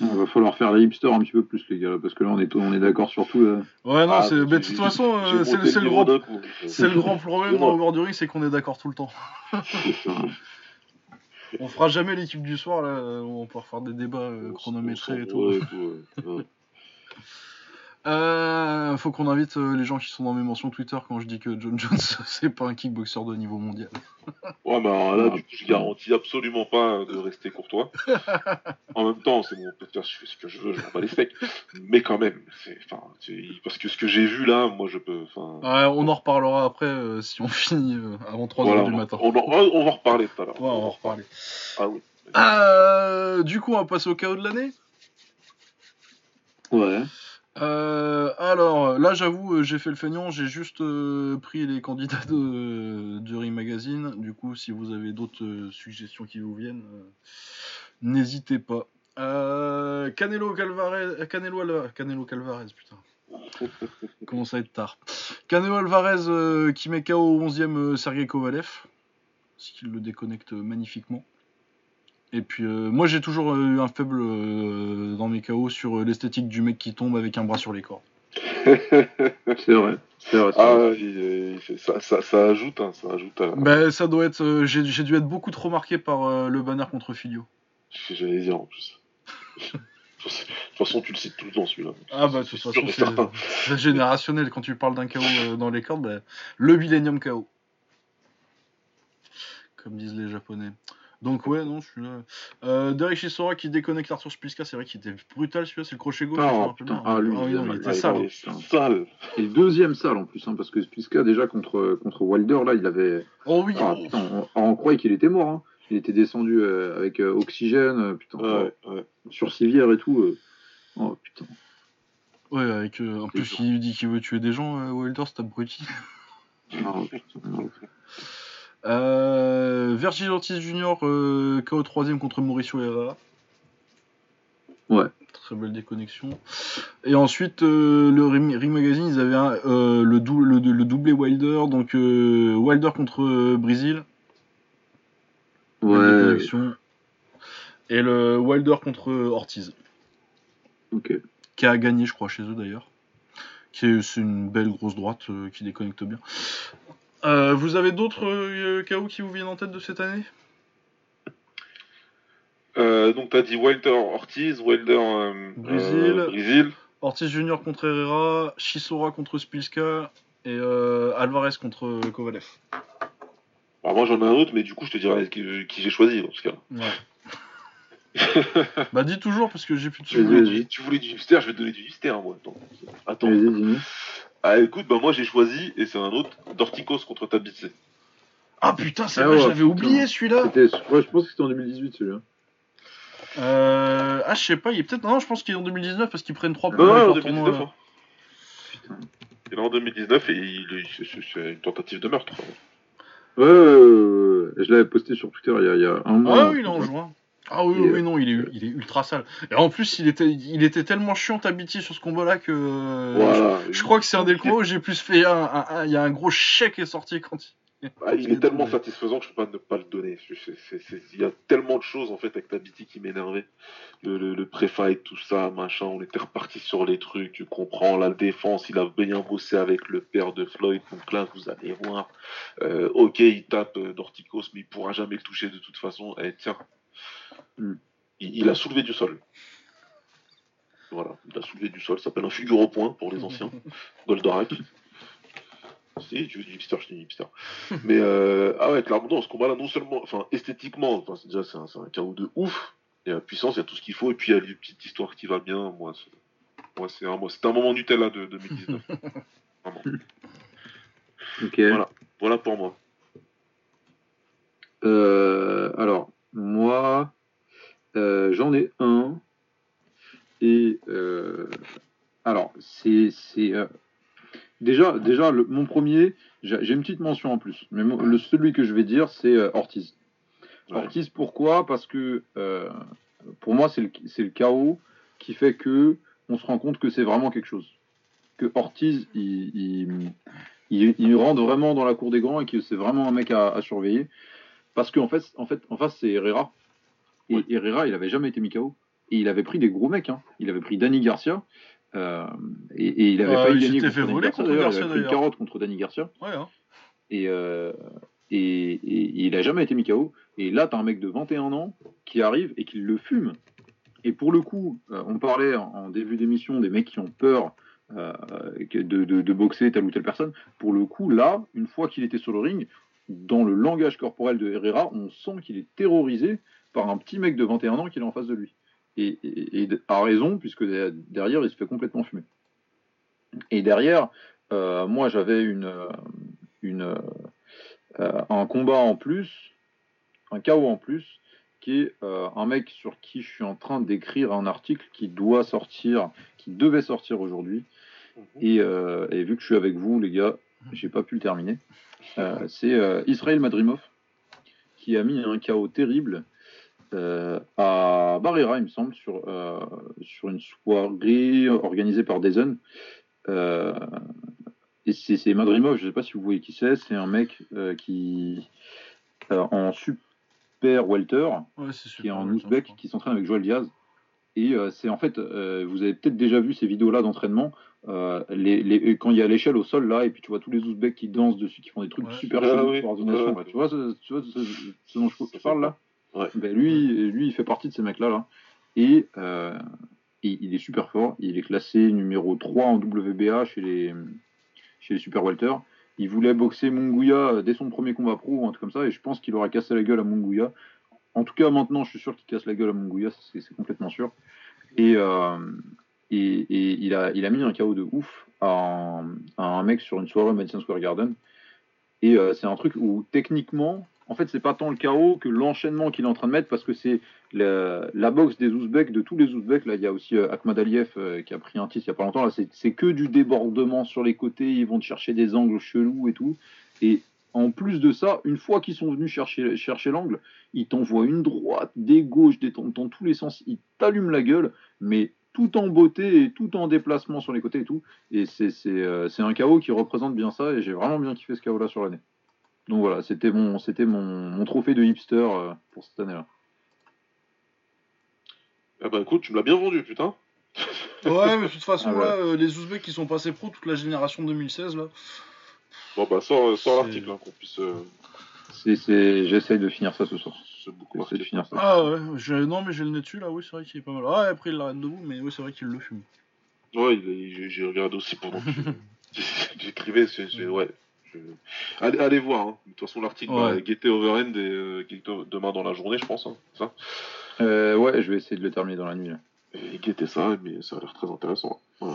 Il va falloir faire les hipsters un petit peu plus, les gars, parce que là, on est, on est d'accord sur tout. Là. Ouais, non, Ah, c'est, de toute façon, euh, c'est, le grand, c'est le grand problème dans non. Over the Ring, c'est qu'on est d'accord tout le temps. [laughs] On fera jamais l'équipe du soir, là, on pourra faire des débats euh, chronométrés on et tout. ouais, tout, [laughs] ouais. Euh, faut qu'on invite euh, les gens qui sont dans mes mentions Twitter quand je dis que John Jones, [laughs] c'est pas un kickboxer de niveau mondial. [laughs] Ouais, mais alors là, Ah, du coup, je garantis absolument pas de rester courtois. [laughs] en même temps, c'est mon Twitter, je fais ce que je veux, je bats les steaks. Mais quand même, c'est, parce que ce que j'ai vu là, moi, je peux. Ouais, on en reparlera après euh, si on finit euh, avant 3h voilà, du on, matin. on, en- on va en reparler tout à l'heure. Ouais, on va en reparler. Ah oui. Euh, du coup, on va passer au chaos de l'année? Ouais. Euh, alors, là, j'avoue, euh, j'ai fait le feignant, j'ai juste euh, pris les candidats de, de Ring Magazine. Du coup, si vous avez d'autres suggestions qui vous viennent, n'hésitez pas. Canelo Calvarez, Canelo, Alva- Canelo Calvarez, putain. [laughs] Commence à être tard. Canelo Alvarez euh, qui met KO au 11ème euh, Sergei Kovalev, ce qui le déconnecte magnifiquement. Et puis euh, moi j'ai toujours euh, eu un faible euh, dans mes KO sur euh, l'esthétique du mec qui tombe avec un bras sur les cordes. [laughs] C'est vrai. C'est vrai. c'est Ah, vrai. il, il fait- ça, ça, ça ajoute, hein, ça ajoute à. Ben ça doit être, euh, j'ai j'ai dû être beaucoup trop marqué par euh, le banner contre Filio. J'allais dire en plus. [laughs] de toute façon, tu le cites tout le temps celui-là. Ah bah de toute façon c'est générationnel quand tu parles d'un KO dans les cordes, ben, le Millennium KO. Comme disent les japonais. Donc ouais non je suis là. Euh, Derek Chisora qui déconnecte Arthur Spliska, c'est vrai qu'il était brutal celui-là, c'est le crochet gauche. Ah, putain. Ah, lui, oui, il non, était ah, il sale. sale. Et le deuxième salle en plus, hein, parce que Spliska, déjà contre, contre Wilder, là, il avait. Oh oui. Ah, oh. putain, on, on croyait qu'il était mort. Hein. Il était descendu euh, avec euh, oxygène, euh, putain, Ouais, ouais. sur civière et tout. euh. Oh putain. Ouais, avec euh, en plus il dit qu'il veut tuer des gens, euh, Wilder, c'est abruti. Ah, putain. Euh, Virgil Ortiz Jr. euh, KO 3ème contre Mauricio Herrera. Ouais. Très belle déconnexion. Et ensuite, euh, le Ring, Ring Magazine, ils avaient un, euh, le, dou- le, le doublé Wilder, donc Wilder contre Brésil. Ouais. Et le Wilder contre Ortiz, ok. qui a gagné, je crois, chez eux d'ailleurs. C'est une belle grosse droite qui déconnecte bien. Euh, vous avez d'autres euh, KO qui vous viennent en tête de cette année? Euh, donc, t'as dit Wilder Ortiz, Wilder Brésil. Brésil. Ortiz Junior contre Herrera, Chisora contre Spilska et Alvarez contre Kovalev. Alors, moi, j'en ai un autre, mais du coup, je te dirai qui, qui j'ai choisi dans ce cas. Ouais. [laughs] bah dis toujours parce que j'ai plus de du, tu voulais du hipster, je vais te donner du hipster, moi. Attends. Attends. Ah, écoute, bah, moi, j'ai choisi, et c'est un autre, Dorticos contre Tabice. Ah putain, c'est Ah ouais, j'avais oublié celui-là. Ouais, je pense que c'était en 2018 celui-là. Euh... Ah je sais pas, il est peut-être non, je pense qu'il est en 2019 parce qu'ils prennent 3 Non, points non, en leur 2019. tournoi. hein. Putain. Il est en 2019 et il, est- c'est- une tentative de meurtre. Ouais, ouais, ouais, ouais. je l'avais posté sur Twitter il y a, il y a un mois. Ah oui, il est en juin. Ah oui, Et, oui, non, il est, il est ultra sale. Et en plus, il était, il était tellement chiant Tabiti sur ce combat-là que. euh, Voilà. Je, je crois que c'est un des combats où j'ai plus fait un. un- un- Il y a un gros chèque qui est sorti quand il. Ah, [laughs] il est tellement satisfaisant que je peux pas ne pas le donner. Il y a tellement de choses en fait avec Tabiti qui m'énervaient. Le, le, le pré-fight, tout ça, machin. On était reparti sur les trucs. Tu comprends la défense. Il a bien bossé avec le père de Floyd. Donc là, vous allez voir. Euh, ok, il tape euh, Dorticos, mais il pourra jamais le toucher de toute façon. Eh, tiens. Il, a soulevé du sol. Voilà, il a soulevé du sol. Ça s'appelle un figure au point pour les anciens. [laughs] Goldorak. Si, tu veux du hipster, je dis hipster. Mais euh, ah ouais, clairement, non, ce combat-là, non seulement, enfin, esthétiquement, enfin, c'est déjà c'est un, un chaos de ouf. Il y a la puissance, il y a tout ce qu'il faut, et puis il y a une petite histoire qui va bien. Moi, c'est, moi, c'est un, moment Nutella de 2019. [laughs] Vraiment. Voilà. Voilà pour moi. Euh, alors, moi, euh, j'en ai un. Et euh, alors, c'est. euh, déjà, déjà le- mon premier, j'ai une petite mention en plus. Mais mon- le, celui que je vais dire, c'est Ortiz. Ouais. Ortiz, pourquoi? Parce que pour moi, c'est le, chaos qui fait que on se rend compte que c'est vraiment quelque chose. Que Ortiz, il, il, il, il rentre vraiment dans la cour des grands et que c'est vraiment un mec à, à surveiller. Parce qu'en fait, en fait, en face, c'est Herrera. Et. Herrera, il avait jamais été mis KO. et il avait pris des gros mecs. Hein. Il avait pris Danny Garcia. Euh, et, et, il avait Ouais, failli il gagner contre fait voler Garcia, contre. Garcia, Il avait pris une carotte contre Danny Garcia. Ouais, hein. Et, euh, et, et il a jamais été mis KO. Et là, t'as un mec de 21 ans qui arrive et qui le fume. Et pour le coup, euh, on parlait en, début d'émission des mecs qui ont peur euh, de- de boxer telle ou telle personne. Pour le coup, là, une fois qu'il était sur le ring, dans le langage corporel de Herrera, on sent qu'il est terrorisé par un petit mec de 21 ans qui est en face de lui. Et, et, et a raison, puisque de- derrière, il se fait complètement fumer. Et derrière, euh, moi, j'avais une, euh, une, euh, un combat en plus, un KO en plus, qui est euh, un mec sur qui je suis en train d'écrire un article qui doit sortir, qui devait sortir aujourd'hui. Et, euh, et vu que je suis avec vous, les gars, j'ai pas pu le terminer. Euh, c'est euh, Israël Madrimov qui a mis un KO terrible euh, à Barrera, il me semble, sur, euh, sur une soirée organisée par Dazen. Euh, et c'est Madrimov, je sais pas si vous voyez qui c'est, c'est un mec qui en super welter, Ouais, qui est en ouzbek, qui s'entraîne avec Joel Diaz. Et euh, c'est en fait, euh, vous avez peut-être déjà vu ces vidéos-là d'entraînement, euh, les, les- quand il y a l'échelle au sol là, et puis tu vois tous les ouzbeks qui dansent dessus, qui font des trucs Ouais. super Ah coordination. ouais. là. Tu vois, ce, tu vois ce, ce dont je, je parle là? Ouais. ben, lui, lui, il fait partie de ces mecs-là. Là. Et, euh, et il est super fort. Il est classé numéro 3 en WBA chez les, chez les Super Welter. Il voulait boxer Munguia dès son premier combat pro ou un truc comme ça. Et je pense qu'il aura cassé la gueule à Munguia. En tout cas, maintenant, je suis sûr qu'il casse la gueule à Munguia. C'est complètement sûr. Et, euh, il, a, mis un KO de ouf à un, mec sur une soirée au Madison Square Garden. Et euh, c'est un truc où techniquement, en fait, c'est pas tant le KO que l'enchaînement qu'il est en train de mettre parce que c'est la, la boxe des Ouzbeks, de tous les Ouzbeks. Là, il y a aussi euh, Aliyev euh, qui a pris un titre il y a pas longtemps. Là, c'est que du débordement sur les côtés. Ils vont chercher des angles chelous et tout. Et en plus de ça, une fois qu'ils sont venus chercher, chercher l'angle, ils t'envoient une droite, des gauches, des dans, dans tous les sens. Ils t'allument la gueule, mais tout en beauté et tout en déplacement sur les côtés et tout. Et c'est euh, un KO qui représente bien ça. Et j'ai vraiment bien kiffé ce KO là sur l'année. Donc voilà, c'était mon, c'était mon, mon trophée de hipster euh, pour cette année-là. Ah bah écoute, tu me l'as bien vendu, putain. Ouais, mais de toute façon, Ah ouais. là, euh, les Ouzbeks qui sont passés pro, toute la génération 2016, là. Bon bah sors, sors C'est- l'article, hein, qu'on puisse euh, C'est, c'est, j'essaye de finir ça ce soir. J'essaie de finir ça. Ah ouais, je... non, mais j'ai le nez dessus, là, oui, c'est vrai qu'il est pas mal. Ah, après, il l'arrête debout, mais oui, c'est vrai qu'il le fume. Ouais, il- il- j'ai- regardé aussi pendant que [laughs] [laughs] j'écrivais. c'est- c'est- ouais. je- Allez, allez voir. hein. De toute façon, l'article Ouais. guetter Overend et euh, demain dans la journée, je pense. hein, c'est ça? Euh, ouais, je vais essayer de le terminer dans la nuit. là. et guetter ça, mais ça a l'air très intéressant. Ouais.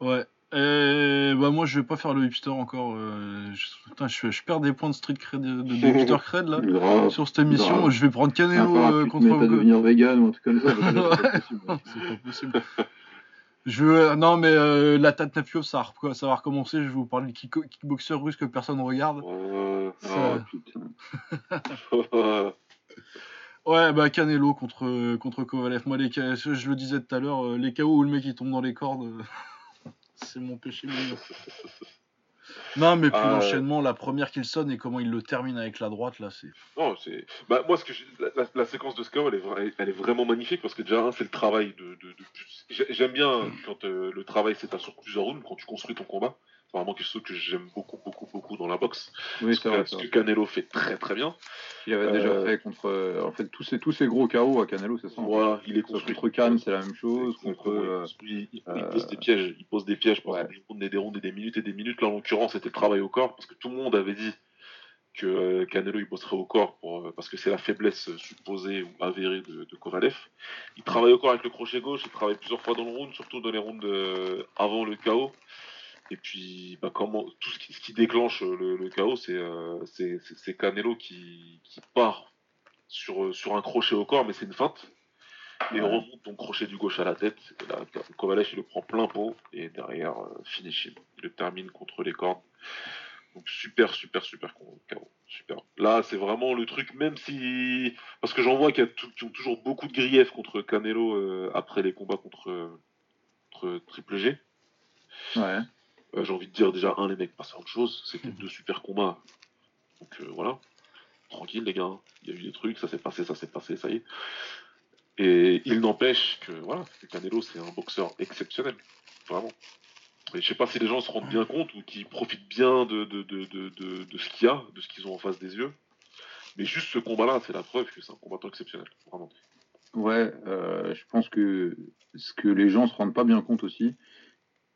Ouais. Et bah, moi, je vais pas faire le hipster encore. euh, je... Putain, je... je perds des points de street cred, de, de [laughs] hipster cred, là. Grave. Sur cette émission, grave. je vais prendre falloir euh, tu contre. à devenir vegan ou un truc comme ça. [laughs] c'est pas possible. Je veux... Non, mais euh, la Tatnafiov, ça, va ça va recommencer. Je vais vous parler de kick- kickboxer russe que personne ne regarde. Ouais. Oh, Ça- putain. [laughs] Ouais, bah Canelo contre, contre Kovalev. Moi, les, je le disais tout à l'heure, euh, les KO où le mec il tombe dans les cordes, euh, c'est mon péché mignon. Non, mais puis ouais. l'enchaînement, la première qu'il sonne et comment il le termine avec la droite, là, c'est. Non, c'est. Bah, moi, ce que la, la- la séquence de Scout, elle est, vra- elle est vraiment magnifique parce que déjà, un, c'est le travail de. J'aime bien quand euh, le travail s'étale sur plusieurs rounds, quand tu construis ton combat. C'est vraiment quelque chose que j'aime beaucoup, beaucoup, beaucoup dans la boxe. Oui, ce, que, vrai. ce que. Canelo fait très, très bien. Il avait déjà Euh, fait contre. euh, En fait, tous ces, tous ces gros KO à Canelo, c'est ça. Voilà, il est construit. Contre Cannes, c'est la même chose. Contre. Euh, il, il- il euh, pose des pièges, il pose des pièges pendant ouais. des rounds et des rounds et des minutes et des minutes. Là, en l'occurrence, c'était le travail au corps parce que tout le monde avait dit que Canelo il bosserait au corps pour, parce que c'est la faiblesse supposée ou avérée de, de Kovalev. Il travaille au corps avec le crochet gauche, il travaille plusieurs fois dans le round, surtout dans les rounds avant le KO. Et puis, bah, comment, tout ce qui, ce qui déclenche euh, le, le KO, c'est euh, c'est- c'est- c'est Canelo qui, qui part sur, euh, sur un crochet au corps, mais c'est une feinte. Et Ouais. remonte ton crochet du gauche à la tête. Et là, Kovalev, il le prend plein pot. Et derrière, euh, finish him. Il le termine contre les cordes. Donc super, super, super KO. Super. Là, c'est vraiment le truc, même si... Parce que j'en vois qu'il y a tout- qui ont toujours beaucoup de griefs contre Canelo euh, après les combats contre, contre Triple G. Ouais. Euh, J'ai envie de dire déjà, un, les mecs passent à autre chose. C'était deux super combats. Donc euh, voilà. Tranquille, les gars. Il y a eu des trucs, ça s'est passé, ça s'est passé, ça y est. Et il n'empêche que, voilà, Canelo, c'est un boxeur exceptionnel. Vraiment. Et je sais pas si les gens se rendent bien compte ou qui profitent bien de, de, de, de, de ce qu'il y a, de ce qu'ils ont en face des yeux. Mais juste ce combat-là, c'est la preuve que c'est un combattant exceptionnel. Vraiment. Ouais, euh, je pense que ce que les gens se rendent pas bien compte aussi,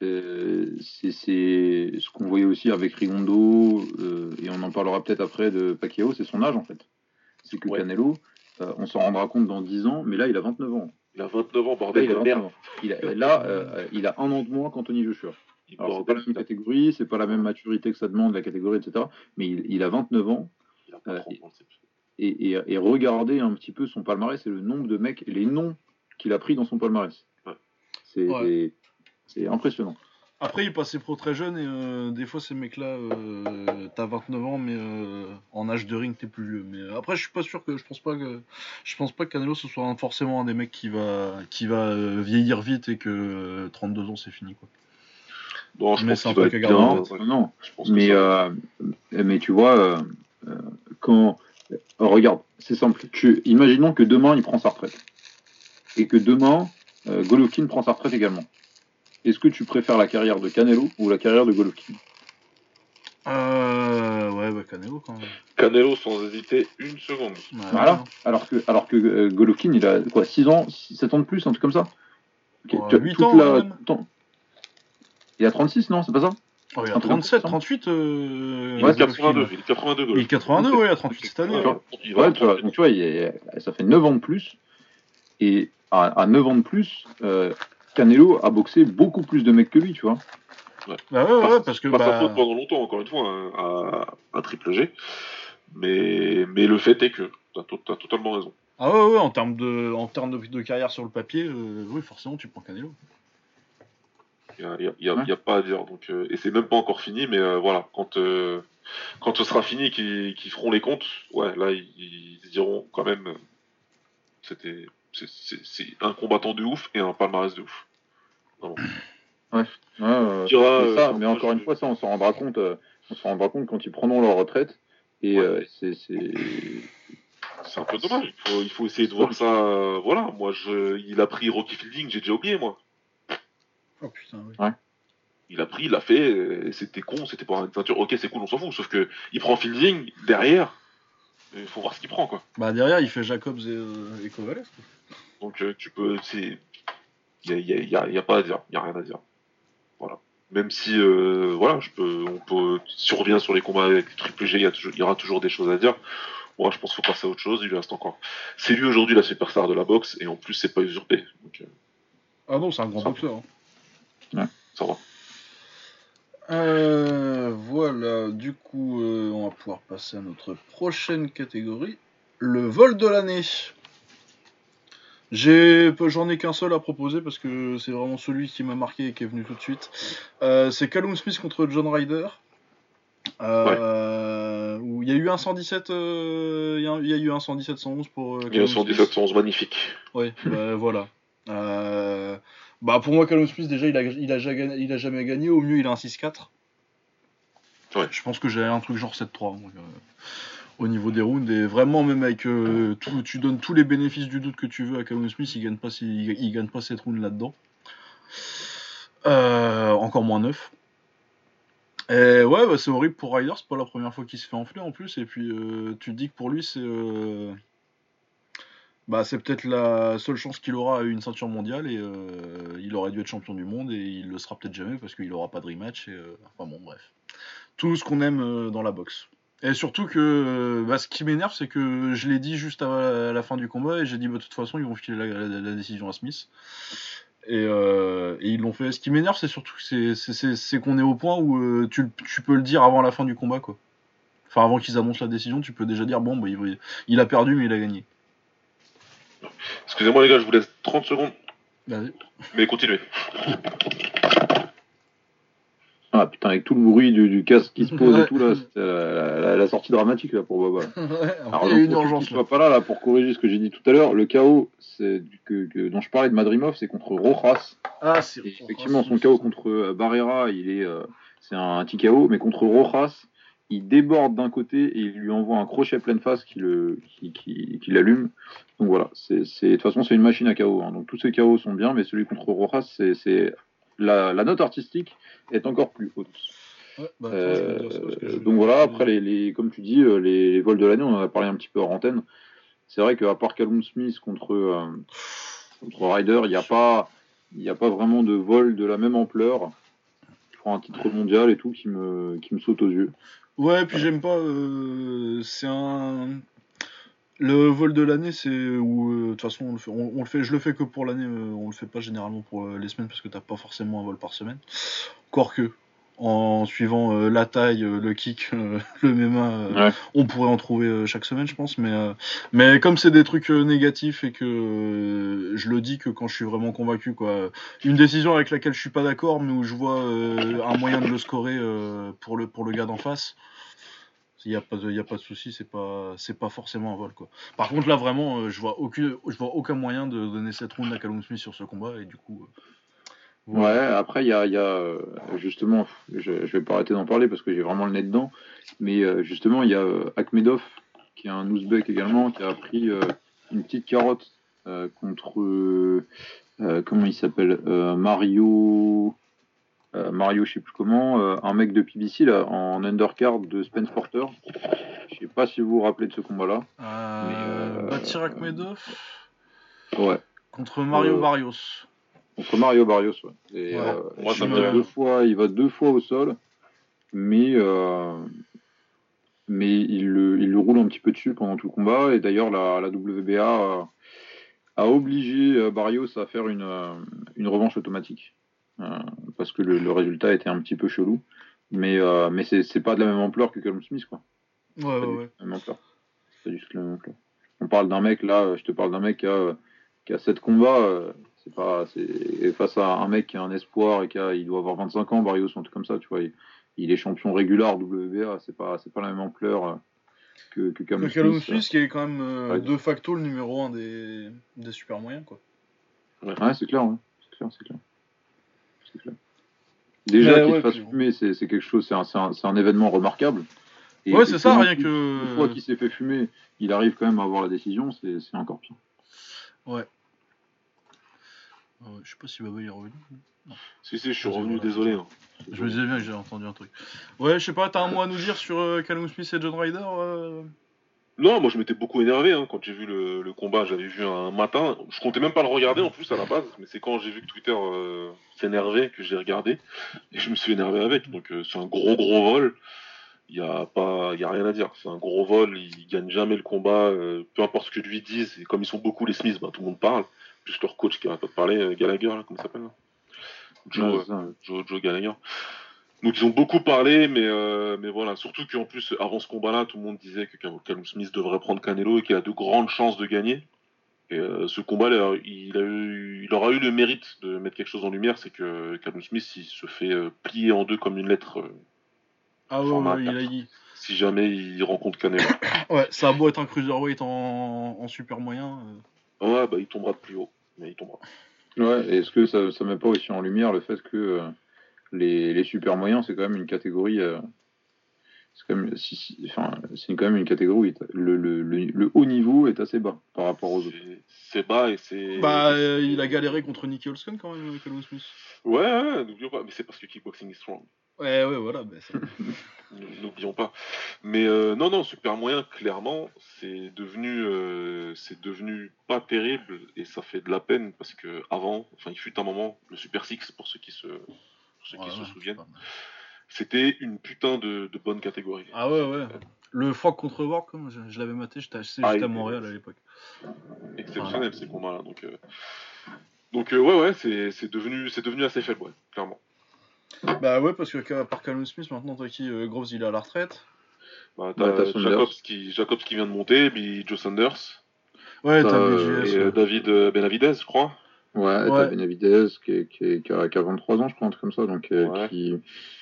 euh, c'est ce qu'on voyait aussi avec Rigondo, euh, et on en parlera peut-être après de Pacquiao, c'est son âge en fait. C'est que Ouais. Canelo, euh, on s'en rendra compte dans 10 ans, mais là il a 29 ans. Il a 29 ans, Là, bordel il a de 29 merde. ans. Il a- là, euh, il a un an de moins qu'Anthony Joshua. C'est pas la même catégorie, c'est pas la même maturité que ça demande, la catégorie, etc. Mais il, il a 29 ans, il a pas euh, 30 ans, c'est- et, et, et regardez un petit peu son palmarès et le nombre de mecs, les noms qu'il a pris dans son palmarès. Ouais. C'est Ouais. C'est impressionnant. Après, il passait pro très jeune et euh, des fois, ces mecs-là, euh, t'as 29 ans, mais euh, en âge de ring, t'es plus vieux. Mais euh, après, je suis pas sûr que je pense pas que je pense pas que Canelo ce soit un- forcément un des mecs qui va qui va euh, vieillir vite et que euh, 32 ans c'est fini quoi. Non, je Mais pense c'est un qu'il en tête. Non, non. Je pense que Mais, ça- euh, mais tu vois, quand. euh, regarde, c'est simple. Tu, imaginons que demain, il prend sa retraite. Et que demain, euh, Golovkin prend sa retraite également. Est-ce que tu préfères la carrière de Canelo ou la carrière de Golovkin Euh, ouais, bah Canelo quand même. Canelo, sans hésiter une seconde. Ouais, Voilà. Alors que, alors que euh, Golovkin, il a quoi 6 ans, 7 ans de plus, un truc comme ça Ok, Ouais, tu as huit toute ans, la- même. Il a 36, non C'est pas ça Oh, il Un a truc 37, comme ça. 38. Euh, Il Ouais, est 82, il est 82 Il est Golovkin. 82, ouais, il a 38 cette année. Ouais, ouais. tu vois, donc tu vois, il est- ça fait 9 ans de plus. Et à, à 9 ans de plus, euh, Canelo a boxé beaucoup plus de mecs que lui, tu vois. Bah ouais, ouais, ouais, parce que pas sa bah, faute pendant longtemps, encore une fois, hein, à, à triple G. Mais, mais le fait est que t'as to- t'as totalement raison. ah ouais, ouais, en termes de en termes de, de carrière sur le papier, euh, oui, forcément, tu prends Canelo. Il n'y a, Ouais. pas à dire. Donc, euh, et c'est même pas encore fini, mais euh, voilà, quand, euh, quand ce sera fini, qu'ils qu'ils feront les comptes, ouais, là, ils, diront quand même, c'était c'est un combattant de ouf et un palmarès de ouf. Ouais, euh, Dira, c'est euh, ça, quand mais encore une fois, ça, on s'en rendra compte. euh, on s'en rendra compte quand ils prendront leur retraite. Et Ouais. euh, c'est, c'est- C'est un peu dommage. Il faut, il faut essayer de voir ça. euh, voilà, moi, je, il a pris Rocky Fielding, j'ai déjà oublié, moi. Oh putain, oui. Il a pris, il l'a fait, euh, c'était con, c'était pour une ceinture. Ok, c'est cool, on s'en fout. Sauf que il prend Fielding derrière. Il faut voir ce qu'il prend, quoi. Bah derrière, il fait Jacobs et, euh, et Kovalev. quoi. Donc euh, tu peux, c'est, il y a, y a- y pas à dire, y a rien à dire. Voilà. Même si, euh, voilà, je peux, on peut, si on revient sur les combats avec Triple G, il y, aura toujours des choses à dire. Moi, je pense qu'il faut passer à autre chose. Il lui reste encore. C'est lui aujourd'hui la superstar de la boxe et en plus c'est pas usurpé. Donc euh, Ah non, c'est un grand Ça. boxeur. hein. ça va. Euh, voilà, du coup, euh, on va pouvoir passer à notre prochaine catégorie, le vol de l'année. J'en ai qu'un seul à proposer parce que c'est vraiment celui qui m'a marqué et qui est venu tout de suite. Euh, c'est Callum Smith contre John Ryder. Euh, où il y a eu un 117, euh, il y a- il y, a eu un 117 111 pour. euh, Il y a Callum 117 Smith. 111 magnifique. Oui, bah, [laughs] voilà. Euh, bah pour moi, Callum Smith, déjà, il a, il, a, jamais gagné- il a jamais gagné. Au mieux, il a un 6-4. Ouais. Je pense que j'ai un truc genre 7-3 moi, euh, au niveau des rounds. Et vraiment, même avec. euh, tout, tu donnes tous les bénéfices du doute que tu veux à Callum Smith, il gagne pas, il, gagne pas cette round là-dedans. Euh, encore moins 9. Et ouais, bah, c'est horrible pour Ryder, c'est pas la première fois qu'il se fait enfler en plus. Et puis, euh, tu te dis que pour lui, c'est. bah, c'est peut-être la seule chance qu'il aura à une ceinture mondiale et il aurait dû être champion du monde et il le sera peut-être jamais parce qu'il aura pas de rematch. Enfin bon, bref. Tout ce qu'on aime dans la boxe. Et surtout que euh, bah, ce qui m'énerve, c'est que je l'ai dit juste à, la fin du combat et j'ai dit bah, de toute façon, ils vont filer la, la- la décision à Smith. Et, euh, et ils l'ont fait. Ce qui m'énerve, c'est surtout que c'est- qu'on est au point où euh, tu, tu peux le dire avant la fin du combat, quoi. Enfin, avant qu'ils annoncent la décision, tu peux déjà dire bon, bah, il, il a perdu, mais il a gagné. Excusez-moi les gars, je vous laisse 30 secondes, Vas-y. mais continuez. Ah putain, avec tout le bruit du, du casque qui se pose Ouais. et tout là, c'était la, la- la sortie dramatique là pour Baba. [laughs] Alors, il y a une urgence. pas là, là pour corriger ce que j'ai dit tout à l'heure, le KO c'est que, que- dont je parlais de Madrimov, c'est contre Rojas. Ah, c'est effectivement, son KO contre euh, Barrera, il est, euh, c'est un petit KO, mais contre Rojas, il déborde d'un côté et il lui envoie un crochet pleine face qui le qui, qui, qui l'allume. Donc voilà, c'est de toute façon c'est une machine à KO. hein. Donc tous ces KO sont bien, mais celui contre Rojas, c'est c'est la, la note artistique est encore plus haute. Ouais, bah, Euh, donc voilà, après les, les comme tu dis, euh, les, les vols de l'année, on en a parlé un petit peu hors antenne. C'est vrai qu'à part Callum Smith contre euh, contre Ryder, il n'y a pas a pas vraiment de vol de la même ampleur pour un titre mondial et tout qui me qui me saute aux yeux. Ouais, puis j'aime pas. c'est un. Le vol de l'année, c'est où euh, de toute façon on le fait, on, on le fait, je le fais que pour l'année, euh, on le fait pas généralement pour euh, les semaines parce que t'as pas forcément un vol par semaine. Quoique, en suivant euh, la taille, le kick, [laughs] le MMA, Ouais. on pourrait en trouver chaque semaine, je pense. Mais, euh, mais comme c'est des trucs négatifs et que je le dis que quand je suis vraiment convaincu, quoi. Une décision avec laquelle je suis pas d'accord, mais où je vois euh, un moyen de le scorer euh, pour, le, pour le gars d'en face. Il n'y a pas de, souci, c'est pas, pas forcément un vol. Par contre là vraiment, euh, je vois aucun, vois aucun moyen de donner cette round à Callum Smith sur ce combat et du coup. euh. Ouais, après, il y a, euh, justement, je, je vais pas arrêter d'en parler parce que j'ai vraiment le nez dedans, mais justement, il y a Akhmedov, qui est un ouzbek également, qui a pris une petite carotte contre, comment il s'appelle, Mario, euh, Mario, je sais plus comment, euh, un mec de PBC là, en undercard de Spence Porter. Je sais pas si vous vous rappelez de ce combat-là. Euh, Mais, euh, Batir Akhmedov Ouais. contre Mario Euh, Barrios. Contre Mario Barrios, ouais. Et, Ouais. euh, Moi, ça il, me va deux fois, il va deux fois au sol, mais, euh, mais il, le, il le roule un petit peu dessus pendant tout le combat. Et d'ailleurs, la, la WBA a, a obligé Barrios à faire une, une revanche automatique. Euh, parce que le, le résultat était un petit peu chelou. Mais, euh, mais c'est pas de la même ampleur que Callum Smith, quoi. Ouais Pas ouais du ouais. tout même ampleur. C'est juste la même ampleur. On parle d'un mec là, je te parle d'un mec qui a, qui a 7 combats. euh, C'est pas, face à un mec qui a un espoir et qui a, il doit avoir 25 ans, Barrios, un truc comme ça, tu vois. Il, il est champion régulier WBA, c'est pas, c'est pas la même ampleur que, que Callum Smith. Smith qui est quand même euh, Ouais. de facto le numéro 1 des, des super moyens quoi. Ouais, c'est clair, ouais. c'est clair, c'est clair. Déjà Mais qu'il ouais, fasse puis- fumer, c'est c'est quelque chose, c'est un, événement remarquable. Et- Ouais, c'est ça, en rien plus, que- Une fois qu'il s'est fait fumer, il arrive quand même à avoir la décision, c'est encore pire. Ouais. Euh, je sais pas si Baba est revenu. Si, si, je suis Vas-y, revenu, désolé. hein. Je me disais bien que j'ai entendu un truc. Ouais, je sais pas, t'as un mot à nous dire sur euh, Callum Smith et John Ryder euh Non, moi je m'étais beaucoup énervé hein, quand j'ai vu le, le combat. J'avais vu un matin. Je comptais même pas le regarder en plus à la base, mais c'est quand j'ai vu que Twitter euh, s'énervait que j'ai regardé et je me suis énervé avec. Donc euh, c'est un gros gros vol. Il y a pas, il y a rien à dire. C'est un gros vol. Il gagne jamais le combat. euh, peu importe ce que lui disent. Et comme ils sont beaucoup les Smiths, bah, tout le monde parle. Plus leur coach qui arrête pas parler, euh, Gallagher, là, comment s'appelle Joe, Ouais, euh. Joe, Joe Gallagher. Donc ils ont beaucoup parlé, mais, euh, mais voilà, surtout qu'en plus, avant ce combat-là, tout le monde disait que Cal- Callum Smith devrait prendre Canelo et qu'il a de grandes chances de gagner. Et euh, ce combat, là, il, a eu, il aura eu le mérite de mettre quelque chose en lumière, c'est que Callum Smith, il se fait euh, plier en deux comme une lettre euh, Ah ouais, il a dit. si jamais il rencontre Canelo. [coughs] Ouais, ça a beau être un cruiserweight en, en super moyen. euh. ouais, bah il tombera de plus haut, mais il tombera. Ouais, et est-ce que ça ne met pas aussi en lumière le fait que euh, les, les super moyens, c'est quand même une catégorie. euh, c'est quand, même- si- si- enfin, quand même une catégorie où le, le, le, le haut niveau est assez bas par rapport aux autres. C'est- bas et c'est. Bah, euh, il a galéré contre Nicky Olson quand même, Callum Smith. Ouais, ouais, n'oublions pas, mais c'est parce que kickboxing est strong. Ouais, ouais, voilà. bah, [laughs] N'oublions pas. Mais euh, non, non, super moyen, clairement, c'est devenu, euh, c'est devenu pas terrible et ça fait de la peine parce que avant, enfin, il fut un moment, le Super Six, pour ceux qui se, pour ceux qui Ouais, se souviennent, c'était une putain de, de bonne catégorie. Ah ouais, ouais. Le Frog contre comme je, je l'avais maté, j'étais acheté Ah, juste à Montréal à l'époque. Exceptionnel ces combats-là. Donc, euh, donc euh, ouais, ouais, c'est c'est devenu, c'est devenu assez faible, ouais, clairement. Bah ouais, parce que qu'à part Callum Smith, maintenant t'as qui euh, Groves il est à la retraite. Bah, Ouais, t'as. Jacobs qui, Jacobs qui vient de monter, puis Joe Sanders Ouais, t'as euh, BGS. et euh, ouais. David euh, Benavidez, je crois. Ouais, Ouais. t'as Benavidez qui, est- qui, est- qui a, qui a 23 ans, je crois, un truc comme ça, donc euh, Ouais. qui,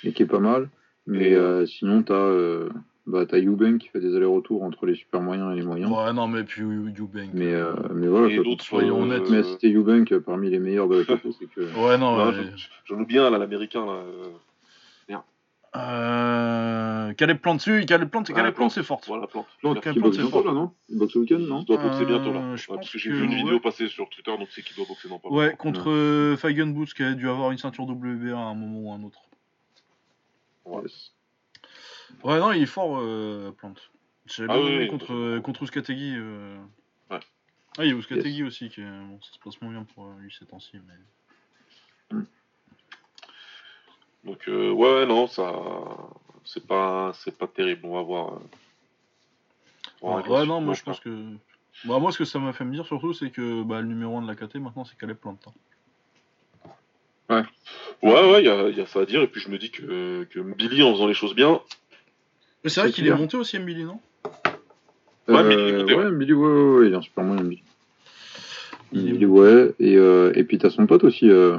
et qui est pas mal. Mais Et, euh, sinon, t'as euh, bah, t'as Eubank qui fait des allers-retours entre les super moyens et les moyens. Ouais, non, mais puis Eubank. Mais, euh, mais voilà, Et d'autres, soyons euh, honnêtes. mais citer Eubank euh, parmi les meilleurs de la [laughs] KT, c'est que. Ouais, non, ouais. j'en- J'en oublie un là, l'américain là. Euh, Euh, Caleb Plante, oui, Caleb Plante, Ah, Caleb Plante, Plante. c'est fort. Voilà, plante. Plante Caleb qui Plante, c'est fort. là, non Il boxe ce week-end, non Il doit boxer bientôt là. Euh, je Ouais, pense parce que j'ai vu une ouais. vidéo passer sur Twitter, donc c'est qu'il doit boxer dans pas Ouais, contre euh, Feigen Boots qui a dû avoir une ceinture WBA à un moment ou un autre. Ouais. Yes. Ouais, non, il est fort, euh, Plante. J'avais Ah bien oui, aimé oui, contre, oui. euh, contre Ouskategi. euh. Ouais. Ah, il y a Ouskategi aussi, qui est... bon, ça se passe moins bien pour euh, lui ces temps-ci. Mais... Donc euh, ouais, non, ça, c'est pas, c'est pas terrible. On va voir. euh, on va Ouais, non, moi je pense que. Bah, moi, ce que ça m'a fait me dire surtout, c'est que bah, le numéro 1 de la KT maintenant, c'est Caleb Plante. hein. Ouais, ouais, il y a, y a ça à dire. Et puis je me dis que, que Billy, en faisant les choses bien, Mais c'est vrai qu'il est monté aussi, Mbili, non? Ouais, mais il est Euh, monté, ouais, Billy, ouais, ouais, ouais, il est un super moyen, Billy. Il est Billy, ouais, et, euh, et puis t'as son pote aussi, euh,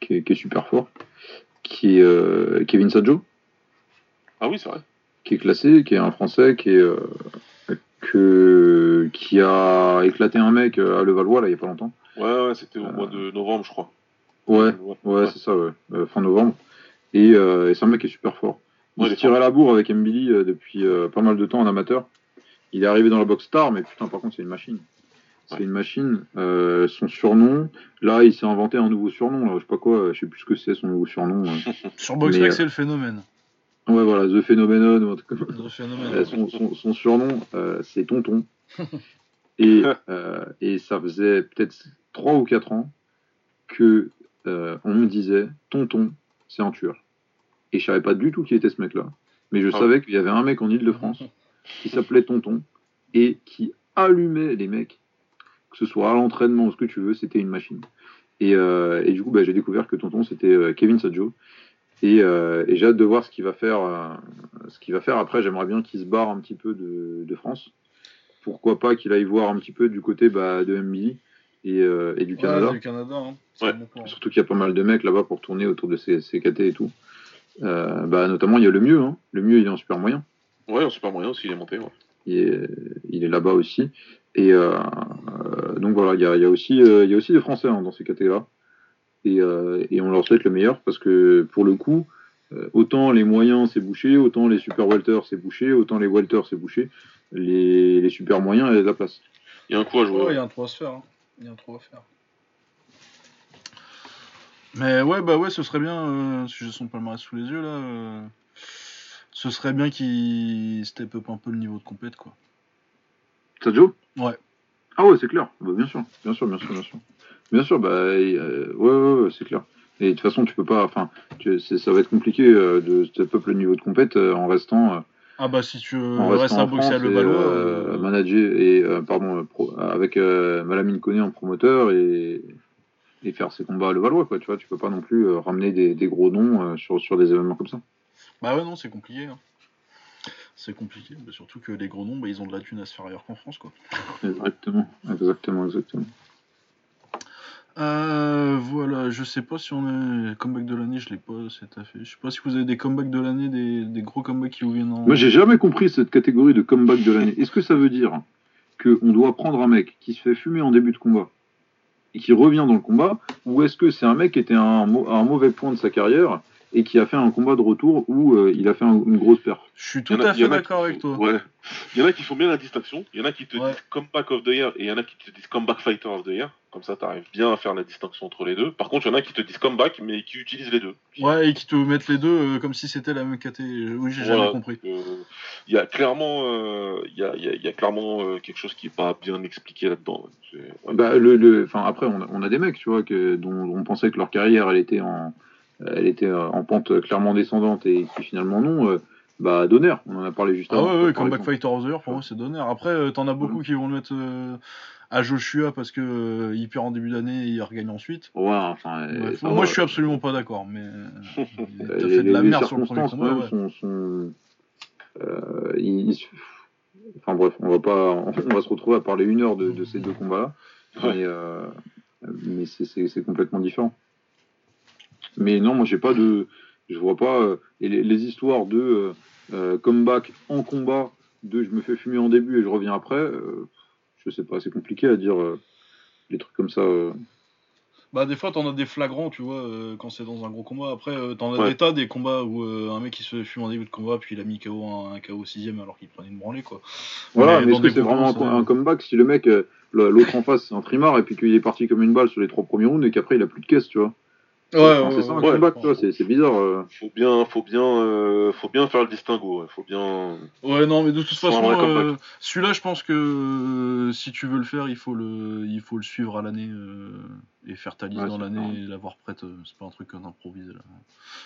qui, est, qui est super fort, qui est euh, Kevin Sajo, ah oui, c'est vrai. qui est classé, qui est un Français, qui est euh, que, qui a éclaté un mec euh, à Levallois, là, il y a pas longtemps. Ouais, ouais, c'était au Euh, mois de novembre, je crois. Ouais, ouais, c'est ça, ouais, euh, fin novembre. Et, euh, et c'est un mec qui est super fort. Il se tirait la bourre avec Mbili depuis pas mal de temps en amateur. Il est arrivé dans la boxe star, mais putain, par contre, c'est une machine. C'est Ouais. une machine. Euh, son surnom, là, il s'est inventé un nouveau surnom. Là, je sais pas quoi, je sais plus ce que c'est son nouveau surnom. [laughs] euh. Sur BoxRec, Mais, c'est le phénomène. Ouais, voilà, The Phenomenon. ou un truc comme ça. Le phénomène. Euh, son, son- son surnom, euh, c'est Tonton. [laughs] Et, euh, et ça faisait peut-être 3 ou 4 ans que euh, on me disait Tonton, c'est un tueur. Et je savais pas du tout qui était ce mec-là. Mais je Ah. savais qu'il y avait un mec en Ile-de-France [laughs] qui s'appelait Tonton et qui allumait les mecs, que ce soit à l'entraînement ou ce que tu veux, c'était une machine. Et, euh, et du coup, bah, j'ai découvert que Tonton, c'était euh, Kevin Saggio. Et, euh, et j'ai hâte de voir ce qu'il va faire. euh, ce qu'il va faire après. J'aimerais bien qu'il se barre un petit peu de, de France. Pourquoi pas qu'il aille voir un petit peu du côté bah, de MBI et, euh, et du Canada. Ouais, du Canada. Hein. Ouais. bon. Surtout qu'il y a pas mal de mecs là-bas pour tourner autour de ces, ces KT et tout. Euh, bah, notamment, il y a le mieux. Hein. Le mieux, il est en super moyen. Ouais, en super moyen aussi, il est monté. Ouais. Il est, il est là-bas aussi. Et euh, euh, donc voilà, il y a, il y a aussi, euh, il y a aussi des Français hein, dans ces KT-là. Et, euh, et on leur souhaite le meilleur parce que pour le coup, euh, autant les moyens c'est bouché, autant les super welters c'est bouché, autant les welters c'est bouché. Les, les super moyens, il y a de la place. Il y a un coup à jouer. Il y a un trou à se faire. hein. Il y a un trou à faire. Mais ouais, bah ouais, ce serait bien, euh, si j'ai son palmarès sous les yeux là, euh, ce serait bien qu'il step up un peu le niveau de compète quoi. Sadio Ouais. Ah ouais, c'est clair. Bah, bien sûr, bien sûr, bien sûr, bien sûr. Bien sûr, bah euh, ouais, ouais, ouais, c'est clair. Et de toute façon, tu peux pas. Enfin, ça va être compliqué euh, de step up le niveau de compète euh, en restant. euh, Ah bah si tu en restes à euh, euh, manager et euh, pardon pro- avec Malamine Koné en promoteur et, et faire ses combats à Levallois quoi tu vois tu peux pas non plus ramener des, des gros noms sur, sur des événements comme ça bah ouais non c'est compliqué. hein. C'est compliqué, bah, surtout que les gros noms, bah, ils ont de la thune à se faire ailleurs qu'en France quoi. exactement exactement exactement Euh, voilà, je sais pas si on est comeback de l'année, je l'ai pas c'est à fait. Je sais pas si vous avez des comebacks de l'année, des, des gros comebacks qui vous viennent en. moi j'ai jamais compris cette catégorie de comeback de l'année est-ce que ça veut dire que on doit prendre un mec qui se fait fumer en début de combat et qui revient dans le combat ou est-ce que c'est un mec qui était à un, mau- à un mauvais point de sa carrière et qui a fait un combat de retour où euh, il a fait un- une grosse perf Je suis tout a- à fait d'accord avec toi. Ouais. Il y en a qui font bien la distinction. Il y en a qui te Ouais. disent comeback of the year et il y en a qui te disent comeback fighter of the year. Comme ça, tu arrives bien à faire la distinction entre les deux. Par contre, il y en a qui te disent comeback mais qui utilisent les deux. Ouais, et qui te mettent les deux euh, comme si c'était la même KT. Oui, j'ai Voilà. jamais compris. Euh, Il y a clairement, euh, il y a, y a- il y a clairement euh, quelque chose qui est pas bien expliqué là-dedans. Ouais. Bah, le, le, enfin, après, on a, on a des mecs, tu vois, que, dont on pensait que leur carrière, elle était en, elle était euh, en pente clairement descendante et qui finalement non. euh, bah, Donner, on en a parlé juste Ah avant. ouais, ouais, vois, par Comeback exemple. Fighter of the Year, pour moi, c'est donner. Après, euh, t'en as beaucoup qui vont le mettre euh, à Joshua parce que euh, il perd en début d'année et il regagne ensuite. Ouais, enfin. euh, moi, je suis absolument pas d'accord, mais [laughs] euh, Euh, a les, fait de la merde sur le premier combat. sont. sont euh, ils- Enfin bref, on va pas, [laughs] on va se retrouver à parler une heure de, de ces deux combats-là, Ouais. mais, euh, mais c'est complètement différent. Mais non, moi j'ai pas de, je vois pas euh, et les, les histoires de euh, euh, comeback en combat, de je me fais fumer en début et je reviens après. euh, je sais pas, c'est compliqué à dire les trucs comme ça. Bah, des fois, t'en as des flagrants, tu vois, euh, quand c'est dans un gros combat. Après, euh, t'en as Ouais. des tas, des combats où euh, un mec qui se fume en début de combat, puis il a mis KO un, un KO 6ème alors qu'il prenait une branlée, quoi. Voilà, mais, est-ce que des c'est vraiment un, un comeback si le mec, l'autre en face, c'est un trimard et puis qu'il est parti comme une balle sur les trois premiers rounds et qu'après il a plus de caisse, tu vois? Ouais, c'est c'est bizarre. euh. Faut bien, faut bien, euh, faut bien faire le distinguo. ouais. Faut bien. Ouais, non, mais de toute façon, euh, celui-là, je pense que euh, si tu veux le faire, il faut le, il faut le suivre à l'année euh, et faire ta liste Ouais, dans l'année et l'avoir prête. euh, c'est pas un truc qu'on improvise là.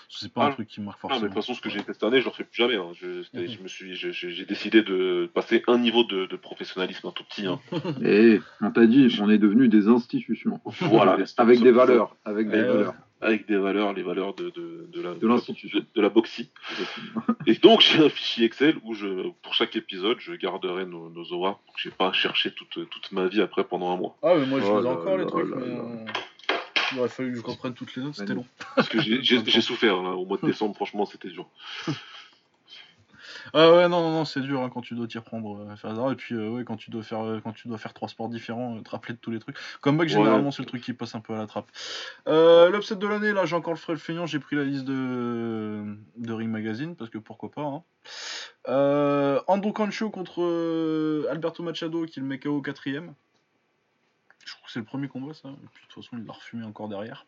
C'est pas Ah, un truc qui marque Ah, mais de forcément. toute façon, ce que j'ai fait cette année, je le refais plus jamais. hein. Je, Mhm. je me suis, je- je- j'ai décidé de passer un niveau de, de professionnalisme un tout petit. hein. [laughs] Et on t'a dit, on est devenus des institutions. Voilà. [laughs] avec des valeurs, avec des Eh valeurs. Avec des valeurs, les valeurs de, de, de la, De l'institution. de, de la boxie. Et donc, j'ai un fichier Excel où, je, pour chaque épisode, je garderai nos, nos. Donc, j'ai pas cherché toute, toute ma vie après pendant un mois. Ah, mais moi, je Oh faisais là encore les là trucs, là mais là. euh, il aurait fallu que je reprenne toutes les notes, c'était long. Parce que j'ai, souffert là, au mois de décembre, franchement, c'était dur. Ah ouais, non, non, non, c'est dur hein, quand tu dois t'y reprendre. euh, faire ça. Et puis, euh, ouais, quand tu dois faire, euh, quand tu dois faire trois sports différents, euh, te rappeler de tous les trucs. Comeback, Ouais. généralement, c'est le truc qui passe un peu à la trappe. Euh, L'upset de l'année, là, j'ai encore le frais le feignant. J'ai pris la liste de, de Ring Magazine, parce que pourquoi pas. Hein. Andrew Cancho contre Alberto Machado, qui le met KO au quatrième. C'est le premier combat, ça. Et puis, de toute façon, il l'a refumé encore derrière.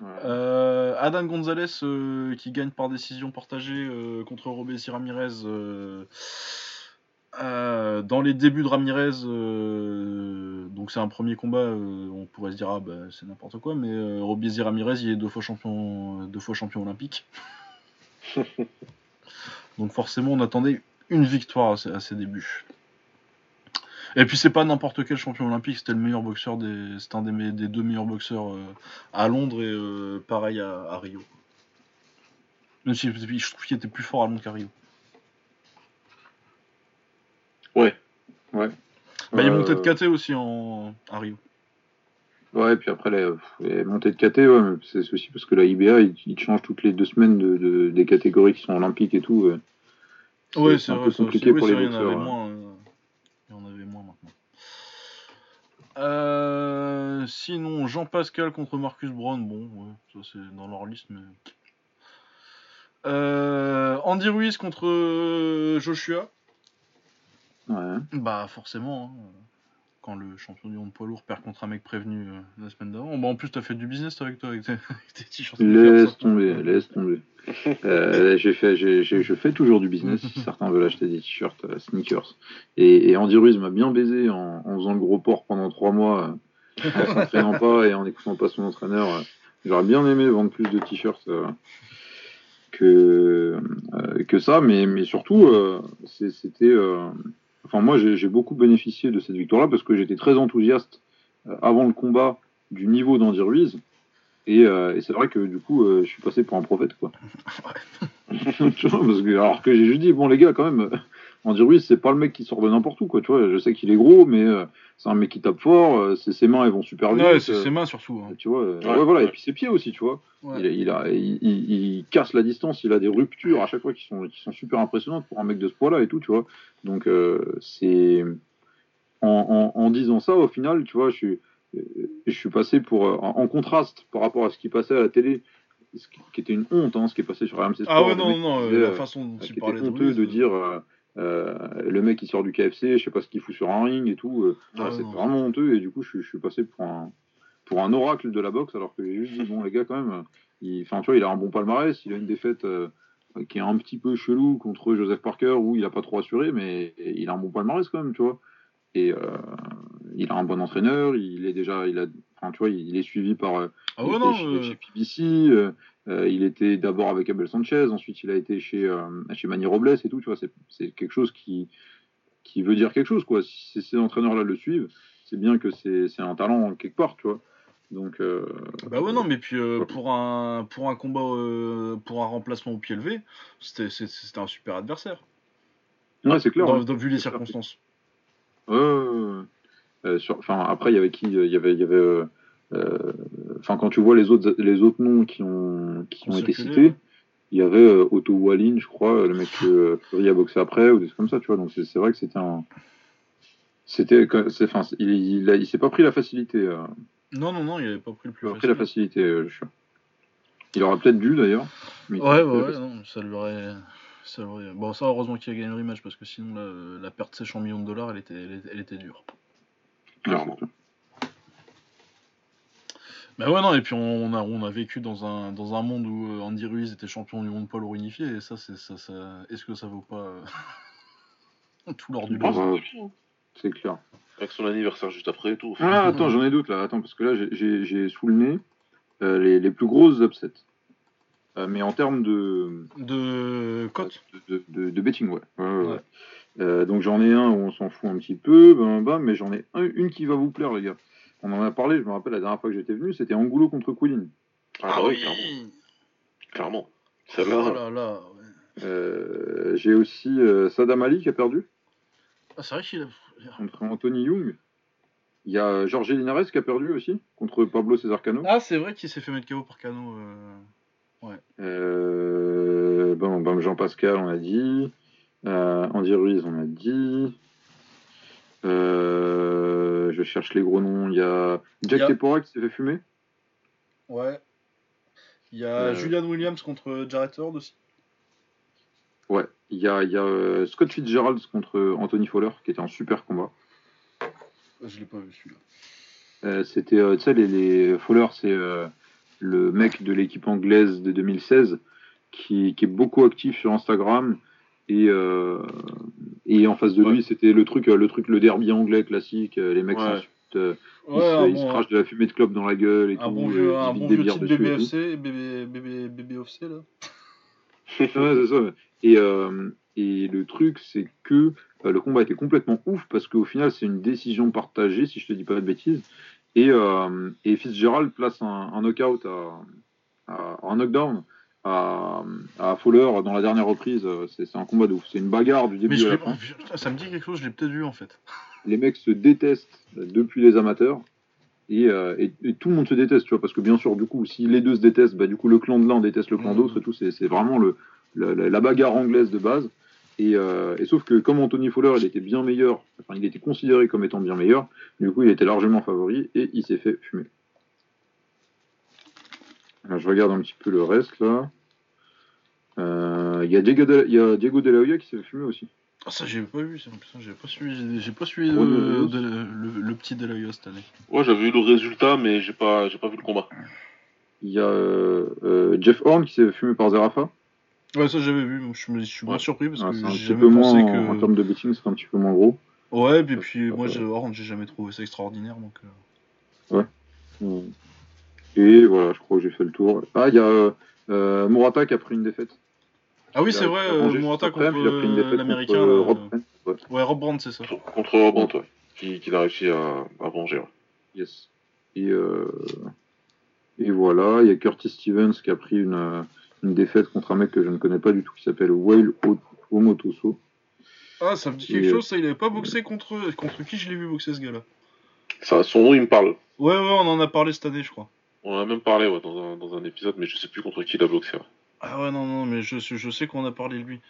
Ouais. Euh, Adan Gonzalez euh, qui gagne par décision partagée euh, contre Robesi Ramirez. euh, dans les débuts de Ramirez, donc c'est un premier combat, on pourrait se dire ah bah, c'est n'importe quoi, mais Robesi Ramirez il est deux fois champion, deux fois champion olympique. [laughs] donc forcément on attendait une victoire à ses, à ses débuts. Et puis c'est pas n'importe quel champion olympique, c'était le meilleur boxeur des, c'était un des, deux meilleurs boxeurs euh, à Londres et euh, pareil à, à Rio. Même si je trouve qu'il était plus fort à Londres qu'à Rio. Ouais. Ouais. Bah, il Euh, montait de KT aussi en... à Rio. Ouais, et puis après, les, les montées de KT, ouais, mais c'est aussi parce que la IBA, il, il change toutes les deux semaines de, de- des catégories qui sont olympiques et tout. C'est- Ouais, c'est un vrai, peu ça aussi. compliqué Oui, pour les il boxeurs. hein. moins. euh, Il y en avait moins maintenant. Euh, sinon, Jean-Pascal contre Marcus Brown, bon, ouais, ça c'est dans leur liste, mais. Euh, Andy Ruiz contre euh, Joshua, Ouais. bah forcément, hein, quand le champion du monde poids lourd perd contre un mec prévenu euh, la semaine d'avant. Bah, en plus, t'as fait du business avec toi, avec tes, t-shirts. Laisse tomber, laisse tomber. Euh, j'ai fait, j'ai, j'ai- je fais toujours du business si [laughs] certains veulent acheter des t-shirts euh, sneakers. Et, et Andy Ruiz m'a bien baisé en, en faisant le gros port pendant trois mois, euh, en s'entraînant [laughs] pas et en écoutant pas son entraîneur. J'aurais bien aimé vendre plus de t-shirts que, que ça, mais, mais surtout, c'est- c'était. Enfin, moi, j'ai, beaucoup bénéficié de cette victoire-là parce que j'étais très enthousiaste euh, avant le combat du niveau d'Andy Ruiz. Et, euh, et c'est vrai que du coup, euh, je suis passé pour un prophète, quoi. [laughs] [laughs] Parce que, alors que j'ai juste dit, bon, les gars, quand même, euh, Andy Ruiz, c'est pas le mec qui sort de n'importe où, quoi. Tu vois, je sais qu'il est gros, mais euh, c'est un mec qui tape fort, euh, ses, ses mains, elles vont super vite. Ouais, c'est euh, ses mains surtout. hein. tu vois, euh, Ouais, ouais, voilà, ouais. et puis ses pieds aussi, tu vois. Ouais. Il, a- il, a, il, il- il casse la distance, il a des ruptures à chaque fois qui sont, qui sont super impressionnantes pour un mec de ce poids-là et tout, tu vois. Donc, euh, c'est. En, en, en disant ça, au final, tu vois, je suis, je suis passé pour. En, en contraste par rapport à ce qui passait à la télé, ce qui, était une honte, hein, ce qui est passé sur RMC Sport. Ah ouais, non, non, disaient, la façon dont il parlait de honteux de dire euh, euh, le mec il sort du KFC, je sais pas ce qu'il fout sur un ring et tout. euh, Ah ah, c'est vraiment honteux et du coup je, suis- je suis passé pour un pour un oracle de la boxe alors que j'ai juste dit bon les gars quand même, il, tu vois il a un bon palmarès, il a une défaite euh, qui est un petit peu chelou contre Joseph Parker où il a pas trop assuré mais il a un bon palmarès quand même tu vois et il a un bon entraîneur, il est déjà il a tu vois il, est suivi par Ah il ouais, était non, chez, chez PBC, euh, il était d'abord avec Abel Sanchez, ensuite il a été chez, euh, chez Manny Robles et tout, tu vois, c'est, quelque chose qui, qui veut dire quelque chose, quoi. Si ces entraîneurs-là le suivent, c'est bien que c'est, c'est un talent quelque part, tu vois. Donc, euh, Bah ouais non mais puis euh, pour un pour un combat pour un remplacement au pied levé c'était un super adversaire ouais, c'est clair. dans, ouais. dans- vu les clair. circonstances. Euh, sur- après, il y avait qui Il y avait, il y avait. Euh, Enfin, quand tu vois les autres, les autres noms qui ont, qui Ont été cités, il y avait euh, Otto Wallin, je crois, le mec que euh, Fury a boxé après ou des trucs comme ça, tu vois. Donc c'est c'est vrai que c'était un. C'était, enfin, il, il, s'est pas pris la facilité. Non, non, non, il avait pas pris le plus Il pris la facilité, le chien. Il aurait peut-être dû d'ailleurs. Ouais, ouais, ouais, non, ça lui aurait. Ça lui aurait- Bon, ça, heureusement qu'il a gagné le rematch parce que sinon, la, la perte de ses 100 millions de dollars, elle était, elle était, elle était dure. Clairement. Mais ouais, non, et puis on, on a, on a vécu dans un, dans un monde où euh, Andy Ruiz était facilité du monde poids lourd unifié, et ça, c'est ça, ça... est-ce que ça vaut pas euh, [laughs] tout l'or du Ah, ça, bah, c'est clair. Avec son anniversaire juste après et tout. Ah, attends, j'en ai d'autres là. Attends, parce que là, j'ai- sous le nez euh, les, les plus grosses upsets. Euh, mais en termes de, De cote? De, de, de betting, ouais. Ouais, ouais, ouais. Ouais. Euh, donc j'en ai un où on s'en fout un petit peu, ben, ben, mais j'en ai un- une qui va vous plaire, les gars. On en a parlé, je me rappelle la dernière fois que j'étais venu, c'était Angulo contre Quillin. Ah, oui, clairement. clairement. Celle-là, Oh là là, ouais. Euh, j'ai aussi euh, Sadam Ali qui a perdu Ah, c'est vrai qu'il a... contre Anthony Young. Il y a Jorge Linares qui a perdu aussi contre Pablo César Cano. Ah, c'est vrai qu'il s'est fait mettre KO par Cano. euh. Euh, bon, ben, Jean-Pascal, on a dit. Euh, Andy Ruiz, on a dit. Euh, je cherche les gros noms. Il y a Jack Tepora qui s'est fait fumer. Ouais. Il y a Euh. Julian Williams contre Jarrett Hurd aussi. Ouais. Il y a, il y a euh, Scott Fitzgerald contre Anthony Fowler qui était un super combat. Je l'ai pas vu celui-là. Euh, C'était, tu sais, les, les Fowler, c'est le mec de l'équipe anglaise de 2016 qui, qui est beaucoup actif sur Instagram. Et, euh, et en face de Ouais. lui, c'était le truc, le truc, le derby anglais classique. euh, Les mecs Ouais. euh, ils, Ouais, ils se bon, crachent de la fumée de clope dans la gueule et un tout. bon ils un bon vieux tout. BBFC, BBFC là. [laughs] Ouais, c'est ça. Et, euh, et le truc, c'est que euh, le combat était complètement ouf parce qu'au final, c'est une décision partagée, si je te dis pas de bêtises. Et, et Fitzgerald place un, un knockout, à, à- un knockdown à, à Fowler dans la dernière reprise. Euh, C'est un combat de ouf. C'est une bagarre du début Mais je à la l'ai- fin. putain, ça me dit quelque chose, je l'ai peut-être vu en fait. Les mecs se détestent depuis les amateurs. Et, euh, et- et tout le monde se déteste, tu vois, parce que bien sûr, du coup, si les deux se détestent, bah, du coup, le clan de l'un déteste le clan Mhm. d'autre et tout. C'est vraiment le, la, la- la bagarre anglaise de base. Et, euh, et sauf que comme Anthony Fowler, il était bien meilleur, enfin, il était considéré comme étant bien meilleur, du coup, il était largement favori et il s'est fait fumer. Alors, je regarde un petit peu le reste là. Euh, Il y a Diego de, il y a Diego de la Hoya qui s'est fumer aussi. Ah, ça j'ai pas vu, ça. J'ai pas suivi, j'ai- pas suivi Dios. de- le, le petit Delayo cette année. Ouais, j'avais eu le résultat, mais j'ai pas, j'ai pas vu le combat. Il y a euh, Jeff Horn qui s'est fumer par Zerafa. Ouais, ça j'avais vu, je suis moins Ouais. surpris parce Ah, que j'ai jamais peu pensé moins, en, en que. termes de betting, c'est un petit peu moins gros. Ouais, et puis, moi, j'ai. Orange, j'ai jamais trouvé ça extraordinaire donc. euh. Et voilà, je crois que j'ai fait le tour. Ah, il y a euh, euh, Murata qui a pris une défaite. Ah oui, c'est vrai, il a euh, après, contre euh, l'américain. contre, euh. Rob Trent. Ouais. Ouais, Rob Brandt, c'est ça. Contre Robant, ouais. Qui, qui a réussi à, à venger. ouais. Yes. Et, euh, et voilà, il y a Curtis Stevens qui a pris une, euh, une défaite contre un mec que je ne connais pas du tout qui s'appelle Whale Omotoso. Ah, ça me dit quelque Et, euh, chose, ça, il avait pas boxé contre. Contre qui je l'ai vu boxer ce gars-là? Ça, son nom, il me parle. Ouais, ouais, on en a parlé cette année, je crois. On en a même parlé ouais, dans, un, dans un épisode, mais je sais plus contre qui il a boxé. ouais. Ah ouais, non, non, mais je, je sais qu'on a parlé de lui.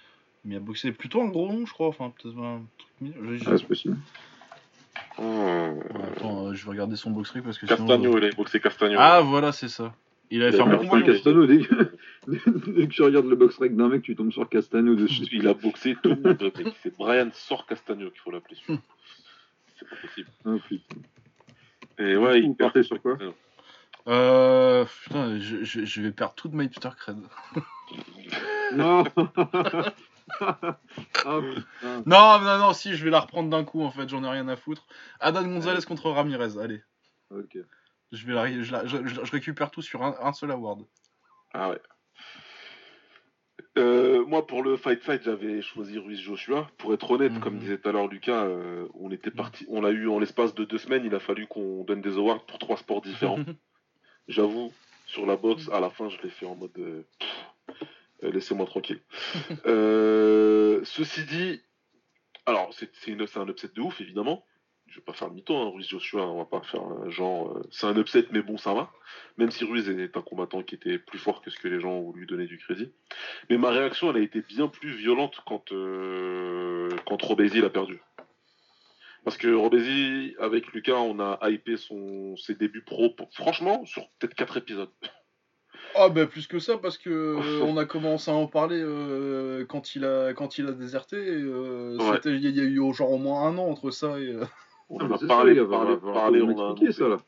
Mais il a boxé plutôt un gros nom, je crois. Enfin, peut-être un truc. Je- Ah, c'est possible. Ah, Ouais, Attends, euh, je vais regarder son box rec parce que Castagno, sinon. il a boxé Castagno. Ah, voilà, c'est ça. Il avait fait un bon. Castano, dès que, [laughs] dès que tu regardes le box rec d'un mec, tu tombes sur Castano dessus. Il a boxé tout le monde, mec. C'est Brian Sor Castagno qu'il faut l'appeler. [laughs] C'est pas possible. Ah, putain. Et ouais, Vous il partez sur quoi? Euh. Putain, je, je, je vais perdre toute ma hipster cred. Non [laughs] [laughs] putain. Non, non, non, si, je vais la reprendre d'un coup en fait, j'en ai rien à foutre. Adan Gonzalez contre Ramirez, allez. Ok. Je, vais la, je, la- récupère tout sur un, un seul award. Ah ouais. Euh, moi, pour le Fight Fight, j'avais choisi Ruiz Joshua. Pour être honnête, Mhm. comme disait tout à l'heure Lucas, euh, on était parti, on l'a eu en l'espace de deux semaines. Il a fallu qu'on donne des awards pour trois sports différents. [laughs] J'avoue, sur la boxe, à la fin, je l'ai fait en mode euh, euh, laissez-moi tranquille. [laughs] Euh, ceci dit, alors c'est un upset de ouf, évidemment. Je vais pas faire demi-tour, hein, Ruiz Joshua, on va pas faire euh, genre euh, c'est un upset, mais bon, ça va. Même si Ruiz est un combattant qui était plus fort que ce que les gens ont lui donné du crédit. Mais ma réaction, elle a été bien plus violente quand, quand Robézy l'a perdu. Parce que Robesi, avec Lucas, on a hypé son, ses débuts pro, franchement, sur peut-être 4 épisodes. Ah bah plus que ça parce que [laughs] euh, on a commencé à en parler euh, quand il a quand il a déserté. Euh, il y, a eu genre au moins un an entre ça et. On a parlé, parlé, parlé, on a ça là.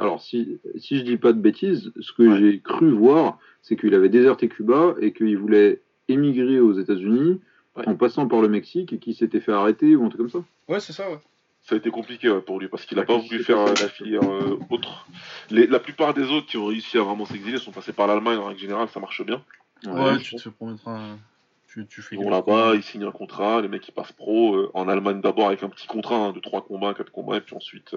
alors si, si je dis pas de bêtises, ce que j'ai cru voir, c'est qu'il avait déserté Cuba et qu'il voulait émigrer aux États-Unis en passant par le Mexique et qu'il s'était fait arrêter ou un truc comme ça. Ouais, c'est ça, ouais ça a été compliqué pour lui parce qu'il n'a pas voulu faire euh, la filière euh, autre. la plupart des autres qui ont réussi à vraiment s'exiler sont passés par l'Allemagne en règle générale, ça marche bien. Ouais, tu te fais promettre un. Tu, tu fais ils là-bas, ils signent un contrat, les mecs ils passent pro euh, en Allemagne d'abord avec un petit contrat hein, de 3 combats, 4 combats, et puis ensuite.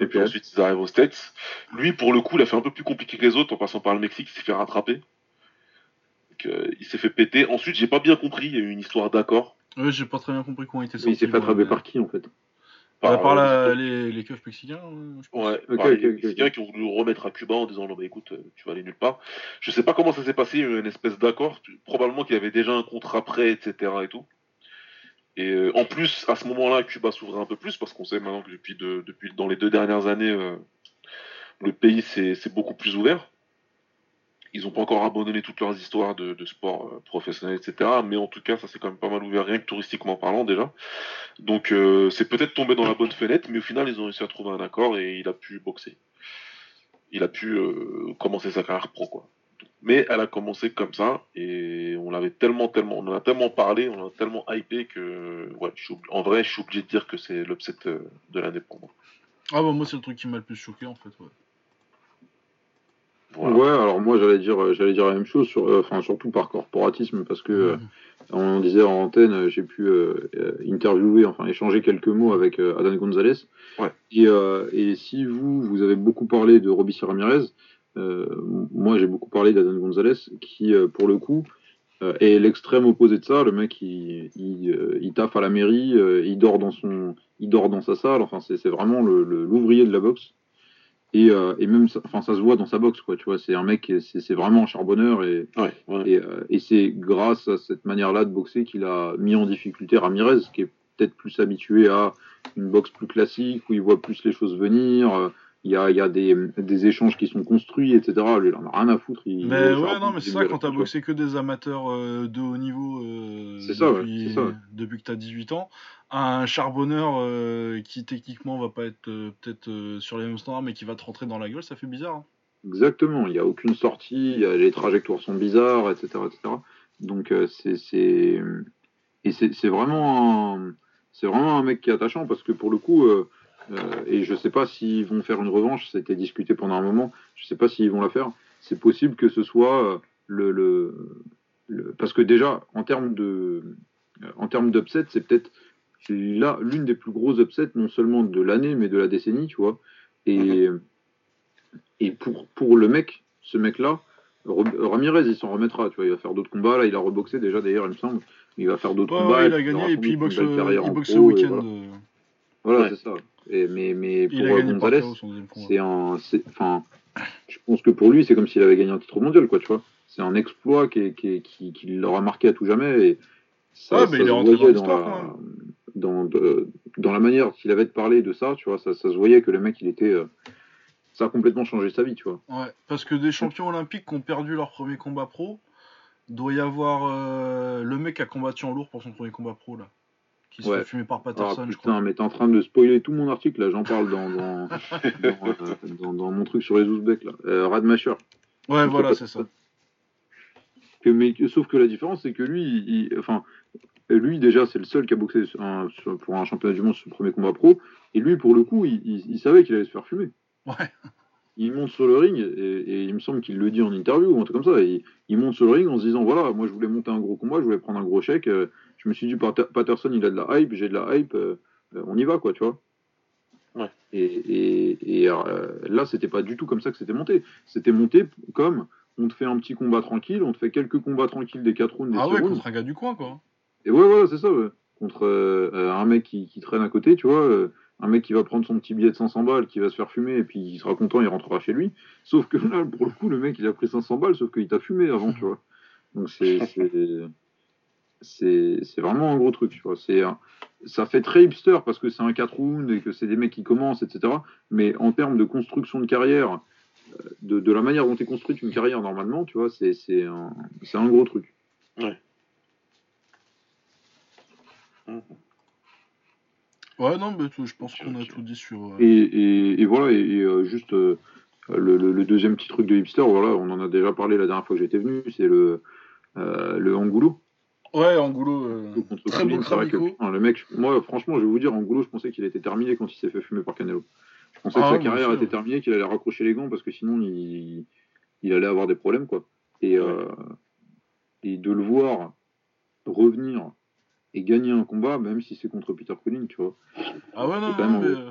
Et puis ensuite ils arrivent aux States. Lui pour le coup il a fait un peu plus compliqué que les autres en passant par le Mexique, il s'est fait rattraper. Il s'est fait péter. Ensuite j'ai pas bien compris, il y a eu une histoire d'accord. Ouais, j'ai pas très bien compris comment il était sorti. il s'est fait attraper par qui en fait par, par la, les, les keufs mexicains je pense. Ouais, okay, les mexicains qui ont voulu remettre à Cuba en disant non, bah écoute, tu vas aller nulle part. Je sais pas comment ça s'est passé, il y a eu une espèce d'accord. Probablement qu'il y avait déjà un contrat prêt, etc. et tout. Et euh, en plus, à ce moment-là, Cuba s'ouvrait un peu plus parce qu'on sait maintenant que depuis, de, depuis dans les deux dernières années, euh, le pays s'est beaucoup plus ouvert. Ils n'ont pas encore abandonné toutes leurs histoires de, sport euh, professionnel, etc. Mais en tout cas, ça s'est quand même pas mal ouvert, rien que touristiquement parlant déjà. Donc euh, c'est peut-être tombé dans la bonne fenêtre, mais au final, ils ont réussi à trouver un accord et il a pu boxer. Il a pu euh, commencer sa carrière pro, quoi. Mais elle a commencé comme ça et on l'avait tellement, tellement, on en a tellement parlé, on a tellement hypé que, ouais, en vrai, je suis obligé de dire que c'est l'upset de l'année pour moi. Ah bah moi c'est le truc qui m'a le plus choqué en fait. Ouais. Ouais, alors moi j'allais dire, euh, j'allais dire la même chose, sur, euh, enfin surtout par corporatisme, parce que euh, on disait en antenne, j'ai pu interviewer, enfin échanger quelques mots avec Adan Gonzalez. Ouais. Et, et, si vous, vous avez beaucoup parlé de Robici Ramirez, moi j'ai beaucoup parlé d'Adan Gonzalez, qui pour le coup est l'extrême opposé de ça. Le mec il, il, il taffe à la mairie, il dort dans son, il dort dans sa salle. Enfin c'est vraiment l'ouvrier le, de la boxe. Et, euh, et même, enfin, ça se voit dans sa boxe, quoi. Tu vois, c'est un mec, c'est vraiment un charbonneur et, et, euh, et c'est grâce à cette manière-là de boxer qu'il a mis en difficulté Ramirez, qui est peut-être plus habitué à une boxe plus classique où il voit plus les choses venir. Il y a, y a des, des, échanges qui sont construits, etc. Lui, il en a rien à foutre. Il, mais ouais, non, mais c'est ça, quand t'as boxé que des amateurs euh, de haut niveau euh, depuis, ça, depuis que t'as 18 ans, un charbonneur euh, qui techniquement va pas être euh, peut-être sur les mêmes standards, mais qui va te rentrer dans la gueule, ça fait bizarre. Hein. Exactement, il n'y a aucune sortie, les trajectoires sont bizarres, etc. etc. Donc c'est. Et c'est vraiment, un... vraiment un mec qui est attachant parce que pour le coup. Euh, et je ne sais pas s'ils vont faire une revanche, ça a été discuté pendant un moment, je ne sais pas s'ils vont la faire. C'est possible que ce soit euh, le, le, Parce que déjà, en termes de euh, en termes d'upset, c'est peut-être là l'une des plus grosses upsets, non seulement de l'année, mais de la décennie, tu vois. Et, mhm. et pour, pour le mec, ce mec-là, Ramirez, il s'en remettra, tu vois, il va faire d'autres combats, là, il a reboxé déjà, d'ailleurs, il me semble. Il va faire d'autres combats. il a gagné, et puis il boxe, il boxe le week-end. Voilà, c'est ça. Mais, mais pour Gonzalez, c'est un. Enfin, je pense que pour lui, c'est comme s'il avait gagné un titre mondial, quoi, tu vois. C'est un exploit qui, qui, qui, qui l'aura marqué à tout jamais. Et ça, mais il est rentré dans, dans, la, dans, de, dans, la manière qu'il avait de parler de ça, tu vois, ça, ça se voyait que le mec, il était. Euh, ça a complètement changé sa vie, tu vois. Ouais, parce que des champions olympiques qui ont perdu leur premier combat pro, doit y avoir euh, le mec qui a combattu en lourd pour son premier combat pro, là qui se fait fumer par Patterson, ah, putain, mais t'es en train de spoiler tout mon article, là, j'en parle dans, dans, [laughs] dans, dans, mon truc sur les Ouzbeks, là. Euh, Radmacher. Ouais, voilà, c'est ça. Que, mais, sauf que la différence, c'est que lui, il, enfin, lui, déjà, c'est le seul qui a boxé pour un championnat du monde sur son premier combat pro, et lui, pour le coup, il, il savait qu'il allait se faire fumer. Ouais il monte sur le ring, et, il me semble qu'il le dit en interview ou un truc comme ça, il, monte sur le ring en se disant voilà, moi je voulais monter un gros combat, je voulais prendre un gros chèque, euh, je me suis dit Patterson il a de la hype, j'ai de la hype, euh, euh, on y va quoi, tu vois. Ouais. Et, et là, c'était pas du tout comme ça que c'était monté. C'était monté comme on te fait un petit combat tranquille, on te fait quelques combats tranquilles des 4 rounds. Des ah ouais, contre un gars du coin quoi. Et ouais, voilà, c'est ça, contre un mec qui, qui, traîne à côté, tu vois un mec qui va prendre son petit billet de 500 balles, qui va se faire fumer, et puis il sera content, il rentrera chez lui. Sauf que là, pour le coup, le mec, il a pris 500 balles, sauf qu'il t'a fumé avant, tu vois. Donc c'est [laughs] c'est vraiment un gros truc, tu vois. C'est ça fait très hipster parce que c'est un 4 rounds et que c'est des mecs qui commencent, etc. Mais en termes de construction de carrière, euh, de, de la manière dont est construite une carrière normalement, tu vois, c'est un, gros truc. Ouais, non, mais tout- je pense qu'on a tout dit sur. euh, Et, et, et voilà, et, et, euh, juste euh, le, le- le deuxième petit truc de hipster, voilà, on en a déjà parlé la dernière fois que j'étais venu, c'est le, euh, le Angulo. Ouais, Angulo, euh, très putain, le mec, moi, franchement, je vais vous dire, Angulo, je pensais qu'il était terminé quand il s'est fait fumer par Canelo. Je pensais Ah que ouais, sa carrière était ouais. terminée, qu'il allait raccrocher les gants parce que sinon, il, il allait avoir des problèmes, quoi. Et, euh, et de le voir revenir et gagner un combat, même si c'est contre Peter Collin, tu vois. Ah ouais, non, C'est mais. euh,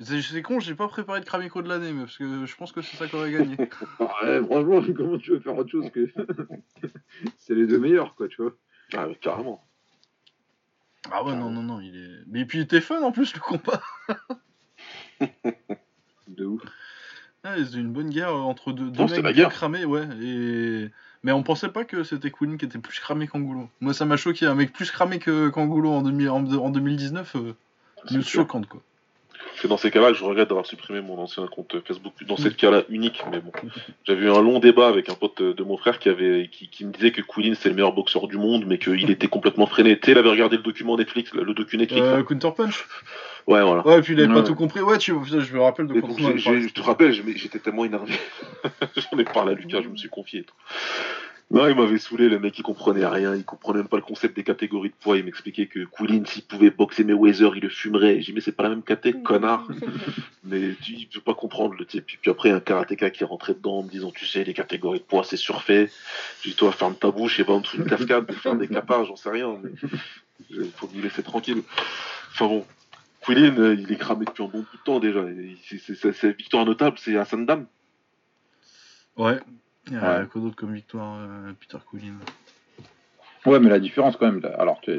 C'est c'est con, j'ai pas préparé de Kramiko de l'année, mais parce que je pense que c'est ça qui aurait gagné. Ah, [laughs] ouais, franchement, [laughs] comment tu veux faire autre chose que. [laughs] c'est les deux meilleurs, quoi, tu vois. Ah, mais carrément. Ah ouais, non, non, non, il est. Mais puis il était fun en plus le combat. De ouf. Ouais, c'était une bonne guerre entre deux, deux Non, mecs la bien guerre. cramés, ouais. Et... Mais on pensait pas que c'était Queen qui était plus cramé qu'Angulo. Moi, ça m'a choqué, un mec plus cramé que qu'Angulo en, 2000 en, en 2019, euh, choquante quoi. C'est dans ces cas-là que je regrette d'avoir supprimé mon ancien compte Facebook. Dans ces cas-là unique, mais bon. J'avais eu un long débat avec un pote de mon frère qui avait qui, qui me disait que Quillin c'est le meilleur boxeur du monde, mais qu'il était complètement freiné. Tu sais, il avait regardé le document Netflix, le, docu Netflix. Euh. Counter Punch Ouais, voilà. Ouais, et puis il avait Ouais, pas tout compris. Ouais, tu je me rappelle de quand je te rappelle, j'étais tellement énervé. [laughs] J'en ai parlé à Lucas, je me suis confié. et tout. Non, il m'avait saoulé, le mec, il comprenait rien, il comprenait même pas le concept des catégories de poids. Il m'expliquait que Quillin, s'il pouvait boxer Mayweather, il le fumerait. J'ai dit, mais c'est pas la même caté, connard. mais tu il peut pas comprendre le type. Puis, puis après, un karatéka qui est rentré dedans en me disant, tu sais, les catégories de poids, c'est surfait. J'ai dit, toi, ferme ta bouche et va en dessous d'une cascade pour faire des capages, j'en sais rien. Mais il faut nous laisser tranquille. Enfin bon. Quillin, euh, il est cramé depuis un bon bout de temps déjà. C'est- c'est- c'est- C'est victoire notable, c'est à Sandam. Ouais. Il y a Ouais. quoi d'autre comme victoire, euh, Peter Quillin Ouais, mais la différence quand même, alors euh,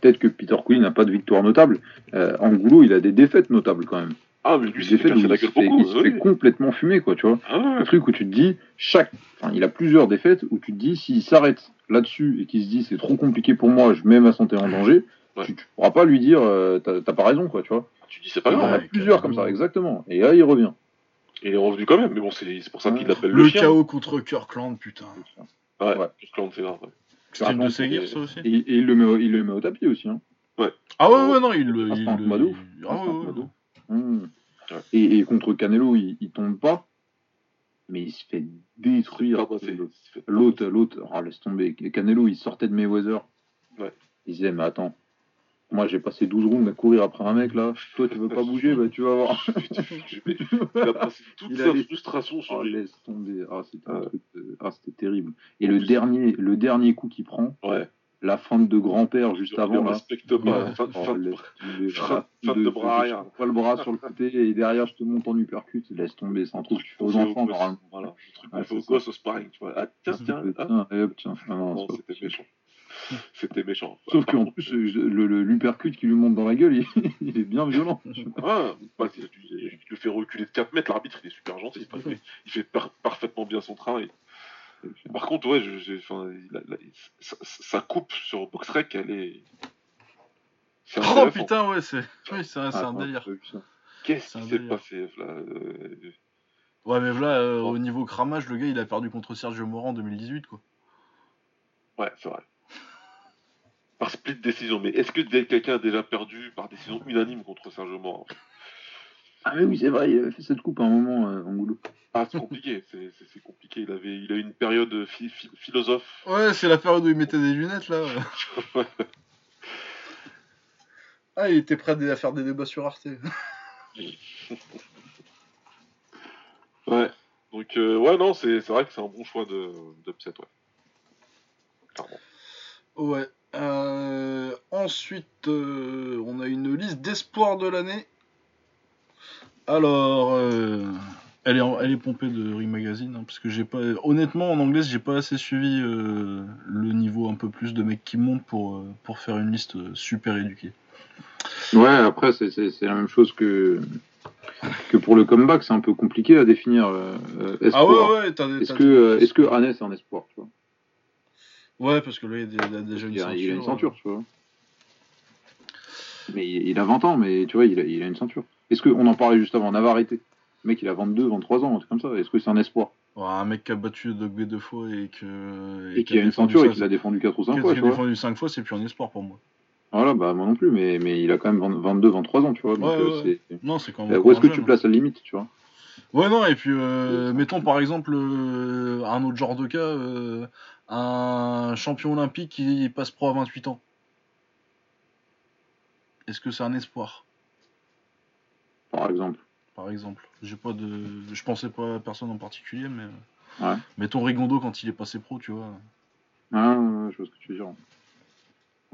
peut-être que Peter Quinn n'a pas de victoire notable, euh, Angulo il a des défaites notables quand même. Ah, mais lui, défaites la il se gueule fait, beaucoup. il se fait complètement fumer quoi, tu vois. Ah ouais. Un truc où tu te dis chaque, enfin il a plusieurs défaites où tu te dis s'il s'arrête là-dessus et qu'il se dit c'est trop compliqué pour moi, je mets ma santé en danger, Ouais. tu, tu pourras pas lui dire euh, t'as pas raison quoi, tu vois. Tu dis, c'est pas Il y en grave. a plusieurs comme ça, exactement. Et là il revient. Il est revenu quand même, mais bon, c'est c'est pour ça qu'il Ouais. l'appelle le, Le chien. chaos contre Kirkland, putain. Ouais, Ouais. Kirkland, c'est grave. ouais. C'était une de ses guerres, ça aussi Et, et il, le met, au- il le met au tapis aussi. Hein. Ah ouais, ouais, non, il le. Ah, il c'est il- Ah, Ah c'est ouais, ouais. ouf. Mmh. Ouais. Et, et contre Canelo, il, il tombe pas, mais il se fait détruire. Ah, bah, c'est- L'autre, c'est l'autre, l'autre, ah, laisse tomber. Canelo, il sortait de Mayweather. Ouais. Il disait, mais attends, moi j'ai passé 12 rounds à courir après un mec là. Toi, tu veux pas bouger, bah tu vas voir. Il a passé toute Il sa allait- frustration sur Oh, lui. laisse tomber. Ah, c'était ah, terrible. Et le dernier, le dernier coup qu'il prend, Ouais. la feinte de grand-père juste avant là. respecte pas. Ouais. Fin, Oh, fin [laughs] de- fin- fin de bras arrière. Pas le bras sur le côté et derrière je te monte en uppercut. Laisse tomber, c'est un truc que tu fais aux enfants normalement. Voilà, le truc qu'on fait aux c'est ça. gosses au sparring, tu vois. Ah, tiens, tiens, ah. Tiens, hop, tiens. Ah, pas c'était méchant. [laughs] C'était méchant. Sauf qu'en contre, plus, euh, le, l'uppercut qui lui monte dans la gueule, [laughs] il, il est bien violent. [laughs] Ah, bah, tu- tu le fais reculer de 4 mètres, l'arbitre il est super gentil. Il fait, il fait par- parfaitement bien son travail. Par contre, ouais, je- la- sa, sa coupe sur Boxrec, elle est. Oh putain, ouais, c'est oui, c'est un, Ah, un délire. Qu'est-ce qui s'est passé là euh, Ouais, mais là, euh, Oh. au niveau cramage, le gars, il a perdu contre Sergio Mora en 2018, quoi. Ouais, c'est vrai. Par split décision. Mais est-ce que quelqu'un a déjà perdu par décision unanime contre Sergio Mora Ah, mais oui, c'est vrai, il avait fait cette coupe à un moment, euh, Angoulou. Ah, c'est compliqué. c'est, compliqué. Il avait, il a eu une période phi- phi- philosophe. Ouais, c'est la période où il mettait des lunettes, là. [laughs] ah, il était prêt à faire des débats sur Arte. [laughs] Ouais. Donc, euh, ouais, non, c'est, c'est vrai que c'est un bon choix de, d'upset, ouais. Clairement. Ouais. Euh, ensuite, euh, on a une liste d'espoir de l'année. Alors, euh, elle, est en- elle est pompée de Ring Magazine, hein, parce que j'ai pas, honnêtement, en anglais, j'ai pas assez suivi le niveau un peu plus de mecs qui montent pour, pour faire une liste super éduquée. Ouais, après, c'est, c'est, c'est la même chose que, que pour le comeback, c'est un peu compliqué à définir. Ah ouais, ouais, t'as des. Est-ce que, est-ce que Hannes est un espoir, tu vois? Ouais, parce que là, il a, déjà une il a, ceinture. il a une ceinture, tu vois. Mais il, il a 20 ans, mais tu vois, il a, il a une ceinture. Est-ce qu'on en parlait juste avant Navarrete Le mec, il a 22, 23 ans, un truc comme ça. Est-ce que c'est un espoir? Ouais, un mec qui a battu Dogbe deux fois et que. Et, qui a une ceinture et qui l'a défendu 4 ou qui 5 a fois, tu vois. défendu 5 fois, c'est plus un espoir pour moi. Voilà, bah moi non plus, mais, mais il a quand même 20 22, 23 ans, tu vois. Donc, Ouais, euh, ouais, Non, c'est quand même. où est-ce que tu places la limite, tu vois? Ouais, non, et puis, euh, mettons par exemple euh, un autre genre de cas, euh, un champion olympique qui passe pro à 28 ans. Est-ce que c'est un espoir, Par exemple. par exemple J'ai pas de, je pensais pas à personne en particulier, mais Ouais. mettons Rigondo quand il est passé pro, tu vois. Ah, je vois ce que tu veux dire.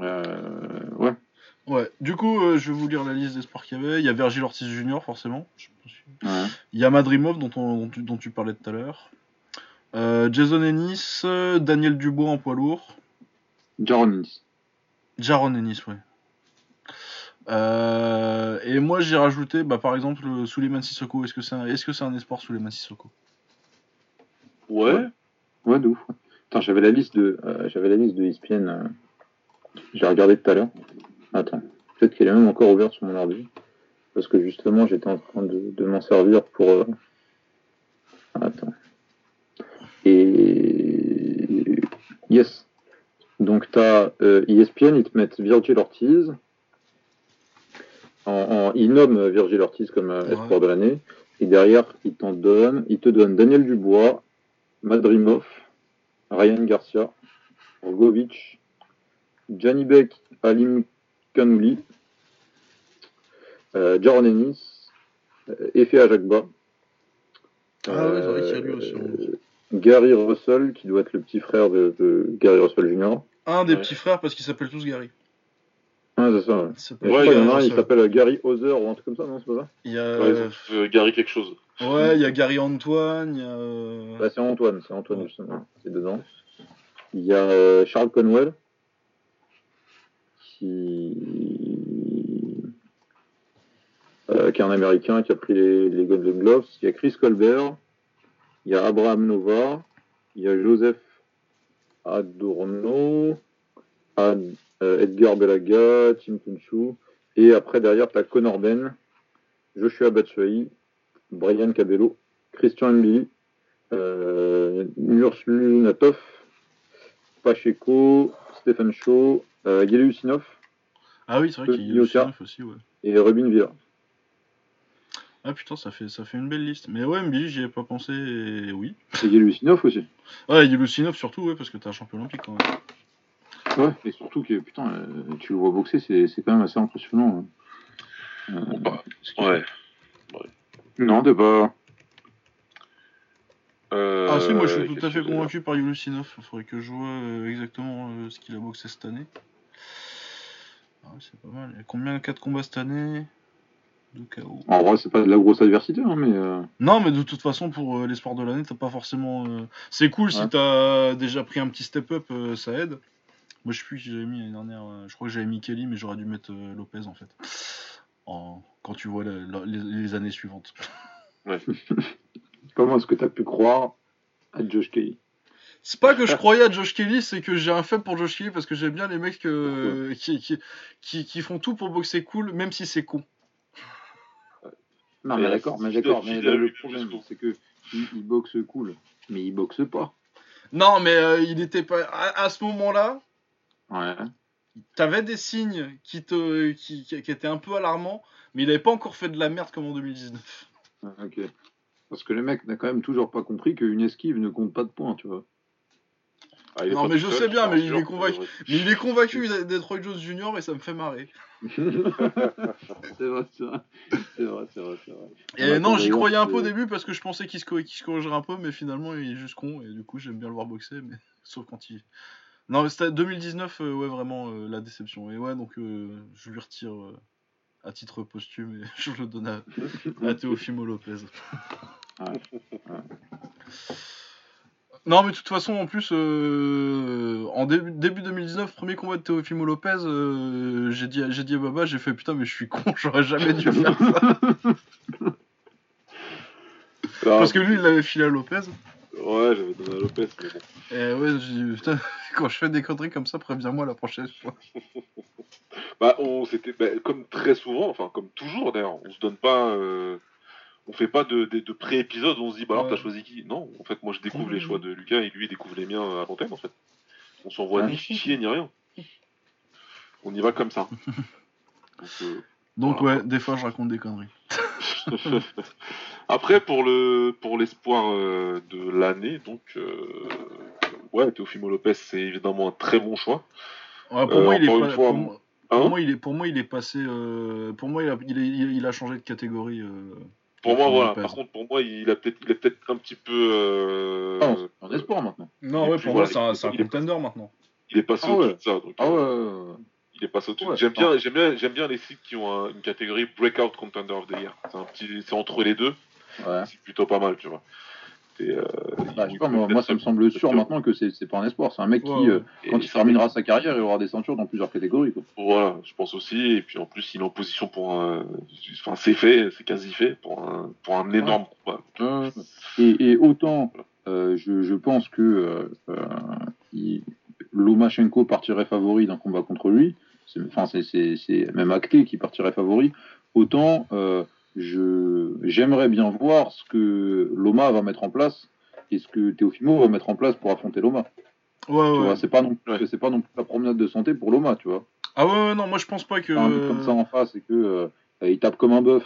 Euh, ouais. Ouais. Du coup, euh, je vais vous lire la liste des sports qu'il y avait. Il y a Virgil Ortiz Jr. forcément. Je ouais. Il y a Madrimov dont, on- dont tu, dont tu parlais tout à l'heure. Euh, Jason Ennis, Daniel Dubois en poids lourd. Jaron Ennis. Jaron Ennis, ouais. Euh, et moi j'ai rajouté, bah, par exemple, euh, Suleiman Sissoko. Est-ce que c'est un, que c'est un espoir Suleiman Sissoko? Ouais. Ouais, de ouf. Attends, j'avais la liste de, euh, j'avais la liste de ESPN. euh, J'ai regardé tout à l'heure. Attends, peut-être qu'elle est même encore ouverte sur mon ordi. Parce que justement, j'étais en train de, de m'en servir pour. Attends. Et. Yes. Donc, t'as euh, ESPN, ils te mettent Virgil Ortiz. En, en- ils nomment Virgil Ortiz comme euh, Ouais. espoir de l'année. Et derrière, ils t'en donnent. Ils te donnent Daniel Dubois, Madrimov, Ryan Garcia, Rogovic, Janibek Alim Kanouli, euh, Jaron Ennis, euh, Efe Ajagba, Ah ouais, euh, Gary Russell, qui doit être le petit frère de, de Gary Russell Jr. Un des Ouais. petits frères parce qu'ils s'appellent tous Gary. Ah, c'est ça, ouais. Il Ouais, y en a un, Gary il s'appelle Gary Other ou un truc comme ça, non, c'est pas ça Il y a, euh, Gary quelque chose. ouais, il y a Gary Antoine, il y a. euh, Bah, c'est Antoine, c'est Antoine Ouais. justement, c'est dedans. Il y a euh, Charles Conwell, qui... euh, qui est un Américain qui a pris les, les Golden Gloves. Il y a Chris Colbert, il y a Abraham Nova, il y a Joseph Adorno, Ad- euh, Edgar Belaga, Tim Tunchu, et après derrière tu as Conor Ben, Joshua Batshuayi, Brian Cabello, Christian Mbili, euh, Nursulunatov, Pacheco, Stephen Shaw, euh, Ah oui, c'est vrai qu'il y a Yoka. Lucinov aussi, ouais. et Rubin Villa. Ah putain, ça fait, ça fait une belle liste. Mais ouais, Mbili, j'y ai pas pensé, et oui. Et Yelusinov aussi. Ouais, Yelusinov surtout, ouais, parce que t'es un champion olympique quand même. Ouais, et surtout que putain, euh, tu le vois boxer, c'est c'est quand même assez impressionnant. hein. Euh, Bah, Ouais. Non, t'es pas. Euh, Ah si, moi je suis tout qu'est-ce à fait convaincu par Yelusinov. Il faudrait que je vois euh, exactement euh, ce qu'il a boxé cette année. Ah c'est pas mal. Il y a combien? 4 combats cette année? KO. En vrai, c'est pas de la grosse adversité, hein, mais. euh, Non, mais de toute façon, pour euh, les sports de l'année, t'as pas forcément. euh, C'est cool si t'as déjà pris un petit step-up, euh, ça aide. Moi, je qui j'avais mis l'année dernière. euh, Je crois que j'avais mis Kelly, mais j'aurais dû mettre euh, Lopez en fait. En... Quand tu vois la- la- les, les années suivantes. [laughs] Comment est-ce que t'as pu croire à Josh Kelly? C'est pas que je croyais à Josh Kelly, c'est que j'ai un faible pour Josh Kelly parce que j'aime bien les mecs euh, qui, qui, qui, qui font tout pour boxer cool, même si c'est con. Non, mais d'accord, mais d'accord, mais le, problème, c'est que il, il boxe cool, mais il boxe pas. Non, mais euh, il était pas. À, à ce moment-là, Ouais. t'avais des signes qui, te, qui, qui, qui étaient un peu alarmants, mais il avait pas encore fait de la merde comme en 2019. Ok. Parce que le mec n'a quand même toujours pas compris qu'une esquive ne compte pas de points, tu vois. Ah, Non, mais je seul, sais bien, mais il est convaincu. Mais il est convaincu d'être- Roy Jones Jr. et ça me fait marrer. [laughs] c'est vrai, c'est vrai. C'est vrai, c'est vrai, c'est vrai. Et Ouais, non, j'y croyais un peu au début parce que je pensais qu'il se, co- qu'il se corrigerait un peu, mais finalement il est juste con et du coup j'aime bien le voir boxer, mais [laughs] sauf quand il. Non, mais c'était 2019, euh, ouais, vraiment euh, la déception. Et ouais, donc euh, je lui retire euh, à titre posthume et [laughs] je le donne à, à Teofimo Lopez. Ouais, Non, mais de toute façon, en plus, euh, en début, début 2019, premier combat de Teofimo Lopez, euh, j'ai dit, à- j'ai dit à Baba, j'ai fait putain, mais je suis con, [laughs] j'aurais jamais dû faire ça. Parce que lui, il l'avait filé à Lopez. Ouais, j'avais donné à Lopez, mais bon. Et ouais, je dis, putain, [laughs] quand je fais des conneries comme ça, préviens-moi la prochaine fois. Bah, on s'était, bah, comme très souvent, enfin comme toujours d'ailleurs, on se donne pas, euh, on fait pas de, de, de pré-épisode où on se dit, bah alors Ouais. t'as choisi qui? Non, en fait, moi je découvre les choix de Lucas et lui il découvre les miens à l'antenne en fait. On s'envoie Ouais. ni fichier ni rien. On y va comme ça. [laughs] Donc, euh, Donc Voilà. ouais, des fois je raconte des conneries. [laughs] Après, pour le pour l'espoir euh, de l'année, donc euh, ouais, Teofimo Lopez, c'est évidemment un très bon choix. Ouais, pour Euh, moi, il est pas- fois, pour, moi, pour Hein moi, il est pour moi il est passé euh, pour moi il a, il, est- il a changé de catégorie. Euh, pour moi, voilà. Par contre, pour moi, il a peut-être il est peut-être un petit peu. euh, non, c'est un espoir maintenant. Non ouais, plus- pour moi c'est un, un est- contender maintenant. il est passé Ah au-dessus ouais. de ça. Donc, Ah euh, ouais, ouais, ouais. Il est passé au-dessus. Ouais, j'aime bien, j'aime bien, j'aime bien les sites qui ont un- une catégorie Breakout Contender of the Year. C'est un petit, c'est entre les deux. ouais. C'est plutôt pas mal, tu vois. Euh, Bah, il- je sais pas, il moi, ça me semble sûr maintenant que c'est c'est pas un espoir. C'est un mec qui, Ouais, euh, et quand il terminera sa carrière, il aura des ceintures dans plusieurs catégories. Quoi. Voilà, je pense aussi. Et puis en plus, il est en position pour un. Enfin, c'est fait, c'est quasi fait pour un, pour un énorme combat. Et, et autant, euh, je, je pense que il- Lomachenko partirait favori d'un combat contre lui. C'est enfin, c'est- c'est- c'est même acté qu'il partirait favori. Autant, euh, j'aimerais bien voir ce que Loma va mettre en place et ce que Teofimo va mettre en place pour affronter Loma. Ouais Tu ouais. vois, c'est pas non Ouais. c'est pas non plus la promenade de santé pour Loma, tu vois. Ah ouais, ouais non moi je pense pas que. T'as un mec comme ça en face et que euh, il tape comme un bœuf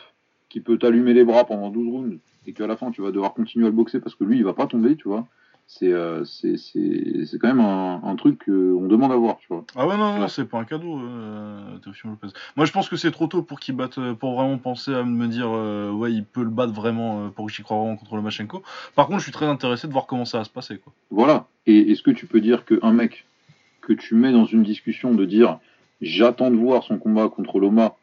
qui peut t'allumer les bras pendant 12 rounds et qu'à la fin tu vas devoir continuer à le boxer parce que lui il va pas tomber, tu vois. C'est euh, c'est quand même un, un truc qu'on demande à voir, tu vois. Ah ouais non non Ouais. c'est pas un cadeau euh, Lopez. Moi je pense que c'est trop tôt pour qu'il batte euh, pour vraiment penser à me dire euh, ouais il peut le battre vraiment euh, pour que j'y crois vraiment contre le Machenko. Par contre je suis très intéressé de voir comment ça va se passer quoi. Voilà. Et est-ce que tu peux dire qu'un mec que tu mets dans une discussion de dire j'attends de voir son combat contre Loma,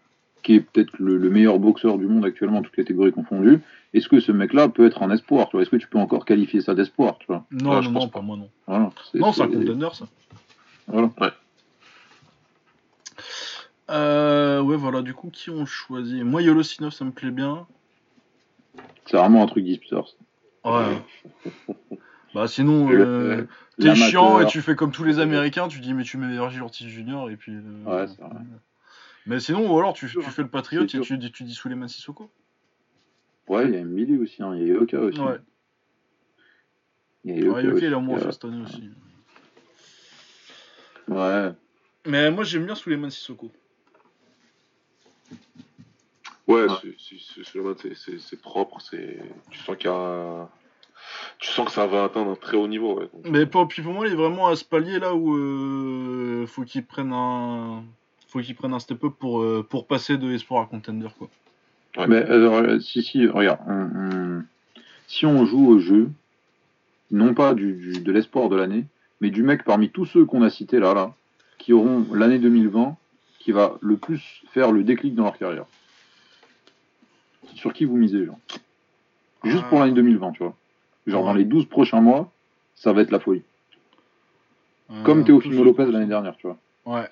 qui est peut-être le, le meilleur boxeur du monde actuellement, toutes catégories confondues, est-ce que ce mec-là peut être un espoir Est-ce que tu peux encore qualifier ça d'espoir tu vois? Non Ouais, je non pense non pas. moi non. Voilà. Non c'est un contender ça. Voilà. Euh, ouais voilà du coup qui ont choisi Moi Yolo Sinov ça me plaît bien. C'est vraiment un truc disputeur. ça. Ouais. [laughs] bah sinon Le- euh, t'es l'amateur. chiant et tu fais comme tous les Américains, tu dis mais tu mets Virgil Ortiz Junior et puis. euh, Ouais, c'est vrai. Mais sinon, ou alors tu, tu hein. fais le patriote C'est et tu, tu dis Suleiman Sissoko. Ouais, il y a Emily aussi, hein. il y a Yoka aussi. Ouais. Il y a Ouais, Yoka ok, il a aussi, moins euh, fait cette année aussi. Ouais, Mais moi j'aime bien Suleiman Sissoko. Ouais, Ouais. c'est- c'est- propre. C'est tu sens qu'il y a. Tu sens que ça va atteindre un très haut niveau. Ouais. Donc, Mais pour, puis pour moi, il est vraiment à ce palier là où euh, faut qu'il prenne un. Faut qu'il prenne un step-up pour, euh, pour passer de espoir à contender quoi. Ouais. Mais alors, euh, si, si, regarde, on- on- si on joue au jeu, non pas du, du- de l'espoir de l'année, mais du mec parmi tous ceux qu'on a cités là, là, qui auront l'année 2020, qui va le plus faire le déclic dans leur carrière. Sur qui vous misez, genre? Juste pour Ah. l'année 2020, tu vois. Genre Ouais. dans les 12 prochains mois, ça va être la folie. Euh, Comme tous- Lopez l'année dernière, tu vois. Ouais.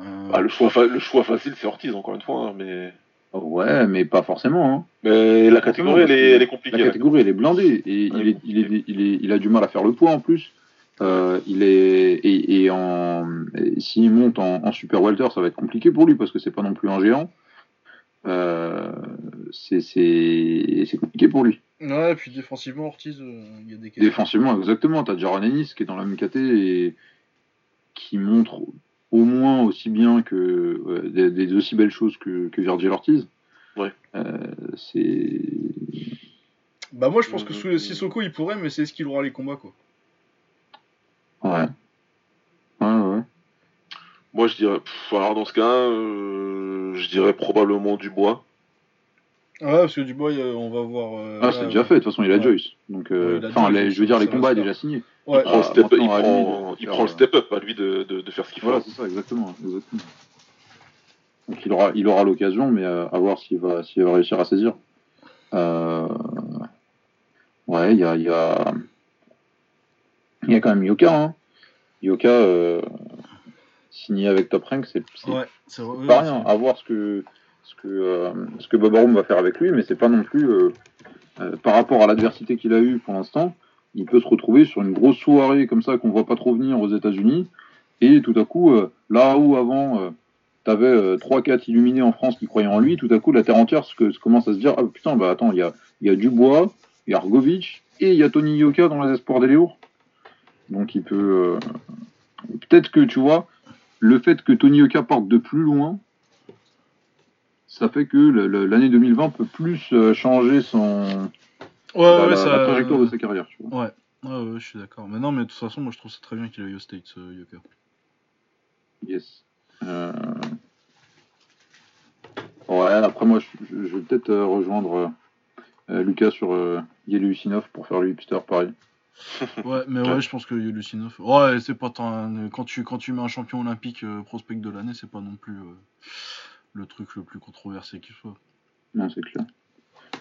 Euh, bah, le, choix fa- le choix facile, c'est Ortiz, encore une fois. hein, mais... Ouais, mais pas forcément, hein. mais la catégorie, elle est, elle est compliquée. La catégorie, elle est blindée. Et il, Elle est est, il, est, il, est, il a du mal à faire le poids en plus. Euh, il est et, et en et s'il monte en, en super welter, ça va être compliqué pour lui parce que c'est pas non plus un géant. Euh, c'est c'est c'est compliqué pour lui. Ouais, puis défensivement, Ortiz, euh, il y a des questions. Défensivement, exactement. T'as Jaron Ennis qui est dans la même KT et qui montre au moins aussi bien que ouais, des, des aussi belles choses que, que Virgil Ortiz. Ouais. Euh, c'est Bah, moi je pense que Euh, sous Sissoko il pourrait, mais c'est ce qu'il aura les combats quoi. ouais. Ouais, ouais. Moi, je dirais. pff, alors, dans ce cas, euh, je dirais probablement Dubois. Ouais, parce que Dubois, euh, on va voir. euh, Ah, c'est déjà fait, de toute façon, il a ouais. Joyce. Donc, euh, Ouais, il a enfin, je veux dire, les combats déjà signé. Ouais, Il prend, le Ah, step, il maintenant, à lui prend, de il faire, prend le euh, step-up à lui de, de, de faire ce qu'il faut. Voilà, c'est ça, exactement, exactement. Donc, il aura, il aura l'occasion, mais euh, à voir s'il va, s'il va réussir à saisir. Euh, Ouais, il y a, il y a, y a quand même Yoka. Hein. Yoka euh, signé avec Top Rank, c'est Ouais, pas rien. À voir ce que, ce que, euh, ce que Bob Arum va faire avec lui, mais c'est pas non plus. euh, euh, par rapport à l'adversité qu'il a eue pour l'instant, il peut se retrouver sur une grosse soirée comme ça qu'on voit pas trop venir aux États-Unis. Et tout à coup, euh, là où avant, tu avais 3-4 illuminés en France qui croyaient en lui, tout à coup, la terre entière commence à se dire Ah putain, bah attends, il y a, y a Dubois, il y a Argovitch et il y a Tony Yoka dans les espoirs des Léours. Donc il peut. Peut-être que tu vois, le fait que Tony Yoka parte de plus loin, ça fait que l'année 2020 peut plus euh, changer son ouais, la, ça... trajectoire de sa carrière. Tu vois. Ouais. ouais, je suis d'accord. Mais non, mais de toute façon, moi je trouve ça très bien qu'il aille au States, euh. Yes. Euh... Ouais, après moi je, vais peut-être euh, rejoindre Lucas sur Yelusinov pour faire le hipster pareil. [laughs] ouais, mais ouais, je pense que Yelusinov. Ouais, c'est pas tant. Quand tu, quand tu mets un champion olympique prospect de l'année, c'est pas non plus le truc le plus controversé qu'il soit. Non, c'est clair.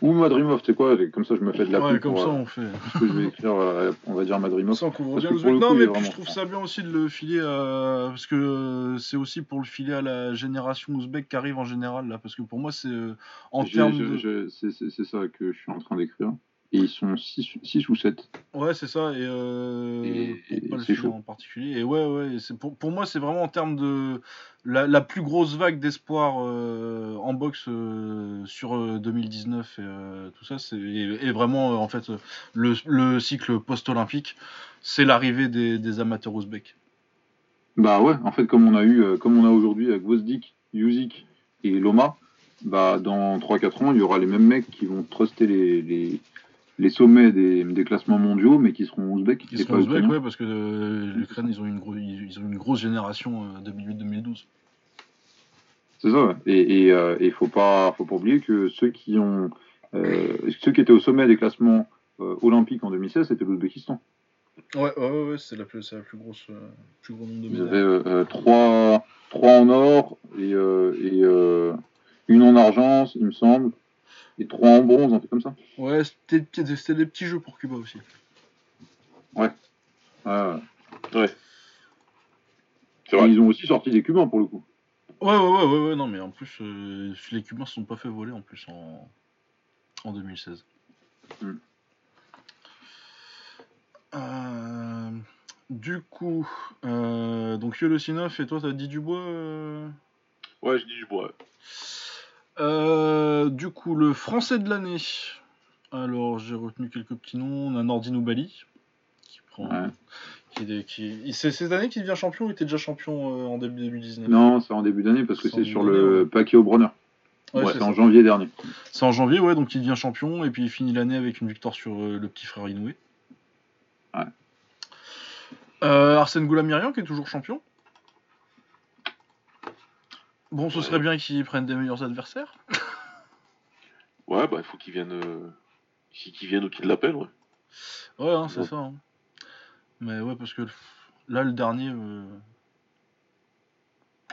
Ou Madrimov, c'est quoi Comme ça, je me fais de la Ouais, comme ça, euh, on fait. je vais écrire, euh, on va dire Madrimov. Ça, on couvre bien Non, mais puis je trouve ça bien aussi de le filer à... Parce que euh, c'est aussi pour le filer à la génération ouzbek qui arrive en général, là. Parce que pour moi, c'est en termes de. C'est ça que je suis en train d'écrire. Et ils sont 6 ou 7. Ouais, c'est ça. Et, euh, pas le chaud. en particulier. Et ouais, ouais. C'est pour, pour moi, c'est vraiment en termes de la, la plus grosse vague d'espoir euh, en boxe euh, sur 2019 et tout ça. C'est et, vraiment, en fait, le, le cycle post-olympique, c'est l'arrivée des, des, amateurs ouzbeks. Bah ouais, en fait, comme on a eu, comme on a aujourd'hui avec Vosdik, Yuzik et Loma, bah dans 3-4 ans, il y aura les mêmes mecs qui vont truster les, les les sommets des, des, classements mondiaux, mais qui seront ouzbeks. Qui seront ouzbeks, ouais, parce que euh, l'Ukraine, ils, ont une ils ont une grosse génération 2008-2012. Euh, C'est ça, et il euh, ne faut, pas, faut pas oublier que ceux qui, ont, ceux qui étaient au sommet des classements olympiques en 2016, c'était l'Ouzbékistan. Ouais, ouais, ouais, c'est la, plus, la plus grosse, plus gros nombre de médailles. Ils avaient 3, 3 en or et, et une en argent, il me semble. Et trois en bronze, un truc comme ça. Ouais, c'était des petits jeux pour Cuba aussi. Ouais. ouais. C'est vrai. Ils ont aussi sorti des Cubains pour le coup. Ouais, ouais, ouais, ouais, ouais non, mais en plus, euh, les Cubains se sont pas fait voler en plus en, en 2016. Hmm. Euh, du coup, euh, donc Yolosinov et toi, t'as dit Dubois euh? Ouais, je dis Dubois. Euh, du coup, le français de l'année. Alors, j'ai retenu quelques petits noms. On a Nordin Bali, qui prend. Qui, C'est cette année qu'il devient champion ou il était déjà champion euh, en début 2019 Non, c'est en début d'année parce que c'est sur le paquet au Bronner. Ouais, c'est en janvier dernier. C'est en janvier, ouais, donc il devient champion et puis il finit l'année avec une victoire sur euh, le petit frère Inoué. Ouais. Arsène Goulamirian qui est toujours champion. Bon, ce serait bien qu'ils prennent des meilleurs adversaires. ouais, bah il faut qu'ils viennent. Euh... Qu'ils viennent ou qu'ils l'appellent, ouais. Ouais, hein, c'est ça. Hein. Mais ouais, parce que là, le dernier. Euh,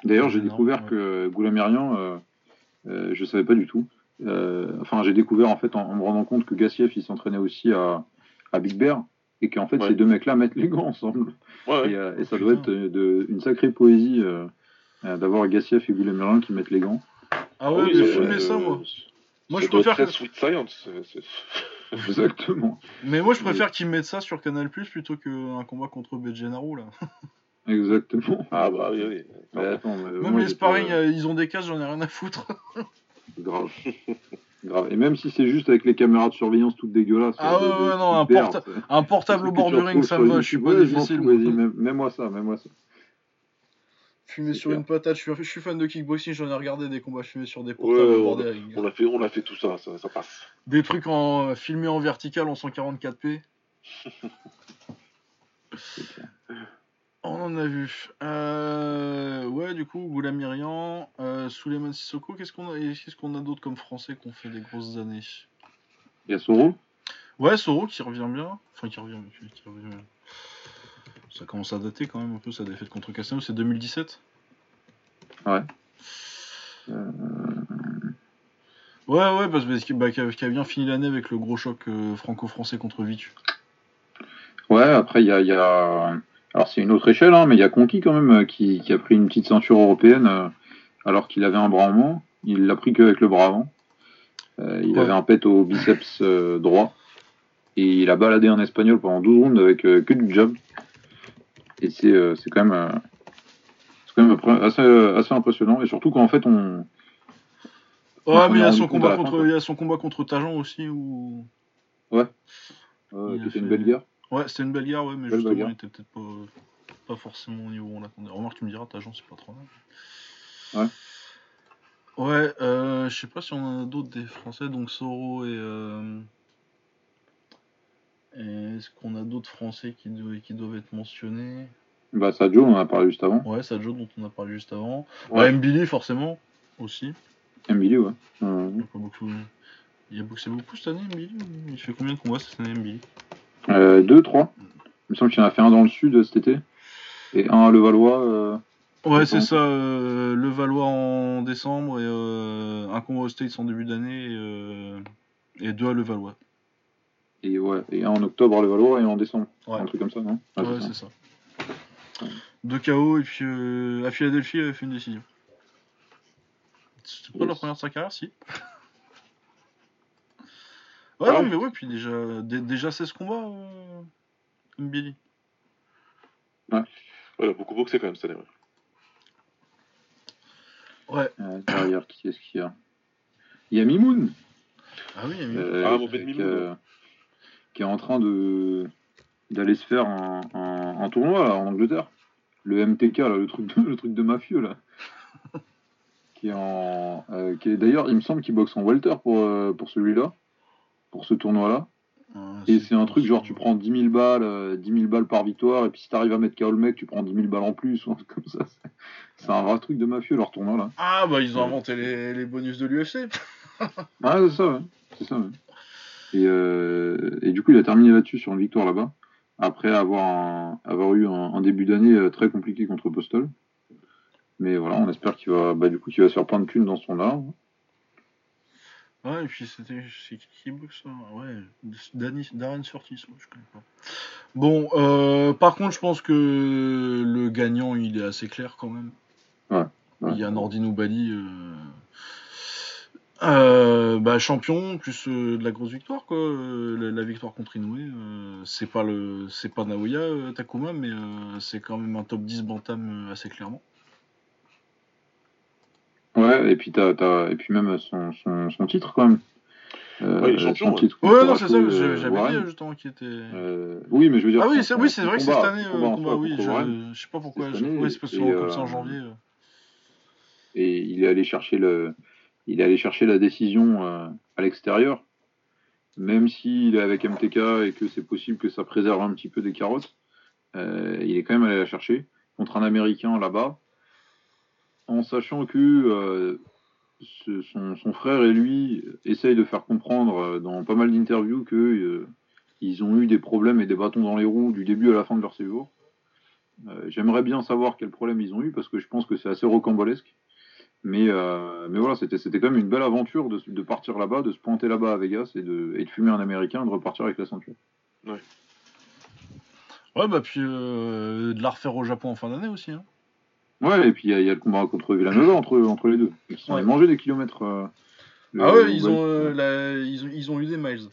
D'ailleurs, j'ai découvert que Goulamirian, euh, euh, je savais pas du tout. Euh, enfin, j'ai découvert en fait en, me rendant compte que Gassiev il s'entraînait aussi à, à Big Bear et qu'en fait ces deux mecs-là mettent les gants ensemble. Ouais, et, et, ça doit être de, une sacrée poésie euh, d'avoir Gassieff et Goulet qui mettent les gants. Ah ouais, j'ai filmé ça, moi. Moi, je préfère. Très Sweet Science. [laughs] Exactement. Mais moi, je préfère qu'ils mettent ça sur Canal Plus plutôt qu'un combat contre Benjenaro, là. [laughs] Exactement. Ah bah oui, oui. Mais attends, même les sparring, euh, ils ont des cases, j'en ai rien à foutre. [laughs] Grave. Grave. Et même si c'est juste avec les caméras de surveillance toutes dégueulasses. Ah ouais, ouais, non, un, un, portable au bord du ring, ça me va, je suis pas difficile. Même moi ça, même moi ça. Fumer sur une patate, je suis, fan de kickboxing, j'en ai regardé des combats fumés sur des portables bord des rings. On a fait, on a fait tout ça, ça, passe. Des trucs en filmés en vertical en 144p. [laughs] on en a vu. Euh, ouais, du coup, Goulamirian, euh, Suleiman Sissoko, qu'est-ce qu'on a, qu'est-ce qu'on a d'autre comme français qui ont fait des grosses années? Il y a Soro? Ouais, Soro qui revient bien. Enfin, qui revient, qui revient bien. Ça commence à dater quand même un peu sa défaite contre Casino, c'est 2017 Ouais. Euh... Ouais, ouais, parce qu'il bah, a, bien fini l'année avec le gros choc euh, franco-français contre Vitu. Ouais, après, il y a, y a, Alors, c'est une autre échelle, hein, mais il y a Conti quand même euh, qui, qui, a pris une petite ceinture européenne euh, alors qu'il avait un bras en moins. Il l'a pris qu'avec le bras avant. Euh, il Ouais. avait un pet au biceps droit. Et il a baladé en espagnol pendant 12 rounds avec que du jab. Et c'est euh, c'est quand même, euh, quand même assez, assez impressionnant. Et surtout qu'en fait, on. Ouais, on mais il y a son combat contre, il y a son combat contre Tajan aussi où. euh, Il a C'était une belle guerre. Ouais, c'était une belle guerre, ouais, mais Belle justement, bagarre. il était peut-être pas, pas forcément au niveau où on l'attendait. Remarque, tu me diras, Tajan, c'est pas trop mal. Ouais. Ouais, euh, je sais pas si on en a d'autres des Français, donc Soro et. euh, et Est-ce qu'on a d'autres Français qui, doivent- qui doivent être mentionnés? Bah, Sadio, on en a parlé juste avant. Ouais, Sajo, dont on a parlé juste avant. Ouais. Bah, Mbili, forcément, aussi. Emily, ouais. Euh, Il a pas beaucoup. Il a boxé beaucoup cette année, Mbili Il fait combien de combats cette année, Mbili? Euh, deux, trois. Il me semble qu'il en a fait un dans le sud euh, cet été. Et un à Levallois. Euh... Ouais, c'est ça. euh, le Valois en décembre et euh, un combat aux States en début d'année et, euh, et deux à Le Valois. Et, ouais, et un en octobre à Levallois et un en décembre. Ouais, Un truc comme ça, non? Ouais, Ouais, c'est ça. ça. Deux KO et puis euh, à Philadelphie, il avait fait une décision. C'était pas la première de sa carrière, si. Ouais, Ah non, ouais. mais ouais, puis déjà, dé- déjà 16 combats, euh, Mbili. Ouais, a beaucoup boxé quand même cette année. ouais. Ouais. Euh, derrière, qui est-ce qu'il y a? Il y a Mimoun. Ah oui, il y a euh, Ah, Mimoun, euh, qui est en train de d'aller se faire un, un- un tournoi là, en Angleterre. Le MTK, là, le truc de, [laughs] le truc de mafieux là. qui est en, euh, qui est d'ailleurs, il me semble qu'il boxe en welter pour euh, pour celui-là, pour ce tournoi-là. Ah, Et c'est un truc genre tu prends 10 000 balles, euh, 10 000 balles par victoire, et puis si t'arrives à mettre KO le mec, tu prends 10 000 balles en plus, ou un truc comme ça. C'est- C'est un vrai truc de mafieux leur tournoi là. Ah, bah ils ont Ouais. inventé les, les bonus de l'UFC. Ah c'est ça, ouais. c'est ça. ouais. Et, euh, et du coup il a terminé là-dessus sur une victoire là-bas, après avoir, un- avoir eu un, un début d'année euh, très compliqué contre Postol. Mais voilà, on espère qu'il va, bah, du coup, qu'il va se faire plein de thunes dans son art. Ouais, et puis c'était. C'est qui qui boxe ça Ouais, Danny, Darren Surtis, ouais, je connais pas. Bon, euh, par contre, je pense que le gagnant, il est assez clair quand même. Ouais, ouais. Il y a Nordin Bali. Euh... euh, bah, champion, plus euh, de la grosse victoire, quoi. Euh, la, la victoire contre Inoue. euh, c'est pas le c'est pas Naoya euh, Takuma, mais euh, c'est quand même un top 10 bantam euh, assez clairement. Ouais, et puis, t'as, t'as- et puis même son, son, son titre quand même. Euh, Ouais, il champion, son ouais. titre Ouais, non, c'est ça, j'avais dit justement qu'il était. Euh, oui, mais je veux dire. Ah oui, c'est oui, c'est vrai que c'est cette année, combat oui, je, je sais pas pourquoi, cette je- année, oui, c'est parce comme ça en janvier. Et il est allé chercher le, il est allé chercher la décision euh, à l'extérieur, même s'il est avec MTK et que c'est possible que ça préserve un petit peu des carottes. euh, il est quand même allé la chercher contre un Américain là-bas, en sachant que euh, son, frère et lui essayent de faire comprendre dans pas mal d'interviews que euh, ils ont eu des problèmes et des bâtons dans les roues du début à la fin de leur séjour. J'aimerais bien savoir quels problèmes ils ont eu parce que je pense que c'est assez rocambolesque. Mais, euh, mais voilà, c'était c'était quand même une belle aventure de, de partir là-bas, de se pointer là-bas à Vegas et de, et de fumer un Américain et de repartir avec la ceinture. Ouais, bah puis euh, de la refaire au Japon en fin d'année aussi. Hein. Ouais, et puis il y, a- il y a le combat contre Villanova entre, entre les deux. Ils sont Ouais. allés manger des kilomètres. euh, le- Ah ouais, ils ont, euh, la- ils ont, ils ont eu des miles.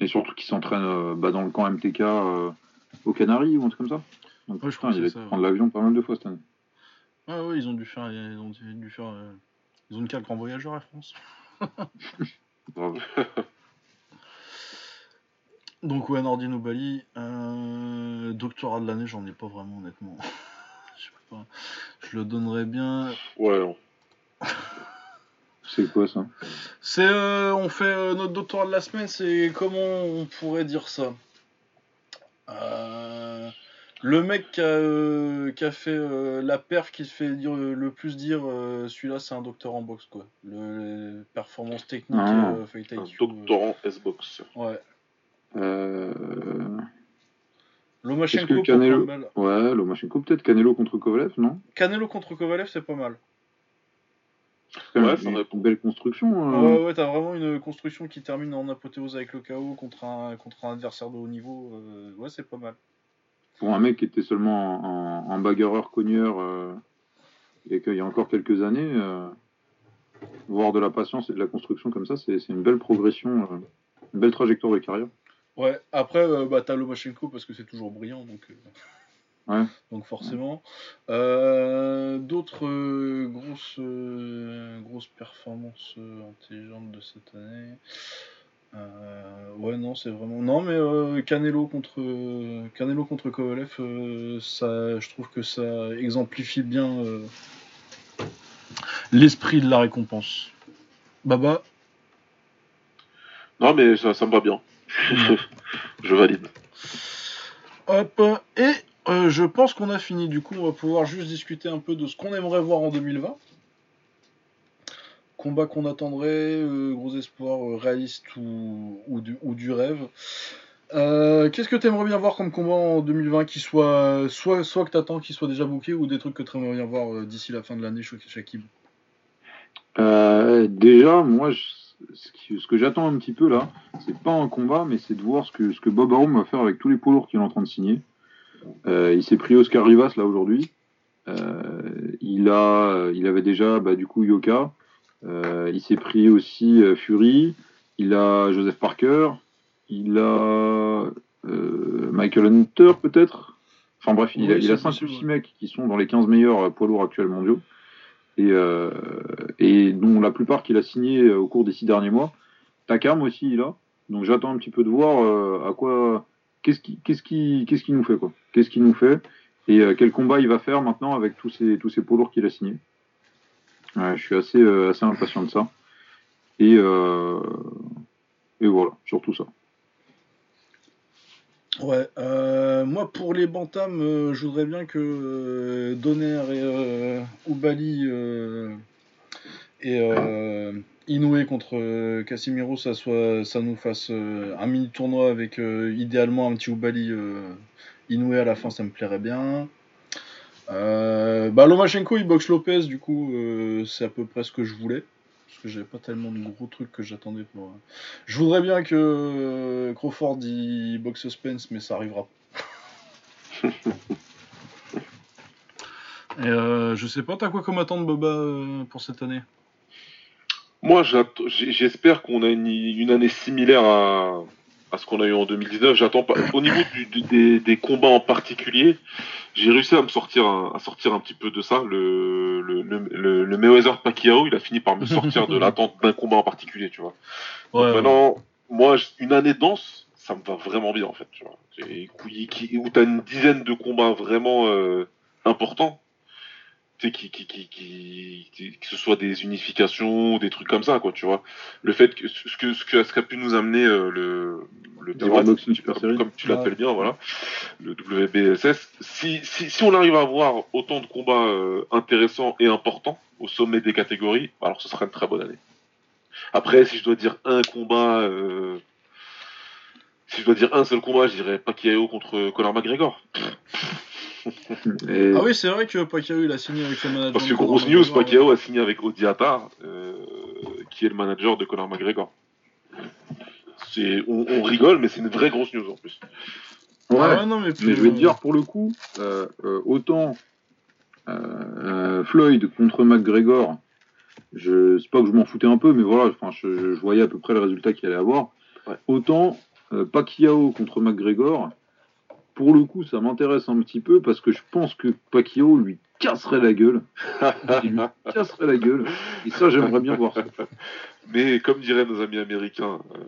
Et surtout qu'ils s'entraînent euh, bah, dans le camp MTK euh, aux Canaries ou un truc comme ça. Donc, Ouais, je putain, il va ça, prendre l'avion pas mal de fois cette année. Ah ouais, ils ont dû faire, ils ont dû faire, euh, ils ont une carte grand voyageur à France. [laughs] Donc ouais, Nordin Bali, euh, doctorat de l'année, j'en ai pas vraiment honnêtement. [laughs] je sais pas. Je le donnerais bien. Ouais, non. C'est quoi ça? C'est, euh, on fait euh, notre doctorat de la semaine. C'est comment on pourrait dire ça? Euh, Le mec qui a, euh, qui a fait euh, la perf qui se fait dire, le plus dire, euh, celui-là c'est un docteur en boxe quoi. Le, les performances techniques, Ah. euh, fight Un IQ, euh, doctorant S-Box. ouais. euh... Lomachenko Canelo-. Ouais, Lomachenko peut-être, Canelo contre Kovalev, non? Canelo contre Kovalev, c'est pas mal. C'est Ouais, ça une, belle construction. euh. Ouais, ouais, t'as vraiment une construction qui termine en apothéose avec le KO contre un, contre un adversaire de haut niveau. euh, ouais, c'est pas mal. Pour un mec qui était seulement un, un bagarreur cogneur euh, et qu'il y a encore quelques années, euh, voir de la patience et de la construction comme ça, c'est une belle progression, euh, une belle trajectoire de carrière. Ouais, après, bah, t'as Lomachenko parce que c'est toujours brillant, donc, ouais. donc forcément. D'autres grosses, grosses performances intelligentes de cette année. Ouais, non, c'est vraiment. Non, mais Canelo contre Canelo contre Kovalev, ça, je trouve que ça exemplifie bien l'esprit de la récompense. Baba? Non, mais ça, ça me va bien. [laughs] je valide. Hop, et euh, je pense qu'on a fini. Du coup, on va pouvoir juste discuter un peu de ce qu'on aimerait voir en 2020. Combat qu'on attendrait, euh, gros espoir euh, réaliste ou, du, rêve. Qu'est-ce que tu aimerais bien voir comme combat en 2020 qui soit soit, que tu attends qu'il soit déjà booké ou des trucs que tu aimerais bien voir d'ici la fin de l'année Shakib? Déjà, moi, ce, que j'attends un petit peu là, c'est pas un combat, mais c'est de voir ce que, Bob Arum va faire avec tous les poids lourds qu'il est en train de signer. Euh, il s'est pris Oscar Rivas là aujourd'hui. Euh, il a, il avait déjà bah, du coup Yoka. Euh, il s'est pris aussi Fury. Il a Joseph Parker. Il a Michael Hunter peut-être. Enfin bref, il, a, il a 5 ou 6 mecs qui sont dans les 15 meilleurs poids lourds actuels mondiaux et, euh, et dont la plupart qu'il a signé euh, au cours des six derniers mois. Takam aussi, il a. Donc j'attends un petit peu de voir euh, à quoi, qu'est-ce qui, qu'est-ce qui, qu'est-ce qui nous fait quoi, qu'est-ce qu'il nous fait et quel combat il va faire maintenant avec tous ces, tous ces poids lourds qu'il a signés. Je suis assez, assez impatient de ça. Et, et voilà, surtout ça. Ouais, euh, moi pour les bantams, euh, je voudrais bien que euh, Donner et Ubali et Inoue contre Casimiro, ça soit, ça nous fasse un mini tournoi avec idéalement un petit Ubali Inoue à la fin, ça me plairait bien. Bah Lomachenko il boxe Lopez, du coup c'est à peu près ce que je voulais que j'avais pas tellement de gros trucs que j'attendais pour. Euh. Je voudrais bien que euh, Crawford y boxe suspense, mais ça arrivera. [laughs] Et euh, je sais pas, t'as quoi comme attente, Boba, euh, pour cette année? Moi, j'espère qu'on a une, année similaire à, à ce qu'on a eu en 2019. J'attends pas. Au niveau des, des, combats en particulier, j'ai réussi à me sortir un, à sortir un petit peu de ça. Le, le, le, le Mayweather Pacquiao, il a fini par me sortir de [laughs] l'attente d'un combat en particulier, tu vois. maintenant, moi, une année dense, ça me va vraiment bien en fait, tu vois. Où t'as une dizaine de combats vraiment euh, importants qui, qui, qui, qui, que ce soit des unifications, des trucs comme ça, quoi, tu vois. Le fait que ce que ce qu'a pu nous amener euh, le le comme, comme, tu l'appelles bien, voilà, le WBSS. Si, si, si on arrive à avoir autant de combats euh, intéressants et importants au sommet des catégories, alors ce sera une très bonne année. Après, si je dois dire un combat, euh, si je dois dire un seul combat, je dirais Pacquiao contre Conor McGregor. Ah oui, c'est vrai que Pacquiao il a signé avec le manager. Parce que grosse news, Pacquiao a signé avec Odiatar, euh, qui est le manager de Conor McGregor. On, on, rigole, mais c'est une vraie grosse news en plus. Ouais, ah non, mais, je vais te dire pour le coup, euh, euh, autant Floyd contre McGregor, je c'est pas que je m'en foutais un peu, mais voilà, enfin, je, je, voyais à peu près le résultat qu'il allait avoir. Autant Pacquiao contre McGregor, pour le coup, ça m'intéresse un petit peu parce que je pense que Pacquiao lui casserait la gueule. [laughs] Il lui casserait la gueule. Et ça, j'aimerais bien voir ça. Mais comme diraient nos amis américains, euh,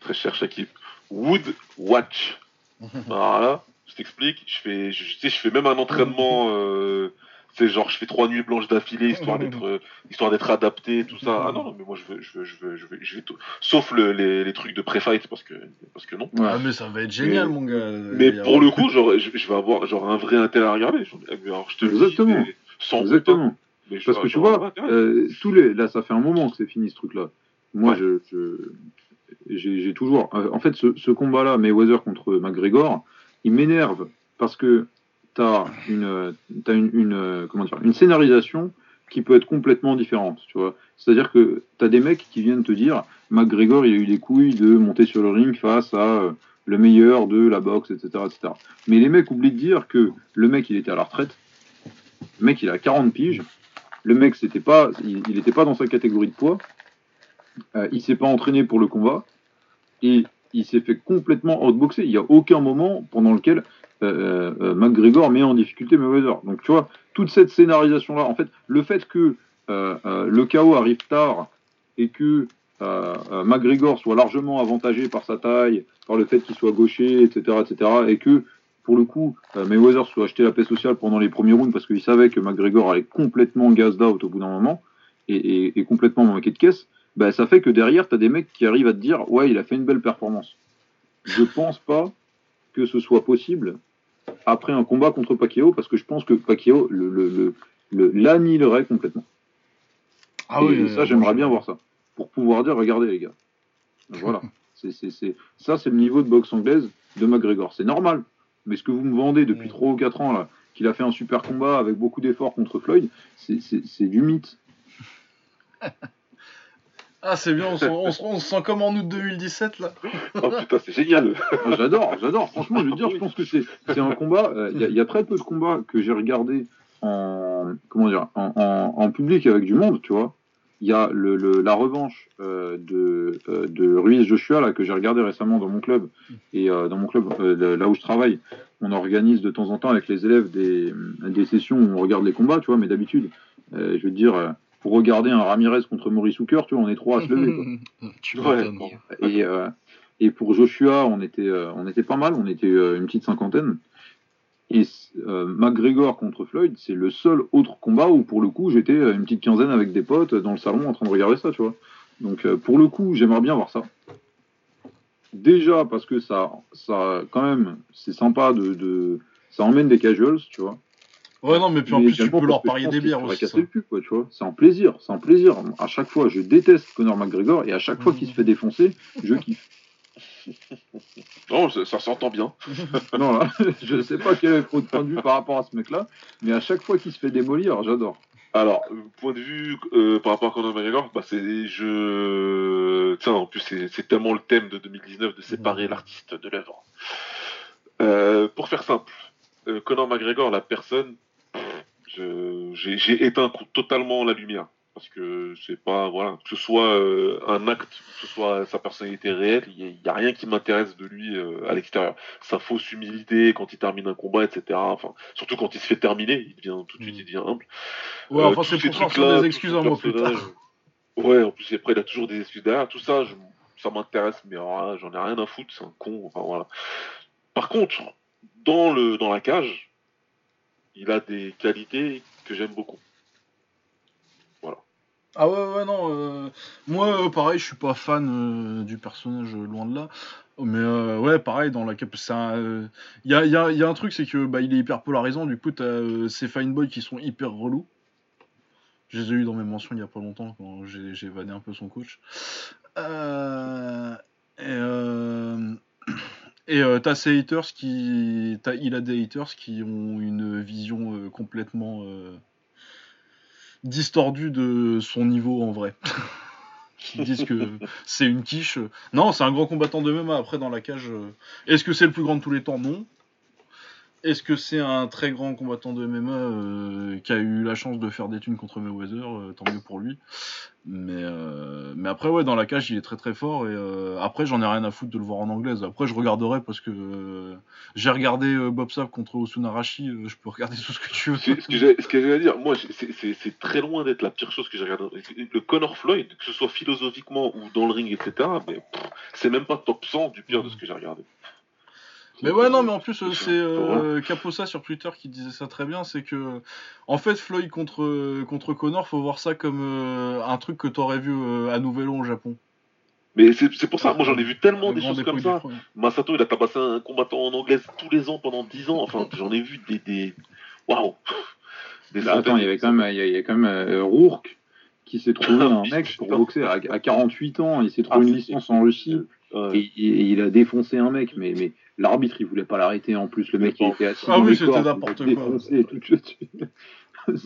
très cher Shakib, Wood Watch. [laughs] Voilà, je t'explique. Je fais, je, sais, je fais même un entraînement. Euh, c'est genre je fais trois nuits blanches d'affilée histoire [laughs] d'être euh, histoire d'être adapté tout ça. Ah non, non mais moi je veux je veux je veux je veux, je vais tout. Sauf le, les, les, trucs de pré-fight parce que parce que non. Ah mais ça va être génial mon gars. mais pour le coup genre je, je, vais avoir genre un vrai intérêt à regarder. Alors je te exactement. dis, sans exactement. Mais parce que tu vois euh, tous les là ça fait un moment que c'est fini ce truc là moi je, je j'ai toujours en fait ce, ce combat là Mayweather contre McGregor il m'énerve parce que tu as, une, une, comment dire, une scénarisation qui peut être complètement différente. C'est-à-dire que tu as des mecs qui viennent te dire McGregor, il a eu des couilles de monter sur le ring face à euh, le meilleur de la boxe, etc., etc. Mais les mecs oublient de dire que le mec, il était à la retraite, le mec, il a 40 piges, Le mec, pas, il n'était pas dans sa catégorie de poids. Euh, il s'est pas entraîné pour le combat et il s'est fait complètement outboxer. Il n'y a aucun moment pendant lequel euh, euh, McGregor met en difficulté Mayweather. Donc tu vois, toute cette scénarisation-là, en fait, le fait que le chaos arrive tard et que McGregor soit largement avantagé par sa taille, par le fait qu'il soit gaucher, etc., etc., et que pour le coup, Mayweather soit acheté la paix sociale pendant les premiers rounds parce qu'il savait que McGregor allait complètement out au bout d'un moment et, et complètement manqué de caisse, bah, ça fait que derrière, tu as des mecs qui arrivent à te dire Ouais, il a fait une belle performance. Je pense pas que ce soit possible après un combat contre Pacquiao, parce que je pense que Pacquiao le, le, l'annihilerait complètement. Ah et oui, ça, j'aimerais bien voir ça. Pour pouvoir dire Regardez, les gars. Voilà. [laughs] Ça, c'est le niveau de boxe anglaise de McGregor. C'est normal. Mais ce que vous me vendez depuis 3 ou 4 ans, là, qu'il a fait un super combat avec beaucoup d'efforts contre Floyd, c'est, c'est du mythe. [laughs] Ah, c'est bien, [laughs] on, se sent comme en août 2017 là. oh putain, c'est génial. Ah, j'adore, j'adore. Franchement, je veux dire, je pense que c'est un combat. Euh, il y, a très peu de combats que j'ai regardé en, comment dire, en, public avec du monde, tu vois. Il y a le, la revanche euh, de, euh, de Ruiz Joshua là, que j'ai regardé récemment dans mon club. Et dans mon club, là où je travaille, on organise de temps en temps avec les élèves des, des sessions où on regarde les combats, tu vois. Mais d'habitude, je veux dire pour regarder un Ramirez contre Maurice Hooker, tu vois, on est trois à se lever. [laughs] tu vois, et, euh, et pour Joshua, on était, euh, on était pas mal, on était euh, une petite cinquantaine. Et McGregor contre Floyd, c'est le seul autre combat où, pour le coup, j'étais une petite quinzaine avec des potes dans le salon en train de regarder ça, tu vois. Donc, pour le coup, j'aimerais bien voir ça. Déjà parce que ça, ça quand même, c'est sympa de, de, ça emmène des casuals, tu vois. Ouais, non, mais puis en plus, tu peux leur parier des bières aussi. casser le cul, quoi, tu vois. C'est un plaisir, c'est un plaisir. À chaque fois, je déteste Conor McGregor et à chaque fois qu'il se fait défoncer, je [laughs] kiffe. Non, ça, s'entend bien. [laughs] non, là, je sais pas quel est votre point de vue par rapport à ce mec-là, mais à chaque fois qu'il se fait démolir, j'adore. Alors, point de vue euh, par rapport à Conor McGregor, bah c'est je tiens en plus c'est tellement le thème de 2019 de séparer l'artiste de l'œuvre. Euh, pour faire simple, euh, Conor McGregor, la personne, j'ai éteint totalement la lumière. Parce que c'est pas voilà que ce soit euh, un acte que ce soit sa personnalité réelle il y, a rien qui m'intéresse de lui euh, à l'extérieur. Sa fausse humilité quand il termine un combat etc enfin surtout quand il se fait terminer il devient tout de suite mm. il devient humble. Ouais enfin c'est pour ça des excuses en moi plus ouais en plus après il a toujours des excuses derrière. Tout ça ça m'intéresse mais j'en ai rien à foutre c'est un con enfin voilà. Par contre dans le dans la cage il a des qualités que j'aime beaucoup. Voilà. Ah ouais, ouais, non. Euh, moi, euh, pareil, je suis pas fan euh, du personnage, loin de là. Mais ouais, pareil, dans la il y a, un truc, c'est que bah, il est hyper polarisant. Du coup, t'as ces fine boys qui sont hyper relous. Je les ai eu dans mes mentions il y a pas longtemps quand j'ai vanné un peu son coach. et et euh, t'as ces haters qui. il a des haters qui ont une vision euh, complètement euh, distordue de son niveau en vrai. [laughs] qui disent que c'est une quiche. Non, c'est un grand combattant de MMA. Après, dans la cage, est-ce que c'est le plus grand de tous les temps? Non. Est-ce que c'est un très grand combattant de MMA euh, qui a eu la chance de faire des thunes contre Mayweather euh, Tant mieux pour lui. Mais, euh, mais après, ouais, dans la cage, il est très très fort. Et après, j'en ai rien à foutre de le voir en anglaise. Après, je regarderai parce que j'ai regardé Bob Sapp contre Osunarashi. je peux regarder [laughs] tout ce que tu veux. Ce que j'allais dire, moi, c'est très loin d'être la pire chose que j'ai regardé. Le Conor Floyd, que ce soit philosophiquement ou dans le ring, etc., mais c'est même pas top 100 du pire de ce que j'ai regardé. Mais ouais, non, mais en plus, euh, c'est euh, Caposa sur Twitter qui disait ça très bien. C'est que, en fait, Floyd contre, contre Connor, faut voir ça comme euh, un truc que t'aurais vu à Nouvelle au Japon. Mais c'est pour ça, moi j'en ai vu tellement des choses comme ça. Masato, il a tabassé un combattant en anglaise tous les ans pendant 10 ans. Enfin, j'en ai vu des. des... Waouh [laughs] Attends, il y avait quand même, il y a, quand même Rourke qui s'est trouvé [laughs] un mec pour boxer à, 48 ans. Il s'est trouvé ah, une licence en Russie. Et, il a défoncé un mec. Mais, mais L'arbitre, il voulait pas l'arrêter. En plus, le mec, il était assis. Ah oui, c'était n'importe quoi. [laughs]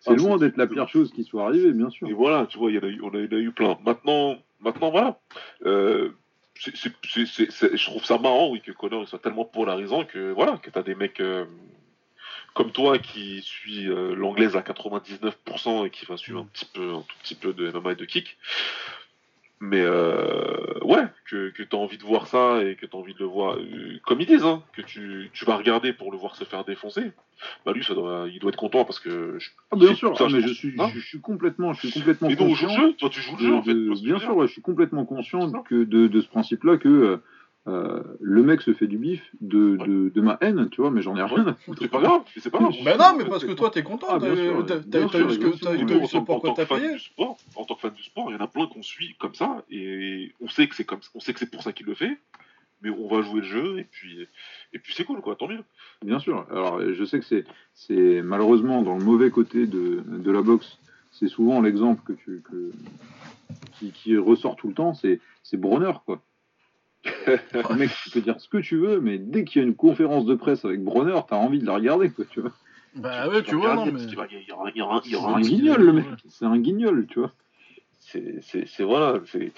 c'est loin ah, d'être la pire chose qui soit arrivée, bien sûr. Et voilà, tu vois, il y en a eu, on a, eu plein. Maintenant, maintenant voilà. Euh, je trouve ça marrant, oui, que Connor soit tellement polarisant que voilà, que t'as des mecs euh, comme toi qui suis euh, l'anglaise à 99% et qui va suivre un petit peu, un tout petit peu de MMA et de kick. Mais euh, ouais, que, que tu as envie de voir ça et que tu as envie de le voir, euh, comme ils disent, hein, que tu, tu vas regarder pour le voir se faire défoncer, bah lui, ça doit, il doit être content parce que. je- Ah, bien sûr, ça, ah, mais je suis, Hein je, suis complètement, je suis complètement Et donc, on joue conscient. le jeu, toi tu joues le jeu en fait. bien sûr, ouais, je suis complètement conscient que de, de ce principe-là que euh, le mec se fait du bif de, Ouais. de, de ma haine, tu vois, mais j'en ai rien. à foutre. C'est pas grave, c'est pas grave. Bah non, mais parce que toi, t'es content. Ah, bien t'as- eu ce pourquoi t'as fan payé. du sport, en tant que fan du sport, il y en a plein qu'on suit comme ça et on sait que c'est comme, on sait que c'est pour ça qu'il le fait, mais on va jouer le jeu et puis et puis c'est cool quoi, tant mieux. Bien sûr. Alors, je sais que c'est, c'est malheureusement dans le mauvais côté de, de la boxe, c'est souvent l'exemple que tu, que, qui, qui ressort tout le temps, c'est, c'est Bronner, quoi. [laughs] Le mec, tu peux dire ce que tu veux, mais dès qu'il y a une conférence de presse avec Bronner, t'as envie de la regarder, quoi, tu vois. Bah ouais, tu vois, non, mais. parce qu'il va- Il y aura, il y aura, il y C'est aura un guignol, le mec. C'est un guignol, tu vois. c'est c'est- c'est- voilà c'est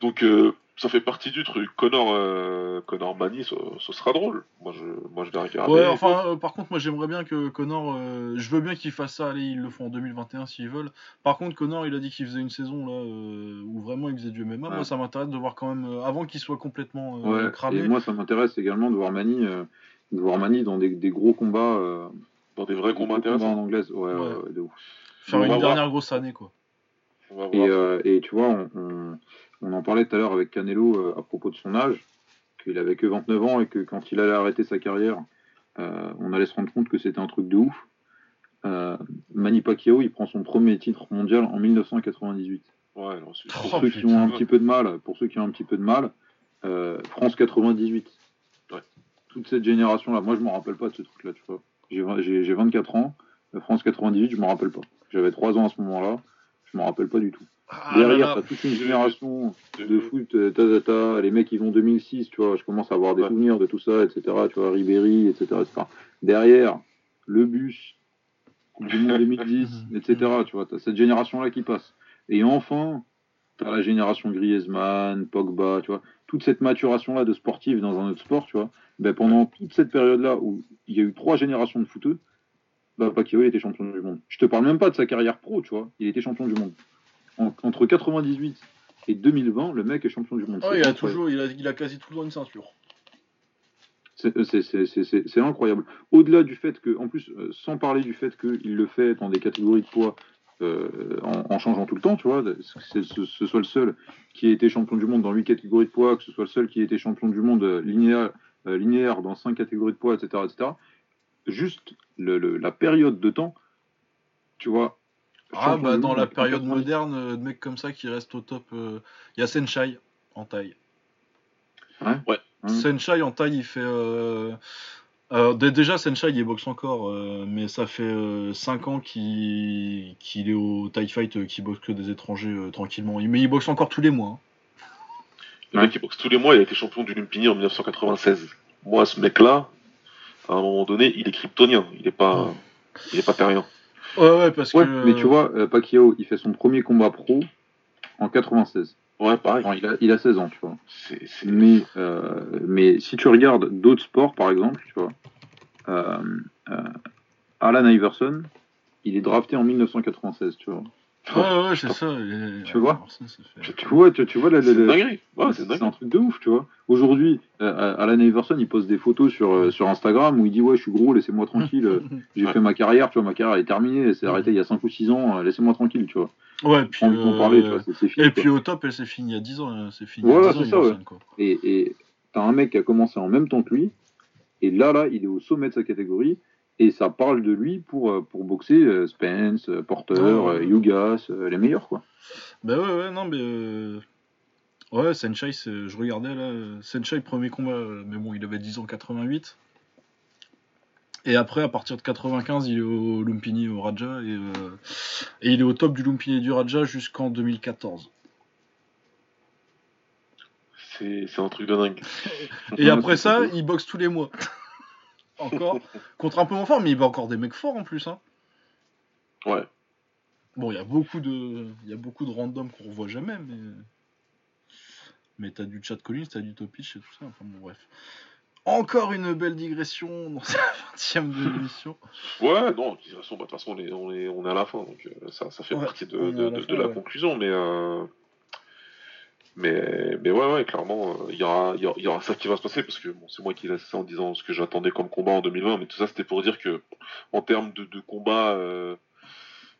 donc euh, ça fait partie du truc Connor euh, Connor Mani ce, ce sera drôle moi je moi je vais regarder Ouais, enfin, euh, par contre, moi j'aimerais bien que Connor. euh, je veux bien qu'il fasse ça, allez, ils le font en 2021 s'ils veulent. Par contre, Connor, il a dit qu'il faisait une saison là euh, où vraiment il faisait du MMA. Moi, ça m'intéresse de voir quand même, euh, avant qu'il soit complètement euh, Ouais. cramé. Et moi, ça m'intéresse également de voir Mani, euh, de voir Mani dans des, des gros combats. euh, dans des vrais des combats intéressants en anglaise. Ouais, ouais, de ouf. faire on une voir. dernière grosse année, quoi. Et, euh, et tu vois, on, on, on en parlait tout à l'heure avec Canelo euh, à propos de son âge, qu'il avait que 29 ans et que quand il allait arrêter sa carrière, euh, on allait se rendre compte que c'était un truc de ouf. Euh, Manny Pacquiao, il prend son premier titre mondial en 1998. ouais non, c'est- Oh, Pour ceux qui ont un ouais. petit peu de mal, pour ceux qui ont un petit peu de mal, euh, France 98. Ouais. Toute cette génération-là, moi je me rappelle pas de ce truc-là, tu vois. J'ai vingt- J'ai j'ai 24 ans, France 98, je me rappelle pas. J'avais 3 ans à ce moment-là, je me rappelle pas du tout. Ah Derrière, t'as toute une génération de- de foot, euh, ta, ta, ta, les mecs ils vont 2006, tu vois, je commence à avoir des Ouais. souvenirs de tout ça, etc. Tu vois, Ribéry, etc. etc. Derrière, le bus, Coupe du Monde 2010, [laughs] etc. Tu vois, t'as cette génération-là qui passe. Et enfin, t'as la génération Griezmann, Pogba, tu vois, toute cette maturation-là de sportifs dans un autre sport, tu vois. Ben, pendant toute cette période-là où il y a eu trois générations de footeux, bah, Pacquiao il était champion du monde. Je te parle même pas de sa carrière pro, tu vois, il était champion du monde. En- entre 98 et 2020, le mec est champion du monde. Il a toujours, il a, il a quasi toujours une ceinture. C'est- euh, c'est- incroyable. Au-delà du fait que, en plus, euh, sans parler du fait qu'il le fait dans des catégories de poids euh, en, en changeant tout le temps, tu vois, que ce, ce soit le seul qui ait été champion du monde dans 8 catégories de poids, que ce soit le seul qui ait été champion du monde linéaire, euh, linéaire dans 5 catégories de poids, etc. etc. Juste le- le- la période de temps, tu vois. Ah, bah dans monde la période 90. moderne, euh, de mecs comme ça qui restent au top. euh, Il y a Senshai en taille. Hein Senshai en taille, il fait. euh, euh, dé- déjà, Senshai, il boxe encore, euh, mais ça fait 5 ans qu'il est au TIE Fight, euh, qu'il boxe que des étrangers euh, tranquillement. Mais il boxe encore tous les mois. hein. le mec qui boxe tous les mois il a été champion du Lumpini en 1996 moi ce mec là à un moment donné il est kryptonien il est pas il est pas terrien Ouais, ouais, parce Ouais, que. mais tu vois, euh, Pacquiao, il fait son premier combat pro en 96. ouais pareil il, a, il a 16 ans, tu vois. c'est c'est- Mais, euh, mais si tu regardes d'autres sports, par exemple, tu vois, euh, euh, Alan Iverson, il est drafté en 1996, tu vois. Ouais, ouais, c'est ça. Tu vois alors ça, ça fait- Tu vois, tu, tu vois la, la- c'est la- ouais, c'est un truc de ouf, tu vois. Aujourd'hui, euh, Alan Iverson, il poste des photos sur, euh, sur Instagram où il dit Ouais, je suis gros, laissez-moi tranquille. euh, [laughs] J'ai fait ma carrière, tu vois, ma carrière est terminée, elle s'est arrêtée il y a 5 ou 6 ans, euh, laissez-moi tranquille, tu vois. Ouais, et puis. Euh, parler, tu vois, c'est fini. Et quoi. puis au top, elle s'est finie il y a 10 ans. euh, C'est fini Voilà, il y a 10 ans, c'est ça, ouais. quoi. Et t'as un mec qui a commencé en même temps que lui, et là, là, il est au sommet de sa catégorie, et ça parle de lui pour, euh, pour boxer euh, Spence, euh, Porter, Ouais, ouais. Yugas, les meilleurs, quoi. Bah ouais, ouais, non, mais. euh, Ouais, Senshai, c'est- je regardais là. Senshai, premier combat, mais bon, il avait 10 ans, 88. Et après, à partir de 95, il est au Lumpini, au Raja, et, euh, et il est au top du Lumpini et du Raja jusqu'en 2014. C'est un truc de dingue [laughs] Et après ça, il... boxe tous les mois. [laughs] encore. Contre un peu moins fort, mais il bat encore des mecs forts en plus. Hein. ouais Bon, il y a beaucoup de, il y a beaucoup de randoms qu'on revoit jamais, mais, mais t'as du Chad Collins, t'as du Topich et tout ça. Enfin bon, bref. Encore une belle digression dans [laughs] cette 20 de l'émission. Ouais, non, digression, bah, de toute façon, on est, on, est, on est à la fin, donc euh, ça, ça fait partie de, de, la, de, la conclusion, mais. Euh, mais, mais ouais, ouais, clairement, euh, il y, aura, y, aura ça qui va se passer, parce que bon, c'est moi qui l'ai ça en disant ce que j'attendais comme combat en 2020, mais tout ça c'était pour dire que, en termes de, combat, euh,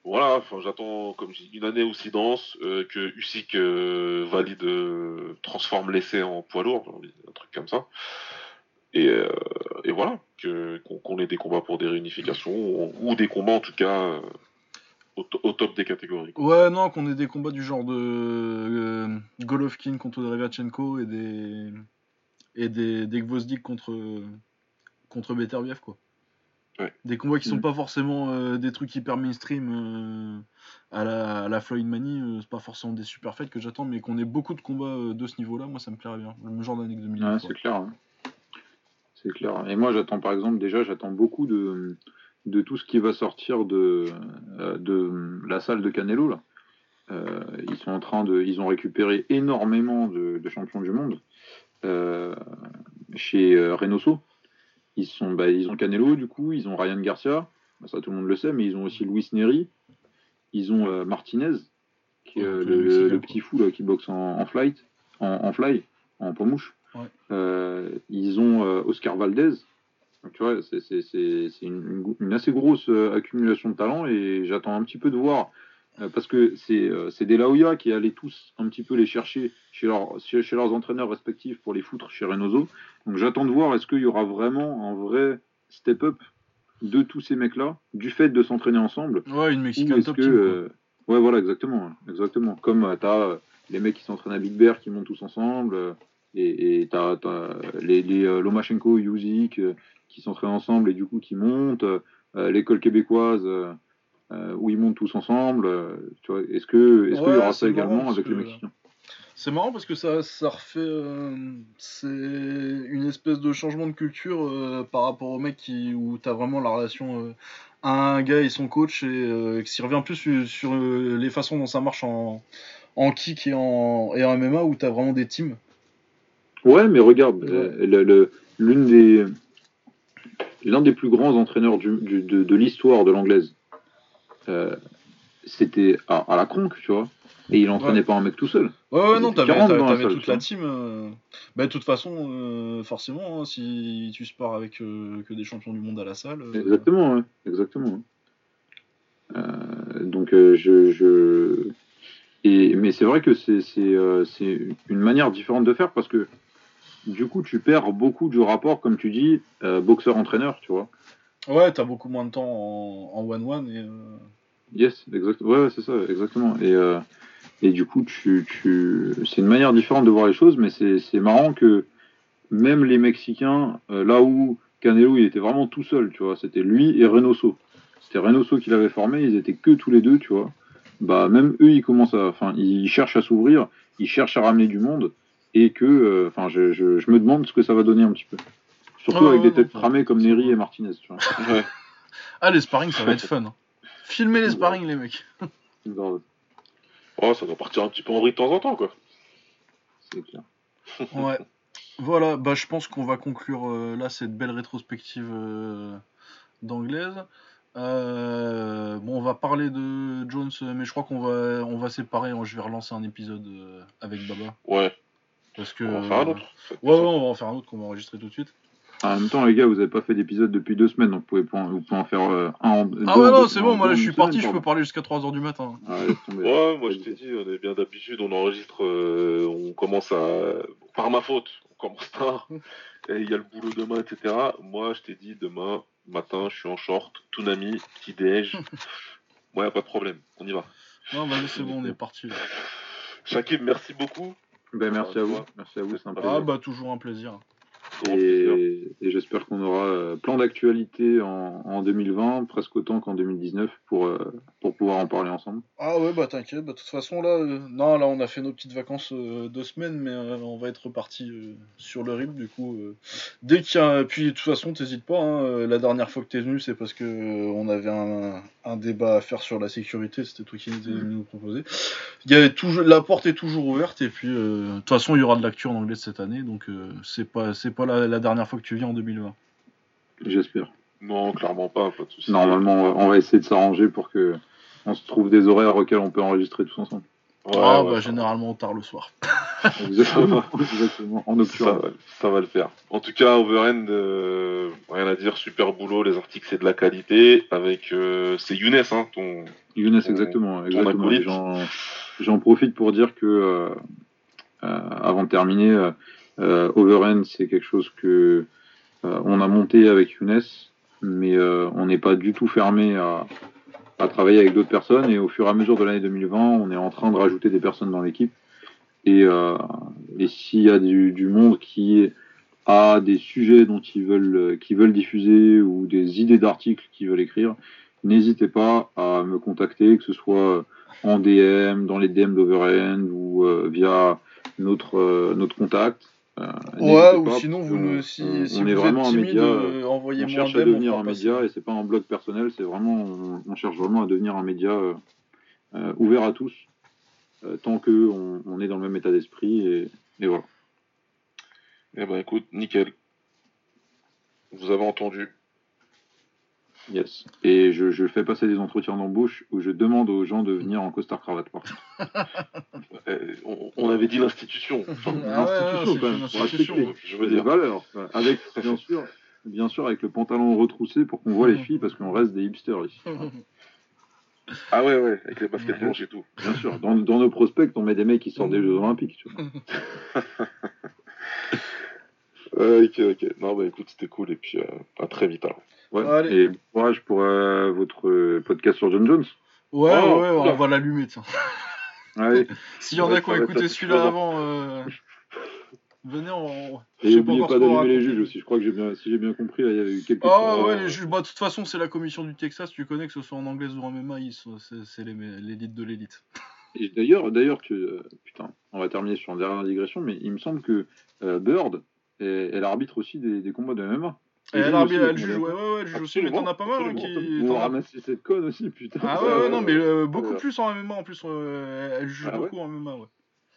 voilà, j'attends, comme j'ai une année aussi dense, euh, que Usyk valide, transforme l'essai en poids lourd, un truc comme ça. Et, et voilà, qu'on ait des combats pour des réunifications, ou, des combats en tout cas au, top des catégories. Ouais, non, qu'on ait des combats du genre de Golovkin contre Drevachenko et des et des, des Gvozdik contre contre Beterbiev quoi. Des combats qui sont mm. pas forcément euh, des trucs hyper mainstream euh, à, la, à la Floyd Money, euh, c'est pas forcément des super fêtes que j'attends, mais qu'on ait beaucoup de combats de ce niveau-là, moi ça me plairait bien. Le genre d'année 2000. Ouais, c'est clair. Hein. C'est clair. Et moi j'attends par exemple, déjà, j'attends beaucoup de, de tout ce qui va sortir de, de la salle de Canelo. Là. ils sont en train de. Ils ont récupéré énormément de, de champions du monde chez Reynoso. Ils, sont, bah, ils ont Canelo, du coup, ils ont Ryan Garcia, bah, ça tout le monde le sait, mais ils ont aussi Luis Neri, ils ont euh, Martinez, qui est euh, le, petit fou là, qui boxe en, flight, en, fly, en pomouche. Euh, ils ont Oscar Valdez. Tu vois, c'est une, une, assez grosse accumulation de talent et j'attends un petit peu de voir euh, parce que c'est euh, des Laoya qui allaient tous un petit peu les chercher chez, leur, chez, leurs entraîneurs respectifs pour les foutre chez Reynoso. Donc j'attends de voir est-ce qu'il y aura vraiment un vrai step-up de tous ces mecs-là, du fait de s'entraîner ensemble? Ouais, une Mexicaine top que, euh, Ouais, voilà, exactement. exactement. Comme tu as les mecs qui s'entraînent à Big Bear qui montent tous ensemble, et tu as, les, les Lomachenko, Yuzik qui s'entraînent ensemble et du coup qui montent, l'école québécoise euh, où ils montent tous ensemble. Euh, est-ce que est-ce qu'il y aura ça également avec les Mexicains c'est marrant parce que ça, ça refait. Euh, c'est une espèce de changement de culture par rapport au mec qui, où tu as vraiment la relation un gars et son coach et qui revient plus sur, les façons dont ça marche en, en kick et en, et en MMA où tu as vraiment des teams. Ouais, mais regarde, le, l'une des. L'un des plus grands entraîneurs du, de, de l'histoire de l'anglaise, euh, c'était à, la cronque, tu vois. Et il entraînait pas un mec tout seul. Ouais, ouais, non, t'avais, t'avais, toute la team. Euh... Bah, de toute façon, euh, forcément, hein, si tu pars avec euh, que des champions du monde à la salle. Exactement, ouais. Exactement. donc, je. je... Et, mais c'est vrai que c'est une manière différente de faire parce que du coup, tu perds beaucoup du rapport, comme tu dis, boxeur-entraîneur, tu vois. Ouais, t'as beaucoup moins de temps en one-one et. Yes, exactement. Ouais, c'est ça, exactement. Et, euh, et du coup, tu, tu... c'est une manière différente de voir les choses, mais c'est marrant que même les Mexicains, euh, là où Canelo il était vraiment tout seul, tu vois, c'était lui et Reynoso. C'était Reynoso qui l'avait formé, ils étaient que tous les deux, tu vois. Bah même eux, ils commencent à, enfin, ils cherchent à s'ouvrir, ils cherchent à ramener du monde, et que, euh, enfin, je, je, je, me demande ce que ça va donner un petit peu. Surtout avec des têtes cramées comme Neri et Martinez, tu vois. Ouais. [laughs] ah, les sparring, ça va être fun. Hein. Filmer les sparring, les mecs. Oh, ça doit partir un petit peu en vrille de temps en temps, quoi. C'est clair. ouais. Voilà, bah, je pense qu'on va conclure euh, là cette belle rétrospective euh, d'anglaise. Euh, bon, on va parler de Jones, mais je crois qu'on va, on va séparer. Je vais relancer un épisode avec Baba. Ouais. Parce que, on va en faire un autre. Ouais, ouais, on va en faire un autre qu'on va enregistrer tout de suite. En même temps, les gars, vous n'avez pas fait d'épisode depuis deux semaines, donc vous pouvez, vous pouvez en faire euh, un en Ah ouais, non, c'est bon, moi là, je suis parti, je peux parler jusqu'à 3h du matin. Ah, ouais, moi je t'ai dit, on est bien d'habitude, on enregistre, euh, on commence à. Par ma faute, on commence [laughs] tard, et il y a le boulot demain, etc. Moi, je t'ai dit, demain matin, je suis en short, Toonami, petit déj. [laughs] ouais, pas de problème, on y va. Non, bah, c'est bon, on est parti là. Shakib, merci beaucoup. Ben, merci à vous, merci à vous, c'est un plaisir. Ah, bah, toujours un plaisir. Et, j'espère qu'on aura euh, plein d'actualités en, 2020, presque autant qu'en 2019, pour, euh, pour pouvoir en parler ensemble. Ah ouais, bah t'inquiète, bah, de toute façon, là, euh, non, là, on a fait nos petites vacances deux semaines, mais on va être reparti sur le rythme, du coup. dès qu'il y a. Puis, de toute façon, t'hésites pas, hein, la dernière fois que t'es venu, c'est parce que on avait un, un débat à faire sur la sécurité, c'était toi qui nous proposé. Il y avait toujours, la porte est toujours ouverte et puis euh, de toute façon il y aura de l'actu en anglais cette année, donc euh, c'est pas c'est pas la, dernière fois que tu viens en 2020. J'espère. Non, clairement pas, pas de soucis. Normalement, on va essayer de s'arranger pour que on se trouve des horaires auxquels on peut enregistrer tous ensemble. ah, bah, généralement tard le soir. [laughs] [laughs] Exactement. En nocturne. Ça, va le faire. En tout cas, Overend, euh, rien à dire, super boulot. Les articles, c'est de la qualité. Avec, euh, c'est Younes, hein, ton. Younes, exactement. J'en profite pour dire que, euh, avant de terminer, Overend, c'est quelque chose que on a monté avec Younes, mais on n'est pas du tout fermé à, à travailler avec d'autres personnes. Et au fur et à mesure de l'année 2020, on est en train de rajouter des personnes dans l'équipe. Et, euh, et s'il y a du, du, monde qui a des sujets dont ils veulent, qui veulent diffuser ou des idées d'articles qu'ils veulent écrire, n'hésitez pas à me contacter, que ce soit en DM, dans les DM d'Overend ou euh, via notre, euh, notre contact. Euh, ouais, ou sinon, vous, si, on, si on vous est vraiment êtes timide, un média, envoyez-moi on cherche à devenir un média et c'est pas un blog personnel, c'est vraiment, on, on, cherche vraiment à devenir un média ouvert à tous euh, tant qu'on on est dans le même état d'esprit. Et, et, voilà. Eh ben écoute, nickel. Vous avez entendu. Yes. Et je, je fais passer des entretiens d'embauche où je demande aux gens de venir en costard cravate. Eh, [laughs] on, avait dit l'institution. Ah l'institution, Je veux dire. valeurs. Avec, bien sûr, bien sûr, avec le pantalon retroussé pour qu'on voit les filles parce qu'on reste des hipsters ici. Ah ouais, ouais, avec les baskets blanches et tout. Bien sûr, dans, dans, nos prospects, on met des mecs qui sortent des Jeux Olympiques. Tu vois. [laughs] ok, ok. Non, bah écoute, c'était cool et puis euh, à très vite alors. Ouais, Allez. et courage pour euh, votre podcast sur John Jones. Ouais, oh, ouais, on va l'allumer, tiens. [laughs] S'il y en a qui ont écouté celui-là avant, euh, Venez en. Et n'oubliez pas d'allumer les juges aussi. Je crois que j'ai bien, si j'ai bien compris, il y avait eu quelques. Ah ouais, les juges. Bah, de toute façon, c'est la commission du Texas. Tu connais que ce soit en anglais ou en MMA, c'est l'élite de l'élite. [laughs] Et d'ailleurs, d'ailleurs, euh, putain, on va terminer sur une dernière digression, mais il me semble que euh, Bird, elle, arbitre aussi des, des combats de MMA. Elle, elle juge, ouais, ouais, ouais, elle juge aussi, mais t'en as pas mal hein, qui. On ramasser cette conne aussi, putain. Ah ouais, ouais, non, mais euh, beaucoup plus en MMA en plus. elle juge ah beaucoup en MMA, ouais.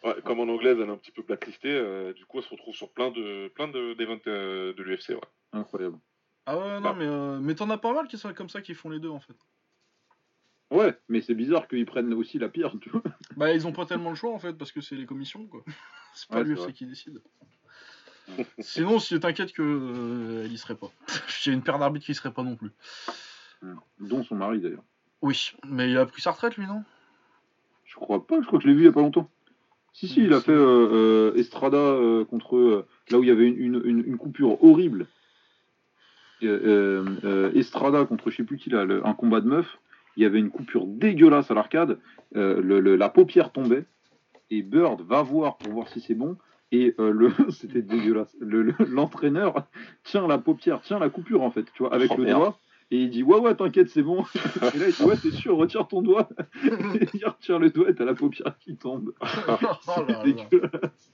Ouais, comme en anglaise, elle est un petit peu blacklistée, euh, du coup, elle se retrouve sur plein de plein d'événements de, euh, de l'UFC. Ouais. Incroyable. Ah ouais, non, bah. mais, euh, mais t'en as pas mal qui sont comme ça qui font les deux en fait. Ouais, mais c'est bizarre qu'ils prennent aussi la pire, tu vois. Bah, ils ont pas tellement le choix en fait, parce que c'est les commissions, quoi. [laughs] c'est pas l'UFC qui décide. [laughs] Sinon, si t'inquiète que elle y serait pas. [laughs] J'ai une paire d'arbitres qui y serait pas non plus. Dont son mari d'ailleurs. Oui, mais il a pris sa retraite lui, non? Je crois pas, je crois que je l'ai vu il y a pas longtemps. Si, si, il a fait euh, euh, Estrada euh, contre. là où il y avait une, une, une coupure horrible. Estrada contre je sais plus qui là, un combat de meuf. Il y avait une coupure dégueulasse à l'arcade. Le, la paupière tombait. Et Bird va voir pour voir si c'est bon. Et le [laughs] c'était dégueulasse. L'entraîneur tient la paupière, tient la coupure en fait, tu vois, avec oh, le doigt. Et il dit ouais ouais t'inquiète c'est bon. [laughs] et là il dit ouais t'es sûr retire ton doigt. [laughs] et il retire le doigt et t'as la paupière qui tombe. oh dégueulasse.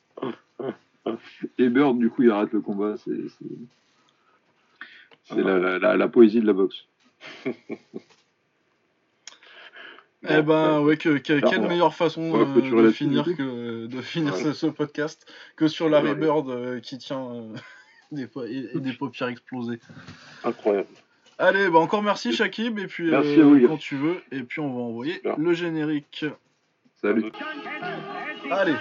et Bird du coup il arrête le combat. C'est c'est la, la, la, la, poésie de la boxe. Eh ben ouais, que, que, quelle meilleure façon euh, de, finir que, de finir ce, ce, podcast que sur Larry Bird euh, qui tient euh, des, et, des paupières explosées. Incroyable. Allez, bah encore merci Shakib, et puis euh, quand tu veux, et puis on va envoyer le générique. Salut. Allez.